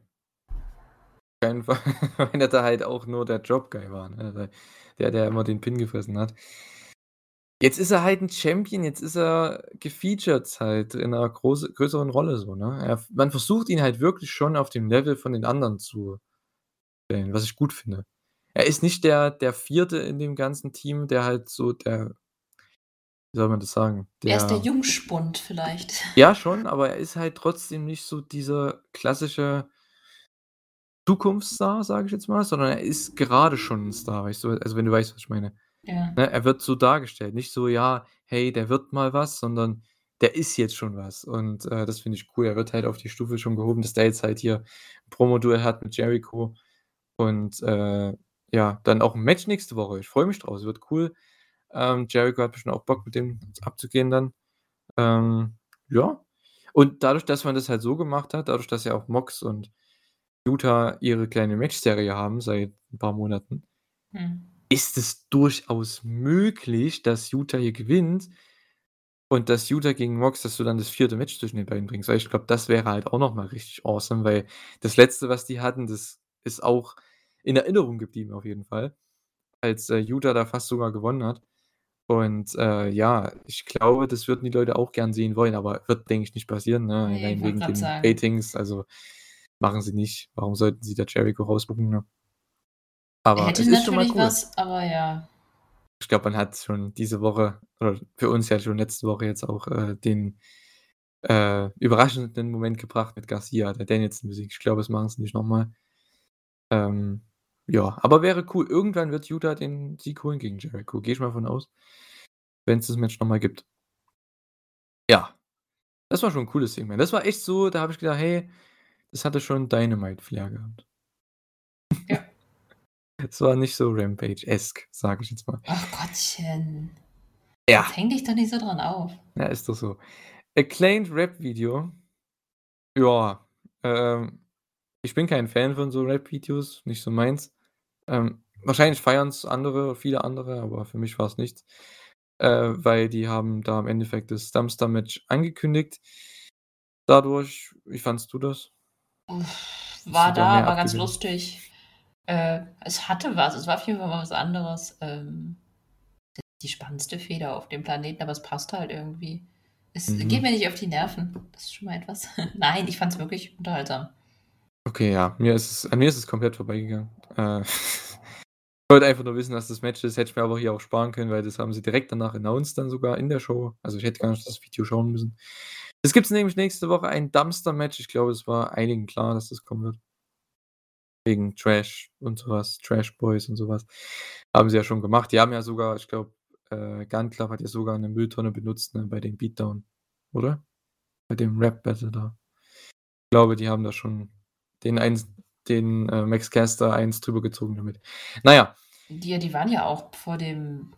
Keinen Fall, wenn er da halt auch nur der Drop Guy war, ne? Der, der immer den Pin gefressen hat. Jetzt ist er halt 'n Champion, jetzt ist er gefeatured halt in 'ner große größeren Rolle so, ne? Er man versucht ihn halt wirklich schon auf dem Level von den anderen zu stellen, was ich gut finde. Er ist nicht der der 4. in dem ganzen Team, der halt so der wie soll man das sagen? Er ist der Der Jungspund vielleicht. Ja, schon, aber er ist halt trotzdem nicht so dieser klassische Zukunftsstar, sage ich jetzt mal, sondern er ist gerade schon 'n Star, weißt du? Also, wenn du weißt, was ich meine. Ja. Ne, er wird so dargestellt, nicht so: „Ja, hey, der wird mal was“, sondern der ist jetzt schon was. Und, äh, das finde ich cool. Er wird halt auf die Stufe schon gehoben, dass der jetzt halt hier 'n Promoduell hat mit Jericho und, äh, ja, dann auch 'n Match nächste Woche. Ich freue mich drauf, es wird cool. Ähm, Jericho hat bestimmt auch Bock, mit dem abzugehen dann. Ähm, ja. Und dadurch, dass man das halt so gemacht hat, dadurch, dass ja auch Mox und Yuta ihre kleine Matchserie haben seit 'n paar Monaten Mhm. Ist es durchaus möglich, dass Yuta hier gewinnt und dass Yuta gegen Mox dass du dann das 4. Match zwischen den beiden bringst. Weil ich glaube, das wäre halt auch noch mal richtig awesome, weil das Letzte, was die hatten, das ist auch in Erinnerung geblieben auf jeden Fall, als, äh, Yuta da fast sogar gewonnen hat. Und, äh, ja, ich glaube, das würden die Leute auch gern sehen wollen, aber wird, denke ich, nicht passieren, ne? Ne, ich Allein wegen den sagen. Ratings, also, machen sie nicht. Warum sollten sie da Jericho rausbooken, ne? Er Aber hätte es ist schon mal natürlich cool. was, aber ja. Ich glaube, man hat schon diese Woche oder für uns ja schon letzte Woche jetzt auch, äh, den, äh, überraschenden Moment gebracht mit Garcia, der Danielson-Musik. Ich glaube, das machen sie nicht noch mal. Ähm, ja, aber wäre cool. Irgendwann wird Utah den Sieg holen gegen Jericho. Gehe ich mal von aus, wenn's das Match noch mal gibt. Ja. Das war schon 'n cooles Segment. Das war echt so, da habe ich gedacht: „Hey, das hatte schon Dynamite-Flair gehabt.“ Ja. Es war nicht so Rampage-esque, sage ich jetzt mal. Ach Gottchen. Ja. Jetzt häng dich doch nicht so dran auf. Ja, ist doch so. Acclaimed Rap-Video. Ja, ähm, ich bin kein Fan von so Rap-Videos, nicht so meins. Ähm, wahrscheinlich feiern's andere, viele andere, aber für mich war's nichts. Äh, weil die haben da im Endeffekt das Dumpster-Match angekündigt. Dadurch wie fandst du das? Uff, war da war ganz lustig. Äh, es hatte was. Es war auf jeden Fall mal was anderes. Ähm, die spannendste Feder auf dem Planeten, aber es passt halt irgendwie. Es geht Mhm. mir nicht auf die Nerven. Das ist schon mal etwas. Nein, ich fand's wirklich unterhaltsam. Okay, ja, mir ist es an mir ist es komplett vorbeigegangen. Äh, ich wollte einfach nur wissen, was das Match ist, hätte ich mir aber hier auch sparen können, weil das haben sie direkt danach announced dann sogar in der Show. Also, ich hätte gar nicht das Video schauen müssen. Es gibt's nämlich nächste Woche ein Dumpster-Match. Ich glaube, es war einigen klar, dass das kommen wird. Wegen Trash und so was, Trash Boys und so was. Haben sie ja schon gemacht. Die haben ja sogar ich glaube, äh, Gun Club hat ja sogar 'ne Mülltonne benutzt, ne, bei dem Beatdown, oder? Bei dem Rap-Battle da. Ich glaube, die haben da schon den eins den, äh, Max Caster eins drüber gezogen damit. Na ja. Die die waren ja auch vor dem,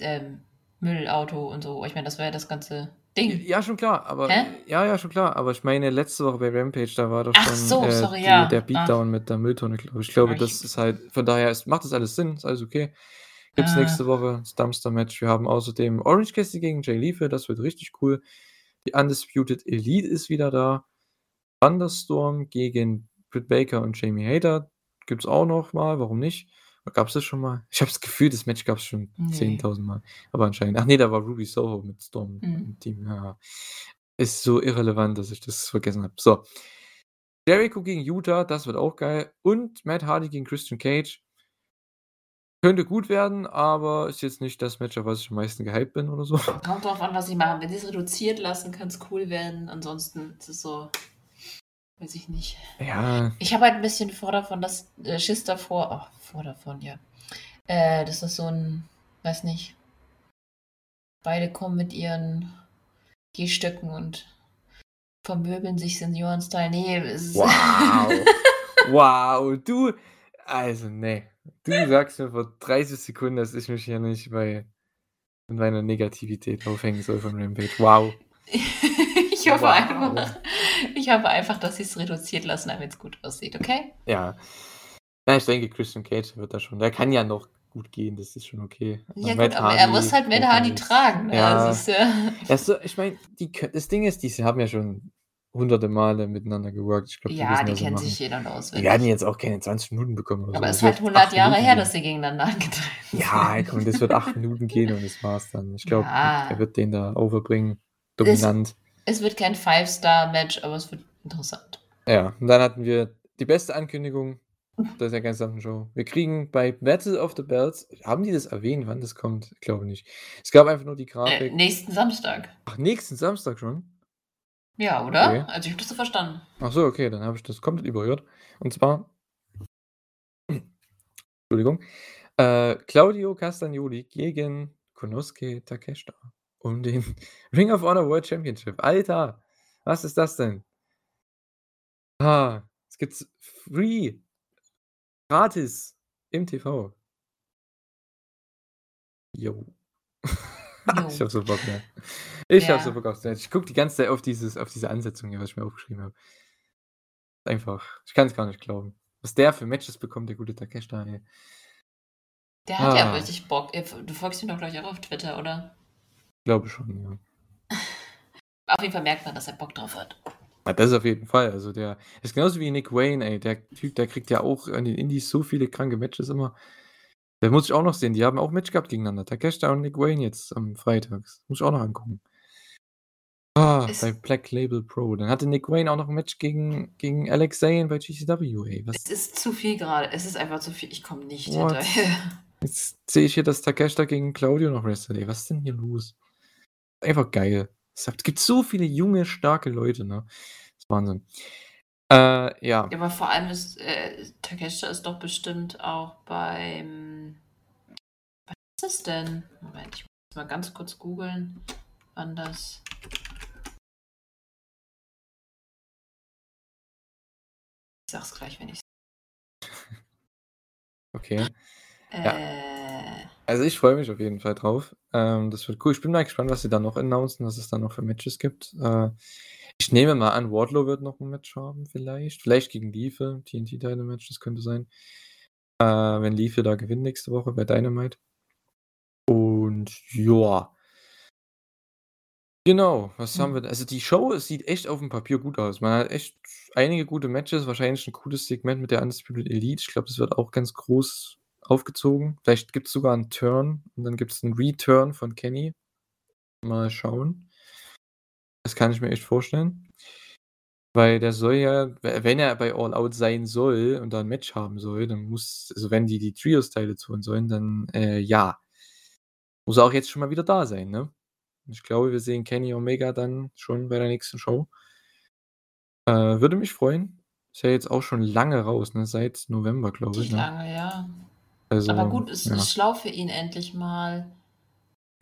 ähm, Müllauto und so. Ich meine, das war ja das ganze Ding. ja, schon klar, aber Hä? ja, ja, schon klar, aber ich meine letzte Woche bei Rampage, da war doch Ach schon, so, äh, sorry, die ja. der Ah. Beatdown mit der Mülltonne, glaube ich. Ich glaube, Ah, das ist halt von daher ist macht das alles Sinn, ist alles okay. Gibt's Ah. nächste Woche das Dumpster-Match. Wir haben außerdem Orange Cassidy gegen Jay Lethal, das wird richtig cool. Die Undisputed Elite ist wieder da. Thunderstorm gegen Britt Baker und Jamie Hayter gibt's auch noch mal, warum nicht? Oder gab's das schon mal? Ich habe das Gefühl, das Match gab's schon Ne. 10.000 Mal, aber anscheinend ach ne, da war Ruby Soho mit Storm Mhm. im Team, ja. Ist so irrelevant, dass ich das vergessen habe. So. Jericho gegen Utah, das wird auch geil. Und Matt Hardy gegen Christian Cage. Könnte gut werden, aber ist jetzt nicht das Match, auf was ich am meisten gehypt bin oder so. Kommt drauf an, was sie machen. Wenn sie's reduziert lassen, kann's cool werden. Ansonsten ist es so weiß ich nicht. Ja. Ich habe halt 'n bisschen vor davon, dass äh, Schiss davor oh, vor davon, ja. Äh, das so 'n weiß nicht beide kommen mit ihren Gehstöcken und vermöbeln sich Senioren-Style. Ne, es ist Wow. Wow, du also, ne. Du sagst mir vor 30 Sekunden, dass ich mich hier nicht bei meiner Negativität aufhängen soll von Rampage. Wow. Ich hoffe Wow. einfach ich hoffe einfach, dass sie's reduziert lassen, damit's gut aussieht, okay? Ja. Ja, ich denke, Christian Cage wird da schon der kann ja noch gut gehen, das ist schon okay. Ja gut, aber er muss halt Matt Hardy tragen, ne? Ja. Das ist ja so ich meine, die das Ding ist, die haben ja schon hunderte Male miteinander geworkt. Ich glaube, die Ja, wissen, die sie kennen sich jeder Die auswendig. werden jetzt auch keine 20 Minuten bekommen oder Aber so. ist Das halt wird 100 8 Jahre Minuten her, gehen. dass sie gegeneinander angetreten sind. Ja, komm, das wird 8 Minuten gehen und das war's dann. Ich glaube, Ja. er wird den da overbringen, Es dominant. Es wird kein Five-Star-Match, aber es wird interessant. Ja, und dann hatten wir die beste Ankündigung der der gesamten Show. Wir kriegen bei Battle of the Belts haben die das erwähnt, wann das kommt? Ich glaube nicht. Es gab einfach nur die Äh, Grafik nächsten Samstag. Ach, nächsten Samstag schon? Ja, oder? Okay. Also, ich habe das so verstanden. Ach so, okay, dann habe ich das komplett überhört. Und zwar Entschuldigung, äh, Claudio Castagnoli gegen Konosuke Takeshita um den Ring of Honor World Championship. Alter, was ist das denn? Ah, es gibt's free, gratis im TV. Jo. Ich Jo. habe so Bock, ja. Ich habe so Ja. Bock aufs Match. Ich gucke die ganze Zeit auf dieses auf diese Ansetzung hier, was ich mir aufgeschrieben habe. Einfach ich kann's gar nicht glauben. Was der für Matches bekommt, der gute Takeshita, ey. Der hat ja Ah. richtig Bock. F du folgst ihm doch, glaube ich, auch auf Twitter, oder? Glaube schon, ja. Auf jeden Fall merkt man, dass er Bock drauf hat. Ah, das auf jeden Fall. Also, der ist genauso wie Nick Wayne, ey. Der Typ, der kriegt ja auch an den Indies so viele kranke Matches immer. Der muss ich auch noch sehen. Die haben auch Match gehabt gegeneinander. Takeshita und Nick Wayne jetzt am Freitag. Das muss ich auch noch angucken. Ah, Es bei Black Label Pro. Dann hatte Nick Wayne auch noch 'n Match gegen gegen Alex Zane bei GCW, ey. Was Es ist zu viel grade. Es ist einfach zu viel. Ich komme nicht What? hinterher. Jetzt sehe ich hier, dass Takeshita gegen Claudio noch wrestelt. Ey, was ist denn hier los? Einfach geil. Es gibt so viele junge, starke Leute, ne? Das ist Wahnsinn. Äh, ja. Aber vor allem ist äh, Takeshita ist doch bestimmt auch beim. Was ist das denn? Moment, ich muss mal ganz kurz googeln, wann das. Ich sag's gleich, wenn ich. Okay. Ja. Äh, Also ich freue mich auf jeden Fall drauf. Ähm, das wird cool. Ich bin mal gespannt, was sie da noch announcen, was es da noch für Matches gibt. Äh, ich nehme mal an, Wardlow wird noch ein Match haben, vielleicht. Vielleicht gegen Liefe, TNT-Title-Match, das könnte sein. Äh, wenn Liefe da gewinnt nächste Woche bei Dynamite. Und ja. Genau, was haben wir da? Also die Show, sieht echt auf dem Papier gut aus. Man hat echt einige gute Matches, wahrscheinlich ein cooles Segment mit der Undisputed Elite. Ich glaube, das wird auch ganz groß aufgezogen. Vielleicht gibt es sogar einen Turn und dann gibt es einen Return von Kenny. Mal schauen. Das kann ich mir echt vorstellen. Weil der soll ja, wenn er bei All Out sein soll und da ein Match haben soll, dann muss, also wenn die die Trios-Teile tun sollen, dann äh, ja. Muss er auch jetzt schon mal wieder da sein, ne? Ich glaube, wir sehen Kenny Omega dann schon bei der nächsten Show. Äh, würde mich freuen. Ist ja jetzt auch schon lange raus, ne? Seit November, glaube ich. Ne? lange, ja. Also, Aber gut, es ja. ist schlau für ihn endlich mal.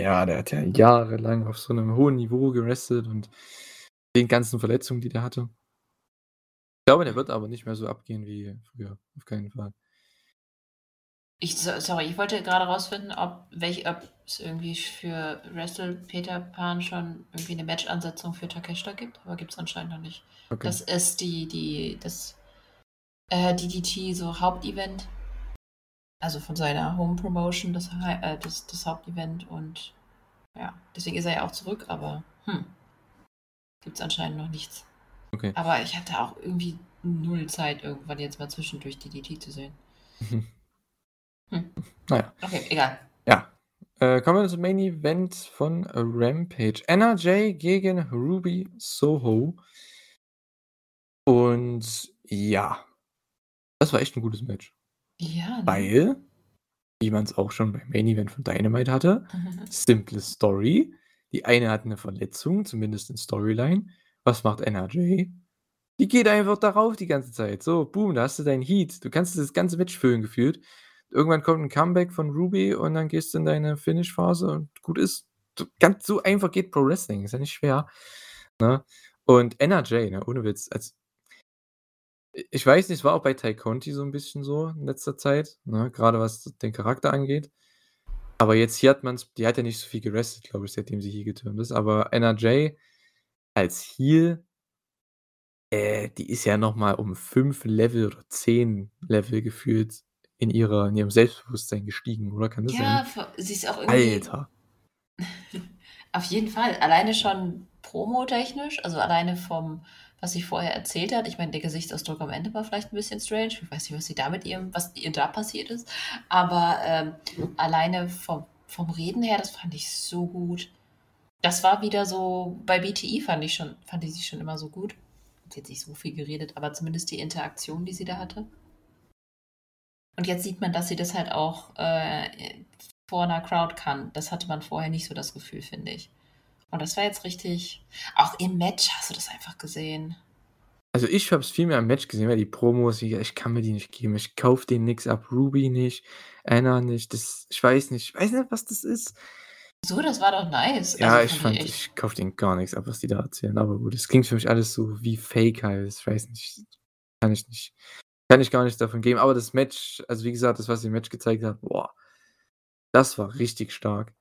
Ja, der hat ja jahrelang auf so einem hohen Niveau gerestelt und den ganzen Verletzungen, die der hatte. Ich glaube, der wird aber nicht mehr so abgehen wie früher. Auf keinen Fall. Ich, so- sorry, ich wollte gerade rausfinden, ob, welch, ob es irgendwie für Wrestle Peter Pan schon irgendwie eine Match-Ansetzung für Takeshita gibt, aber gibt es anscheinend noch nicht. Okay. Das ist die, die, das äh, DDT so Hauptevent. Also von seiner Home Promotion, das, äh, das, das Hauptevent und ja, deswegen ist er ja auch zurück, aber hm, gibt es anscheinend noch nichts. Okay. Aber ich hatte auch irgendwie null Zeit, irgendwann jetzt mal zwischendurch DDT zu sehen. Hm. Naja. Okay, egal. Ja. Äh, kommen wir zum Main Event von Rampage. NRJ gegen Ruby Soho. Und ja, das war echt ein gutes Match. Ja, ne? Weil, wie man es auch schon beim Main Event von Dynamite hatte, simple Story. Die eine hat eine Verletzung, zumindest in Storyline. Was macht NRJ? Die geht einfach darauf die ganze Zeit. So, boom, da hast du deinen Heat. Du kannst das ganze Match füllen gefühlt. Irgendwann kommt ein Comeback von Ruby und dann gehst du in deine Finish-Phase und gut ist. So, ganz so einfach geht Pro Wrestling. Ist ja nicht schwer. Ne? Und NRJ, ne, ohne Witz. Als, ich weiß nicht, es war auch bei Ty Conti so ein bisschen so in letzter Zeit, ne, gerade was den Charakter angeht. Aber jetzt hier hat man es, die hat ja nicht so viel gerestet, glaube ich, seitdem sie hier geturnt ist. Aber NRJ als Heal, äh, die ist ja nochmal um 5 Level oder 10 Level gefühlt in, ihrer, in ihrem Selbstbewusstsein gestiegen, oder? Kann das Ja, sein? ver- sie ist auch irgendwie. Alter. Auf jeden Fall. Alleine schon promotechnisch, also alleine vom, was sie vorher erzählt hat. Ich meine, der Gesichtsausdruck am Ende war vielleicht ein bisschen strange. Ich weiß nicht, was sie da mit ihrem, was ihr da passiert ist. Aber ähm, alleine vom, vom Reden her, das fand ich so gut. Das war wieder so, bei BTI fand ich schon, fand ich sie schon immer so gut. Hat jetzt nicht so viel geredet, aber zumindest die Interaktion, die sie da hatte. Und jetzt sieht man, dass sie das halt auch äh, vor einer Crowd kann. Das hatte man vorher nicht so das Gefühl, finde ich. Und das war jetzt richtig. Auch im Match hast du das einfach gesehen. Also ich habe es viel mehr im Match gesehen, weil die Promos, ich kann mir die nicht geben. Ich kaufe denen nichts ab. Ruby nicht, Anna nicht. Das, ich weiß nicht. Ich weiß nicht, was das ist. So, das war doch nice. Ja, Also ich fand echt- ich kaufe denen gar nichts ab, was die da erzählen. Aber gut, es klingt für mich alles so wie Fake halt. Ich weiß nicht. Kann ich nicht. Kann ich gar nichts davon geben. Aber das Match, also wie gesagt, das, was sie im Match gezeigt hat, boah, das war richtig stark.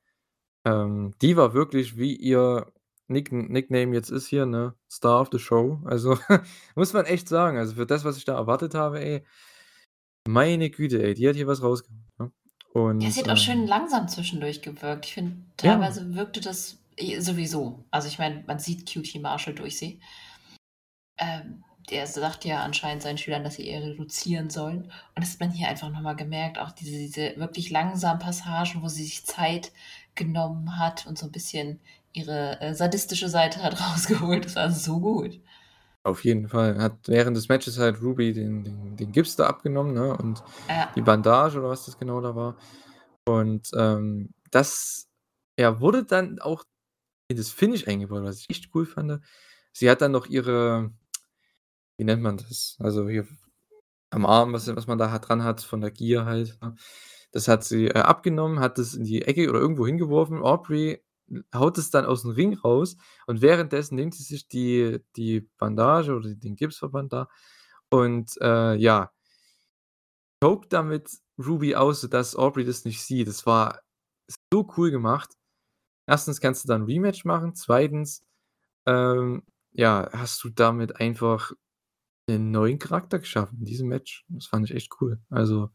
Ähm, die war wirklich, wie ihr Nick Nickname jetzt ist hier, ne? Star of the Show. Also, muss man echt sagen. Also für das, was ich da erwartet habe, ey, meine Güte, ey, die hat hier was rausgehauen. Ne? Und, Ja, sie hat auch ähm, schön langsam zwischendurch gewirkt. Ich finde, Ja. teilweise wirkte das eh sowieso. Also ich meine, man sieht QT Marshall durch sie. Ähm, der sagt ja anscheinend seinen Schülern, dass sie eher reduzieren sollen. Und das hat man hier einfach nochmal gemerkt. Auch diese, diese wirklich langsamen Passagen, wo sie sich Zeit genommen hat und so ein bisschen ihre äh, sadistische Seite hat rausgeholt. Das war so gut. Auf jeden Fall. Hat während des Matches halt Ruby den, den, den Gips da abgenommen, ne? Und Ja. die Bandage oder was das genau da war. Und, ähm, das, ja, wurde dann auch in das Finish eingebaut, was ich echt cool fand. Sie hat dann noch ihre wie nennt man das? Also, hier am Arm, was was man da hat dran hat von der Gier halt, ne? Das hat sie, äh, abgenommen, hat das in die Ecke oder irgendwo hingeworfen. Aubrey haut es dann aus'm Ring raus und währenddessen nimmt sie sich die die Bandage oder den Gipsverband da und, äh, ja choked damit Ruby aus, sodass Aubrey das nicht sieht. Das war so cool gemacht. 1. kannst du da 'n Rematch machen. 2. ähm, ja, hast du damit einfach 'nen neuen Charakter geschaffen in diesem Match. Das fand ich echt cool. Also,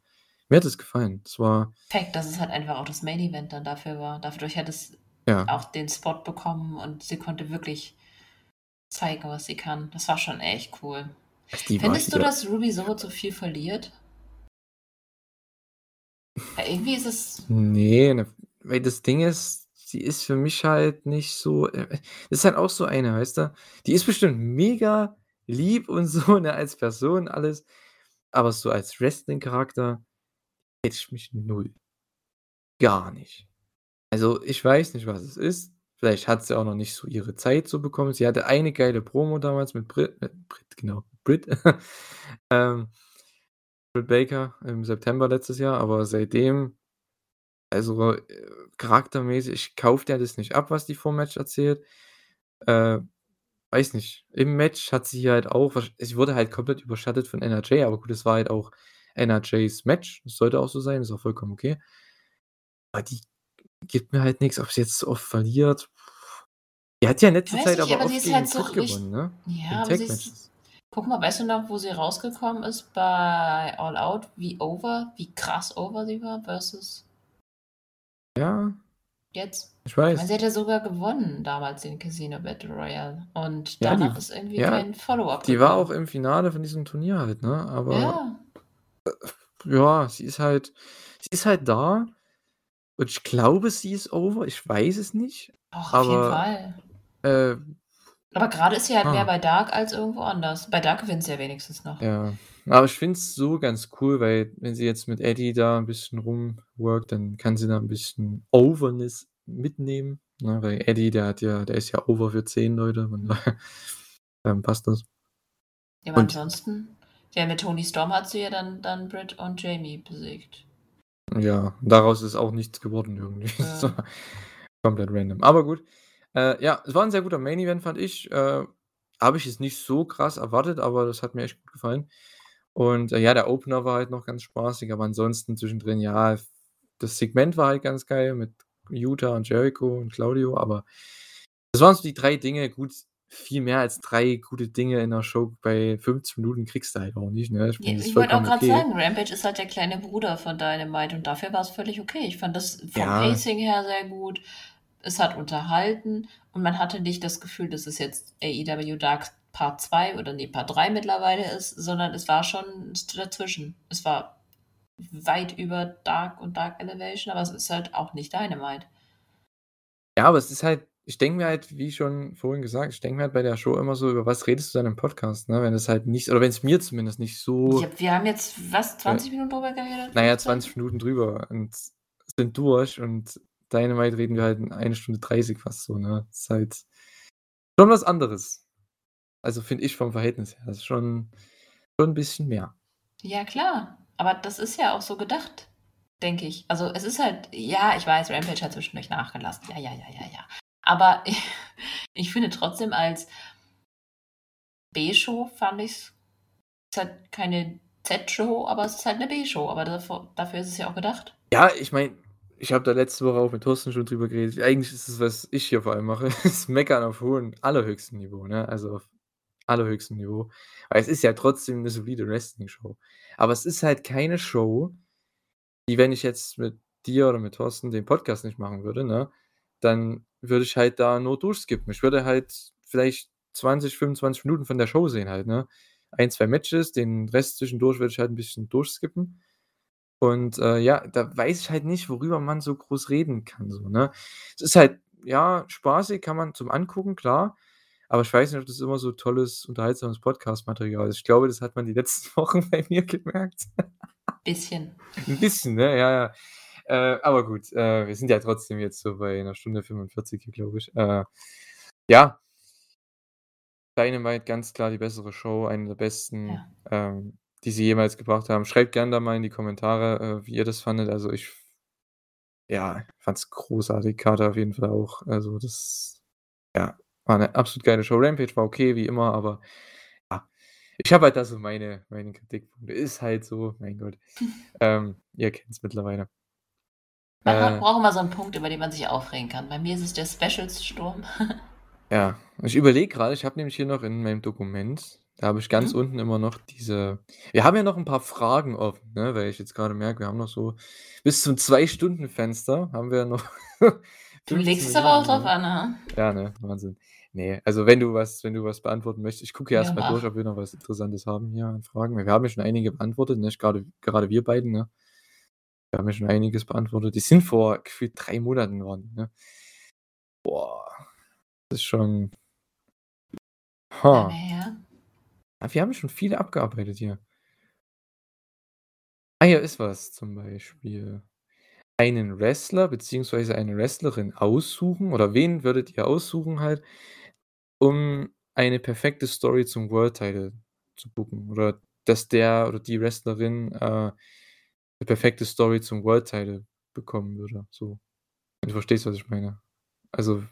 mir hat es gefallen. Das war Perfekt, dass es halt einfach auch das Main Event dann dafür war. Dadurch hat es Ja. auch den Spot bekommen und sie konnte wirklich zeigen, was sie kann. Das war schon echt cool. Die Findest du, dass Ruby so so viel verliert? Weil irgendwie ist es Ne, ne, weil das Ding ist, sie ist für mich halt nicht so äh, ist halt auch so eine, weißt du? Die ist bestimmt mega lieb und so, ne, als Person alles, aber so als Wrestling-Charakter catcht mich 0. Gar nicht. Also, ich weiß nicht, was es ist. Vielleicht hat sie auch noch nicht so ihre Zeit so bekommen. Sie hatte eine geile Promo damals mit Brit mit Brit, genau, Britt. Ähm, Britt Baker im September letztes Jahr, aber seitdem also, äh, charaktermäßig ich kaufe der das nicht ab, was die vorm Match erzählt. Äh, weiß nicht. Im Match hat sie halt auch sie wurde halt komplett überschattet von NRJ, aber gut, das war halt auch NRJs Match. Das sollte auch so sein, ist auch vollkommen okay. Aber die gibt mir halt nix, ob sie jetzt so oft verliert. Die hat ja in letzter Zeit nicht, aber aber oft gegen halt so gewonnen, ne? ja, aber sie ist guck mal, weißt du noch, wo sie rausgekommen ist bei All Out, wie over wie krass over sie war versus Ja. jetzt? Ich weiß. sie hat ja sogar gewonnen damals den Casino Battle Royale und Ja, die danach ist irgendwie ja, kein Follow-up die war auch gekommen. im Finale von diesem Turnier halt, ne? Aber, Ja. Äh, ja, sie ist halt sie ist halt da und ich glaube, sie ist over. Ich weiß es nicht, Doch, auf jeden aber, Fall. äh Aber grade ist sie halt mehr ah. bei Dark als irgendwo anders. Bei Dark gewinnt sie ja wenigstens noch. Ja, aber ich finde es so ganz cool, weil wenn sie jetzt mit Eddie da 'n bisschen rumworkt, dann kann sie da 'n bisschen Overness mitnehmen, ne? Weil Eddie, der hat ja der ist ja over für 10 Leute, ähm, passt das. Ja, aber Und ansonsten ja, mit Toni Storm hat sie ja dann dann Britt und Jamie besiegt. Ja, daraus ist auch nichts geworden irgendwie. Ja. komplett random. Aber gut. Äh, ja, es war 'n sehr guter Main Event, fand ich. Äh, habe ich jetzt nicht so krass erwartet, aber das hat mir echt gut gefallen. Und, äh, ja, der Opener war halt noch ganz spaßig, aber ansonsten zwischendrin, ja, das Segment war halt ganz geil mit Yuta und Jericho und Claudio, aber das waren so die 3 Dinge. Gut, viel mehr als 3 gute Dinge in 'ner Show bei 15 Minuten kriegst du halt auch nicht, ne? Ich ich wollte auch grad okay. sagen, Rampage ist halt der kleine Bruder von Dynamite und dafür war's völlig okay. Ich fand das vom Ja. Pacing her sehr gut. Es hat unterhalten und man hatte nicht das Gefühl, dass es jetzt AEW Dark Part 2 oder ne, Part 3 mittlerweile ist, sondern es war schon dazwischen. Es war weit über Dark und Dark Elevation, aber es ist halt auch nicht Dynamite. Ja, aber es ist halt ich denke mir halt, wie schon vorhin gesagt, ich denke mir halt bei der Show immer so: „Über was redest du dann im Podcast“, ne? Wenn es halt nicht oder wenn's mir zumindest nicht so Ja, wir haben jetzt, was, äh 20 Minuten drüber geredet? na ja, 15? 20 Minuten drüber und sind durch und Dynamite reden wir halt in 1 Stunde 30 fast so, ne? Ist halt schon was anderes. Also, finde ich vom Verhältnis her. Das ist schon schon 'n bisschen mehr. Ja, klar, aber das ist ja auch so gedacht, denke ich. Also, es ist halt ja, ich weiß, Rampage hat zwischendurch nachgelassen. Ja, ja, ja, ja, ja. Aber ich finde trotzdem als B-Show fand ich's ist halt keine Z-Show, aber es ist halt 'ne B-Show, aber davor dafür ist es ja auch gedacht. Ja, ich meine, ich habe da letzte Woche auch mit Thorsten schon drüber geredet. Eigentlich ist es, was ich hier vor allem mache, ist Meckern auf hohem allerhöchstem Niveau, ne? Also, auf allerhöchstem Niveau. Weil es ist ja trotzdem 'ne solide Wrestling-Show. Aber es ist halt keine Show, die wenn ich jetzt mit dir oder mit Thorsten den Podcast nicht machen würde, ne, dann würde ich halt da nur durchskippen. Ich würde halt vielleicht 20, 25 Minuten von der Show sehen halt, ne? 1, 2 Matches, den Rest zwischendurch würde ich halt 'n bisschen durchskippen. Und, äh, ja, da weiß ich halt nicht, worüber man so groß reden kann so, ne? Es ist halt, ja, spaßig, kann man zum Angucken, klar, aber ich weiß nicht, ob das immer so tolles, unterhaltsames Podcast-Material ist. Ich glaube, das hat man die letzten Wochen bei mir gemerkt. Bisschen. 'N bisschen, ne? Ja, ja. Äh, aber gut, äh, wir sind ja trotzdem jetzt so bei einer Stunde 45 hier, glaube ich. Äh, ja. Dynamite, ganz klar die bessere Show, eine der besten, Ja. ähm, die sie jemals gebracht haben. Schreibt gerne da mal in die Kommentare, äh, wie ihr das fandet. Also, ich ja, fand's großartig. Carter auf jeden Fall auch. Also, das ja, war 'ne absolut geile Show. Rampage war okay, wie immer, aber ja, ich habe halt da so meine meine Kritikpunkte. Ist halt so, mein Gott. Ähm, ihr kennt's mittlerweile. Man Äh braucht immer so 'n Punkt, über den man sich aufregen kann. Bei mir ist es der Specials-Sturm. Ja, ich überlege grade, ich habe nämlich hier noch in meinem Dokument da habe ich ganz Mhm. unten immer noch diese wir haben ja noch 'n paar Fragen offen, ne, weil ich jetzt grade merke, wir haben noch so bis zum 2-Stunden-Fenster haben wir noch Du 15 legst es aber auch drauf an, ha? Ja, ne? Wahnsinn. Ne, also, wenn du was wenn du was beantworten möchtest ich gucke ja Ja, erst mal durch, ob wir noch was Interessantes haben hier an Fragen, wir haben ja schon einige beantwortet, ne? Grade gerade wir beiden, ne? Wir haben ja schon einiges beantwortet. Die sind vor gefühlt 3 Monaten die, ne? Boah, das ist schon Ha. her. Ah, wir haben schon viele abgearbeitet hier. Ah, hier ist was zum Beispiel. Einen Wrestler beziehungsweise eine Wrestlerin aussuchen oder wen würdet ihr aussuchen halt, um eine perfekte Story zum World Title zu booken oder dass der oder die Wrestlerin, äh, 'ne perfekte Story zum World Title bekommen würde, so. Wenn du verstehst, was ich meine. Also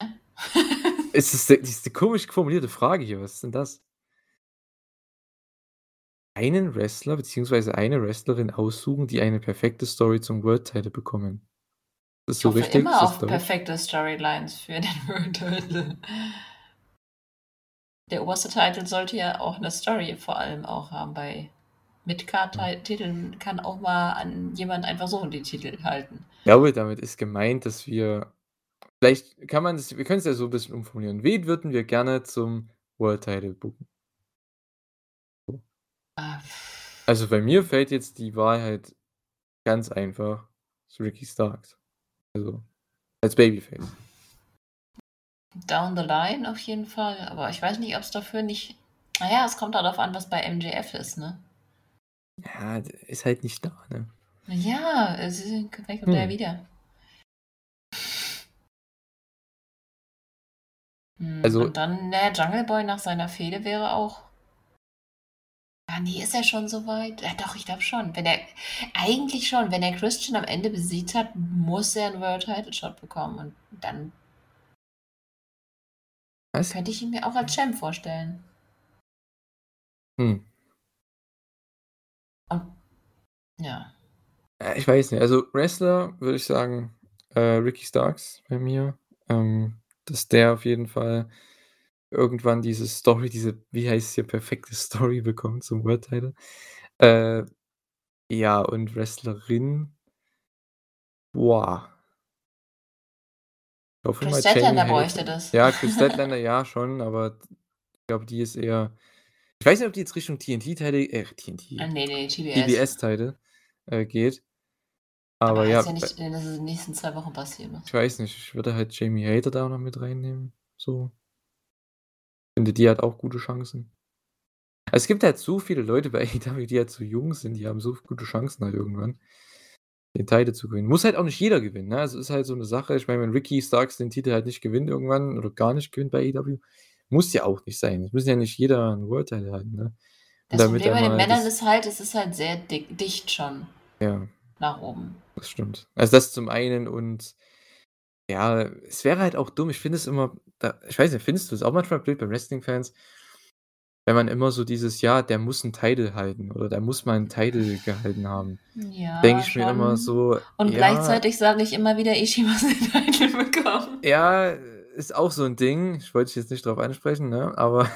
es ist 'ne das ist 'ne komisch formulierte Frage hier. Was ist denn das? Einen Wrestler beziehungsweise eine Wrestlerin aussuchen, die eine perfekte Story zum World Title bekommen. Ist das Ich so hoffe richtig? immer Ist das auf perfekte Storylines für den World Title. Der oberste Title sollte ja auch 'ne Story vor allem auch haben. Bei Mid-Card Ja. Ti Titeln kann auch mal an jemand einfach so den Titel halten. Ich glaube, damit ist gemeint, dass wir vielleicht kann man das wir können's ja so 'n bisschen umformulieren. Wen würden wir gerne zum World Title booken? So. Ah. Also, bei mir fällt jetzt die Wahrheit ganz einfach, ist Ricky Starks. Also, als Babyface. Down the line auf jeden Fall, aber ich weiß nicht, ob's dafür nicht na ja, es kommt darauf an, was bei MJF ist, ne? Ja, der ist halt nicht da, ne? Ja, es ist vielleicht kommt er ja Hm. wieder. Hm, Also und dann, ja, Jungle Boy nach seiner Fehde wäre auch Ah, ne, ist er schon so weit? Ja doch, ich glaube schon. Wenn er eigentlich schon, wenn er Christian am Ende besiegt hat, muss er 'n World Title Shot bekommen und dann Was? könnte ich ihn mir auch als Champ vorstellen. Hm. Ja. Äh, ich weiß nicht. Also, Wrestler würde ich sagen, äh, Ricky Starks bei mir, ähm, dass der auf jeden Fall irgendwann diese Story, diese wie heißt es hier, perfekte Story bekommt zum World Title. Äh, ja, und Wrestlerin boah. Jamie Statlander bräuchte das. Ja, Kris Statlander, ja schon, aber ich glaube, die ist eher ich weiß nicht, ob die jetzt Richtung TNT-Title äh, TNT Ah, ne, ne, TBS. TBS-Title, äh, geht. Aber Aber ja, ja nicht, äh, dass es in den nächsten 2 Wochen passieren muss. Ich weiß nicht, ich würde halt Jamie Hayter da auch noch mit reinnehmen, so. Finde, die hat auch gute Chancen. Es gibt halt so viele Leute bei AEW, die halt so jung sind, die haben so gute Chancen halt irgendwann, den Title zu gewinnen. Muss halt auch nicht jeder gewinnen, ne? Also, ist halt so 'ne Sache. Ich meine, wenn Ricky Starks den Titel halt nicht gewinnt irgendwann oder gar nicht gewinnt bei AEW, muss ja auch nicht sein. Es muss ja nicht jeder 'n World Title halten, ne? Und Das Problem bei den Männern ist halt, es ist halt sehr dick dicht schon Ja. nach oben. Das stimmt. Also, das zum einen und ja, es wäre halt auch dumm. Ich finde es immer da ich weiß nicht, findest du es auch manchmal blöd bei Wrestling-Fans wenn man immer so dieses: „Ja, der muss 'n Title halten oder der muss mal 'n Title gehalten haben.“ Ja, Denke ich mir immer schon. so: Und „Ja“ gleichzeitig sage ich immer wieder, Ishii muss den Titel bekommen. Ja, ist auch so 'n Ding. Ich wollte dich jetzt nicht drauf ansprechen, ne, aber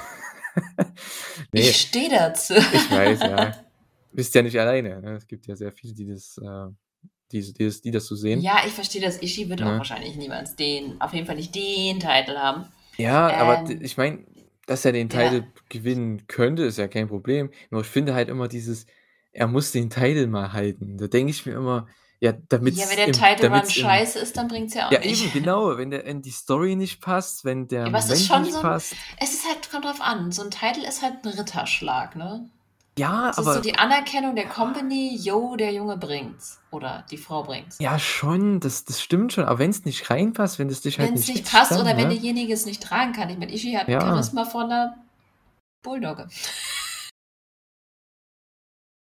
ne. Ich stehe dazu. Ich weiß, ja. Bist ja nicht alleine, ne? Es gibt ja sehr viele, die das, äh die die das die das so sehen. Ja, ich verstehe das. Ishii wird auch Ne? wahrscheinlich niemals den auf jeden Fall nicht den Titel haben. Ja, aber Ähm ich meine, dass er den Ja. Title gewinnen könnte, ist ja kein Problem. Nur ich finde halt immer dieses: „Er muss den Title mal halten.“ Da denke ich mir immer: „Ja, Ja, damit's wenn der Title Run damit's im“ scheiße ist, dann bringt's ja auch Ja, nicht. eben, genau. Wenn der wenn die Story nicht passt, wenn der Ja, aber es ist Moment schon nicht so 'n passt. es ist halt kommt drauf an. So 'n Title ist halt 'n Ritterschlag, ne? Ja, Das ist so aber die Anerkennung der Company: „Jo, der Junge bringt's“ oder die Frau bringt's. Ja, schon, das das stimmt schon, aber wenn's nicht reinpasst, wenn das dich halt Wenn's nicht nicht catcht passt dann, oder wenn ne? derjenige es nicht tragen kann. Ich meine, Ishii hat Ja. Charisma von 'ner Bulldogge.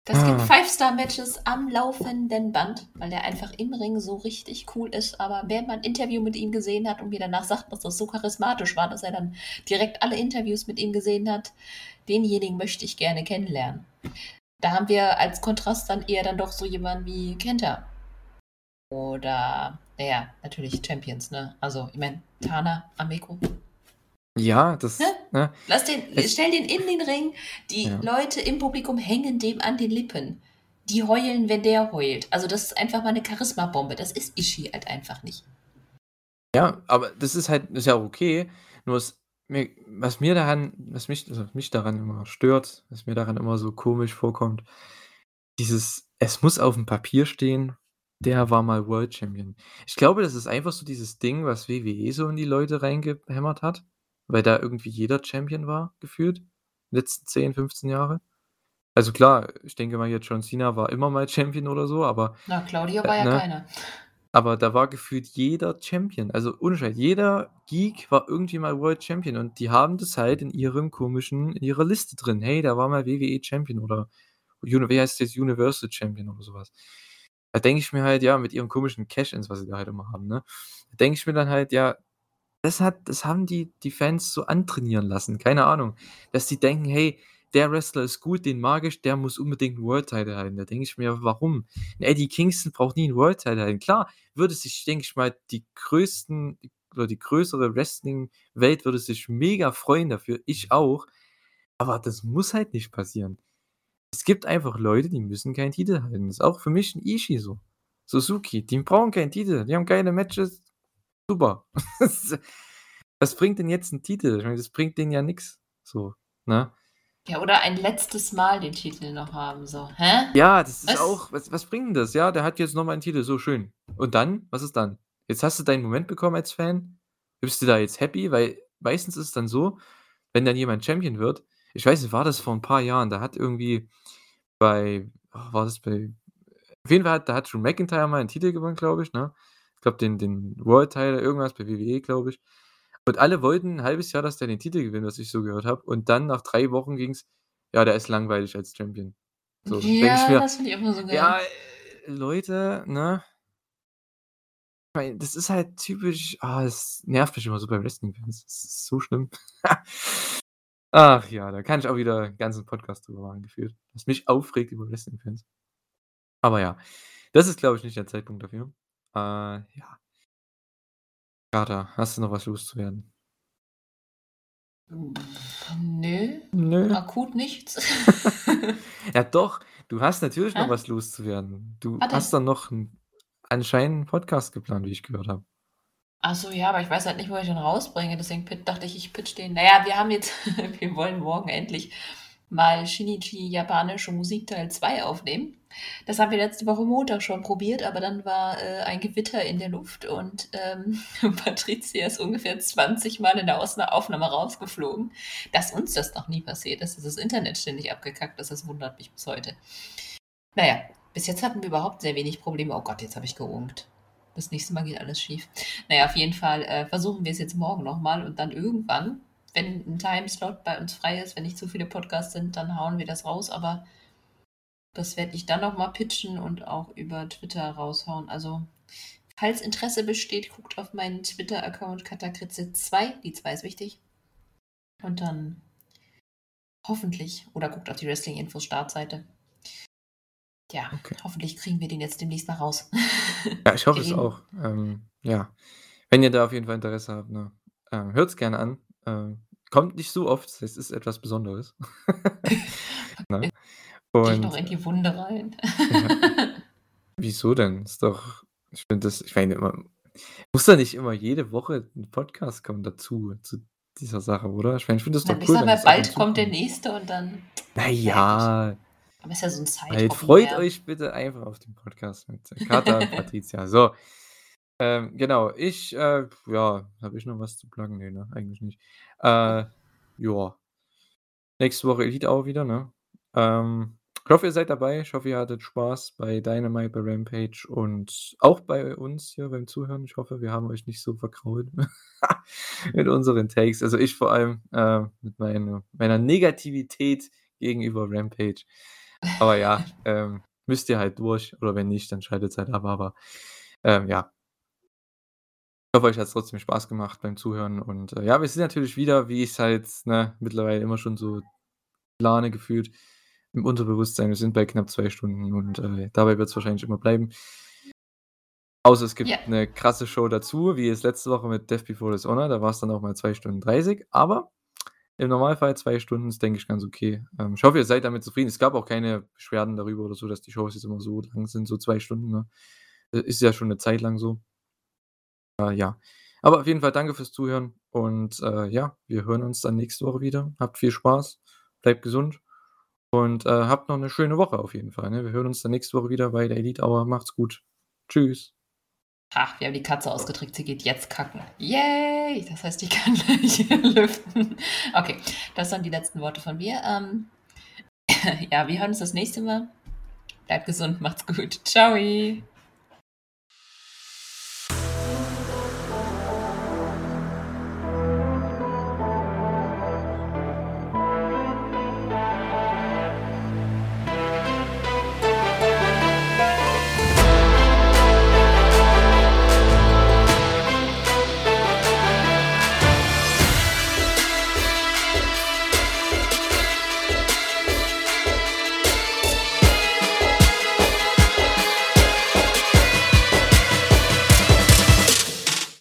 Das gibt Ah. Five-Star-Matches am laufenden Band, weil der einfach im Ring so richtig cool ist. Aber wer mal 'n Interview mit ihm gesehen hat und mir danach sagt, dass das so charismatisch war, dass er dann direkt alle Interviews mit ihm gesehen hat, denjenigen möchte ich gerne kennenlernen. Da haben wir als Kontrast dann eher dann doch so jemanden wie Kenta. Oder, na ja, natürlich Champions, ne? Also, ich meine, Tana, Ameko. Ja, das Ne? ne? Lass den Es stell den in den Ring. Die Ja. Leute im Publikum hängen dem an den Lippen. Die heulen, wenn der heult. Also, das ist einfach mal 'ne Charismabombe. Das ist Ishii halt einfach nicht. Ja, aber das ist halt ist ja auch okay. Nur es mir was mir daran was mich also, mich daran immer stört, was mir daran immer so komisch vorkommt, dieses es muss aufm Papier stehen: „Der war mal World Champion.“ Ich glaube, das ist einfach so dieses Ding, was WWE so in die Leute reingehämmert hat, weil da irgendwie jeder Champion war, gefühlt, letzten 10, 15 Jahre. Also, klar, ich denke mal, jetzt John Cena war immer mal Champion oder so, aber Na, Claudio äh, war ja ne? keiner. Aber da war gefühlt jeder Champion. Also, Scheiß, jeder Geek war irgendwie mal World Champion und die haben das halt in ihrem komischen in ihrer Liste drin. „Hey, der war mal WWE Champion“ oder wie heißt das, Universal Champion oder so was. Da denke ich mir halt, ja, mit ihren komischen Cash-ins, was sie da halt immer haben, ne? Da denke ich mir dann halt, ja, das hat das haben die die Fans so antrainieren lassen, keine Ahnung. Dass die denken: „Hey, der Wrestler ist gut, den mag ich, der muss unbedingt 'n World Title halten.“ Da denke ich mir: „Warum?“ 'N Eddie Kingston braucht nie 'n World Title halten. Klar, würde sich, denke ich mal, die größten oder die größere Wrestling-Welt würde sich mega freuen dafür, ich auch, aber das muss halt nicht passieren. Es gibt einfach Leute, die müssen keinen Titel halten. Das ist auch für mich 'n Ishii so. Suzuki, die brauchen keinen Titel. Die haben geile Matches. Super. Was bringt denn jetzt 'n Titel? Ich meine, das bringt denen ja nix so, ne? Ja, oder ein letztes Mal den Titel noch haben, so. Hä? Ja, das ist Was? auch was was bringt denn das? Ja, der hat jetzt noch mal 'n Titel, so schön. Und dann? Was ist dann? Jetzt hast du deinen Moment bekommen als Fan. Bist du da jetzt happy? Weil meistens ist es dann so, wenn dann jemand Champion wird ich weiß nicht, war das vor 'n paar Jahren, da hat irgendwie bei oh, war das bei auf jeden Fall hat da hat Drew McIntyre mal 'n Titel gewonnen, glaube ich, ne? Ich glaube, den den World Title, irgendwas bei WWE, glaube ich. Und alle wollten 'n halbes Jahr, dass der den Titel gewinnt, was ich so gehört habe. Und dann nach 3 Wochen ging's: „Ja, der ist langweilig als Champion.“ So, ich Ja, mir das finde ich immer so ja, geil. äh, Leute, ne? Weil das ist halt typisch ah, es nervt mich immer so bei Wrestling-Fans. Das ist so schlimm. Ach ja, da kann ich auch wieder 'n ganzen Podcast drüber machen gefühlt, was mich aufregt über Wrestling-Fans. Aber ja, das ist, glaube ich, nicht der Zeitpunkt dafür. Äh, ja. Carter, hast du noch was loszuwerden? Nö, Nö. akut nichts. Ja doch, du hast natürlich noch Hä? was loszuwerden. Du Was hast doch noch 'n anscheinend Podcast geplant, wie ich gehört habe. Ach so, ja, aber ich weiß halt nicht, wo ich den rausbringe, deswegen dachte ich, ich pitche den. Na ja, wir haben jetzt wir wollen morgen endlich mal Shinichi japanische Musik Teil 2 aufnehmen. Das haben wir letzte Woche Montag schon probiert, aber dann war, äh, ein Gewitter in der Luft und, ähm, Patricia ist ungefähr 20 Mal in der Aufnahme rausgeflogen. Dass uns das noch nie passiert ist, dass das Internet ständig abgekackt ist, das wundert mich bis heute. Na ja, bis jetzt hatten wir überhaupt sehr wenig Probleme. Oh Gott, jetzt habe ich geunkt. Das nächste Mal geht alles schief. Na ja, auf jeden Fall, äh, versuchen wir es jetzt morgen noch mal und dann irgendwann, wenn 'n Timeslot bei uns frei ist, wenn nicht zu viele Podcasts sind, dann hauen wir das raus, aber das werde ich dann noch mal pitchen und auch über Twitter raushauen. Also, falls Interesse besteht, guckt auf meinen Twitter-Account Katakritze2, die 2 ist wichtig. Und dann hoffentlich oder guckt auf die Wrestling-Infos Startseite. Ja, Okay. hoffentlich kriegen wir den jetzt demnächst mal raus. Ja, ich hoffe es auch. Ähm, ja. Wenn ihr da auf jeden Fall Interesse habt, ne, ähm, hört's gerne an. Ähm, kommt nicht so oft, es ist etwas Besonderes. Ne? Und, in die Wunde rein. ja. Wieso denn? Ist doch ich finde das ich meine immer muss da nicht immer jede Woche 'n Podcast kommen dazu zu dieser Sache, oder? Ich meine, ich finde das Na, doch ich cool, mal, ab und bald kommt der nächste und dann Na fertig. ja. Aber ist ja so 'n Halt, Zeithobby freut mehr. euch bitte einfach auf den Podcast mit Kater und Patricia. So, ähm, genau, ich, äh ja, habe ich noch was zu pluggen? Ne, ne, eigentlich nicht. Äh, ja. Nächste Woche Elite auch wieder, ne? Ähm, ich hoffe, ihr seid dabei. Ich hoffe, ihr hattet Spaß bei Dynamite, bei Rampage und auch bei uns hier beim Zuhören. Ich hoffe, wir haben euch nicht so verkrault mit unseren Takes. Also ich vor allem äh, mit meine, meiner Negativität gegenüber Rampage. Aber ja, ähm, müsst ihr halt durch. Oder wenn nicht, dann schaltet es halt ab. Aber ähm, ja, ich hoffe, euch hat es trotzdem Spaß gemacht beim Zuhören. Und äh, ja, wir sind natürlich wieder, wie ich es halt ne, mittlerweile immer schon so plane gefühlt, im Unterbewusstsein. Wir sind bei knapp zwei Stunden und äh, dabei wird es wahrscheinlich immer bleiben. Außer es gibt Ja. eine krasse Show dazu, wie es letzte Woche mit Death Before Dishonor. Da war es dann auch mal 2 Stunden 30. Aber im Normalfall 2 Stunden ist, denke ich, ganz okay. Ähm, ich hoffe, ihr seid damit zufrieden. Es gab auch keine Beschwerden darüber oder so, dass die Shows jetzt immer so lang sind, so 2 Stunden. Ne? Äh, Ist ja schon eine Zeit lang so. Äh, ja. Aber auf jeden Fall danke fürs Zuhören. Und äh, ja, wir hören uns dann nächste Woche wieder. Habt viel Spaß, bleibt gesund und äh, habt noch eine schöne Woche auf jeden Fall. Ne? Wir hören uns dann nächste Woche wieder bei der Elite Hour. Macht's gut. Tschüss. Ach, wir haben die Katze ausgedrückt, sie geht jetzt kacken. Yay! Das heißt, ich kann gleich lüften. Okay, das waren die letzten Worte von mir. Ähm, ja, wir hören uns das nächste Mal. Bleibt gesund, macht's gut. Ciao!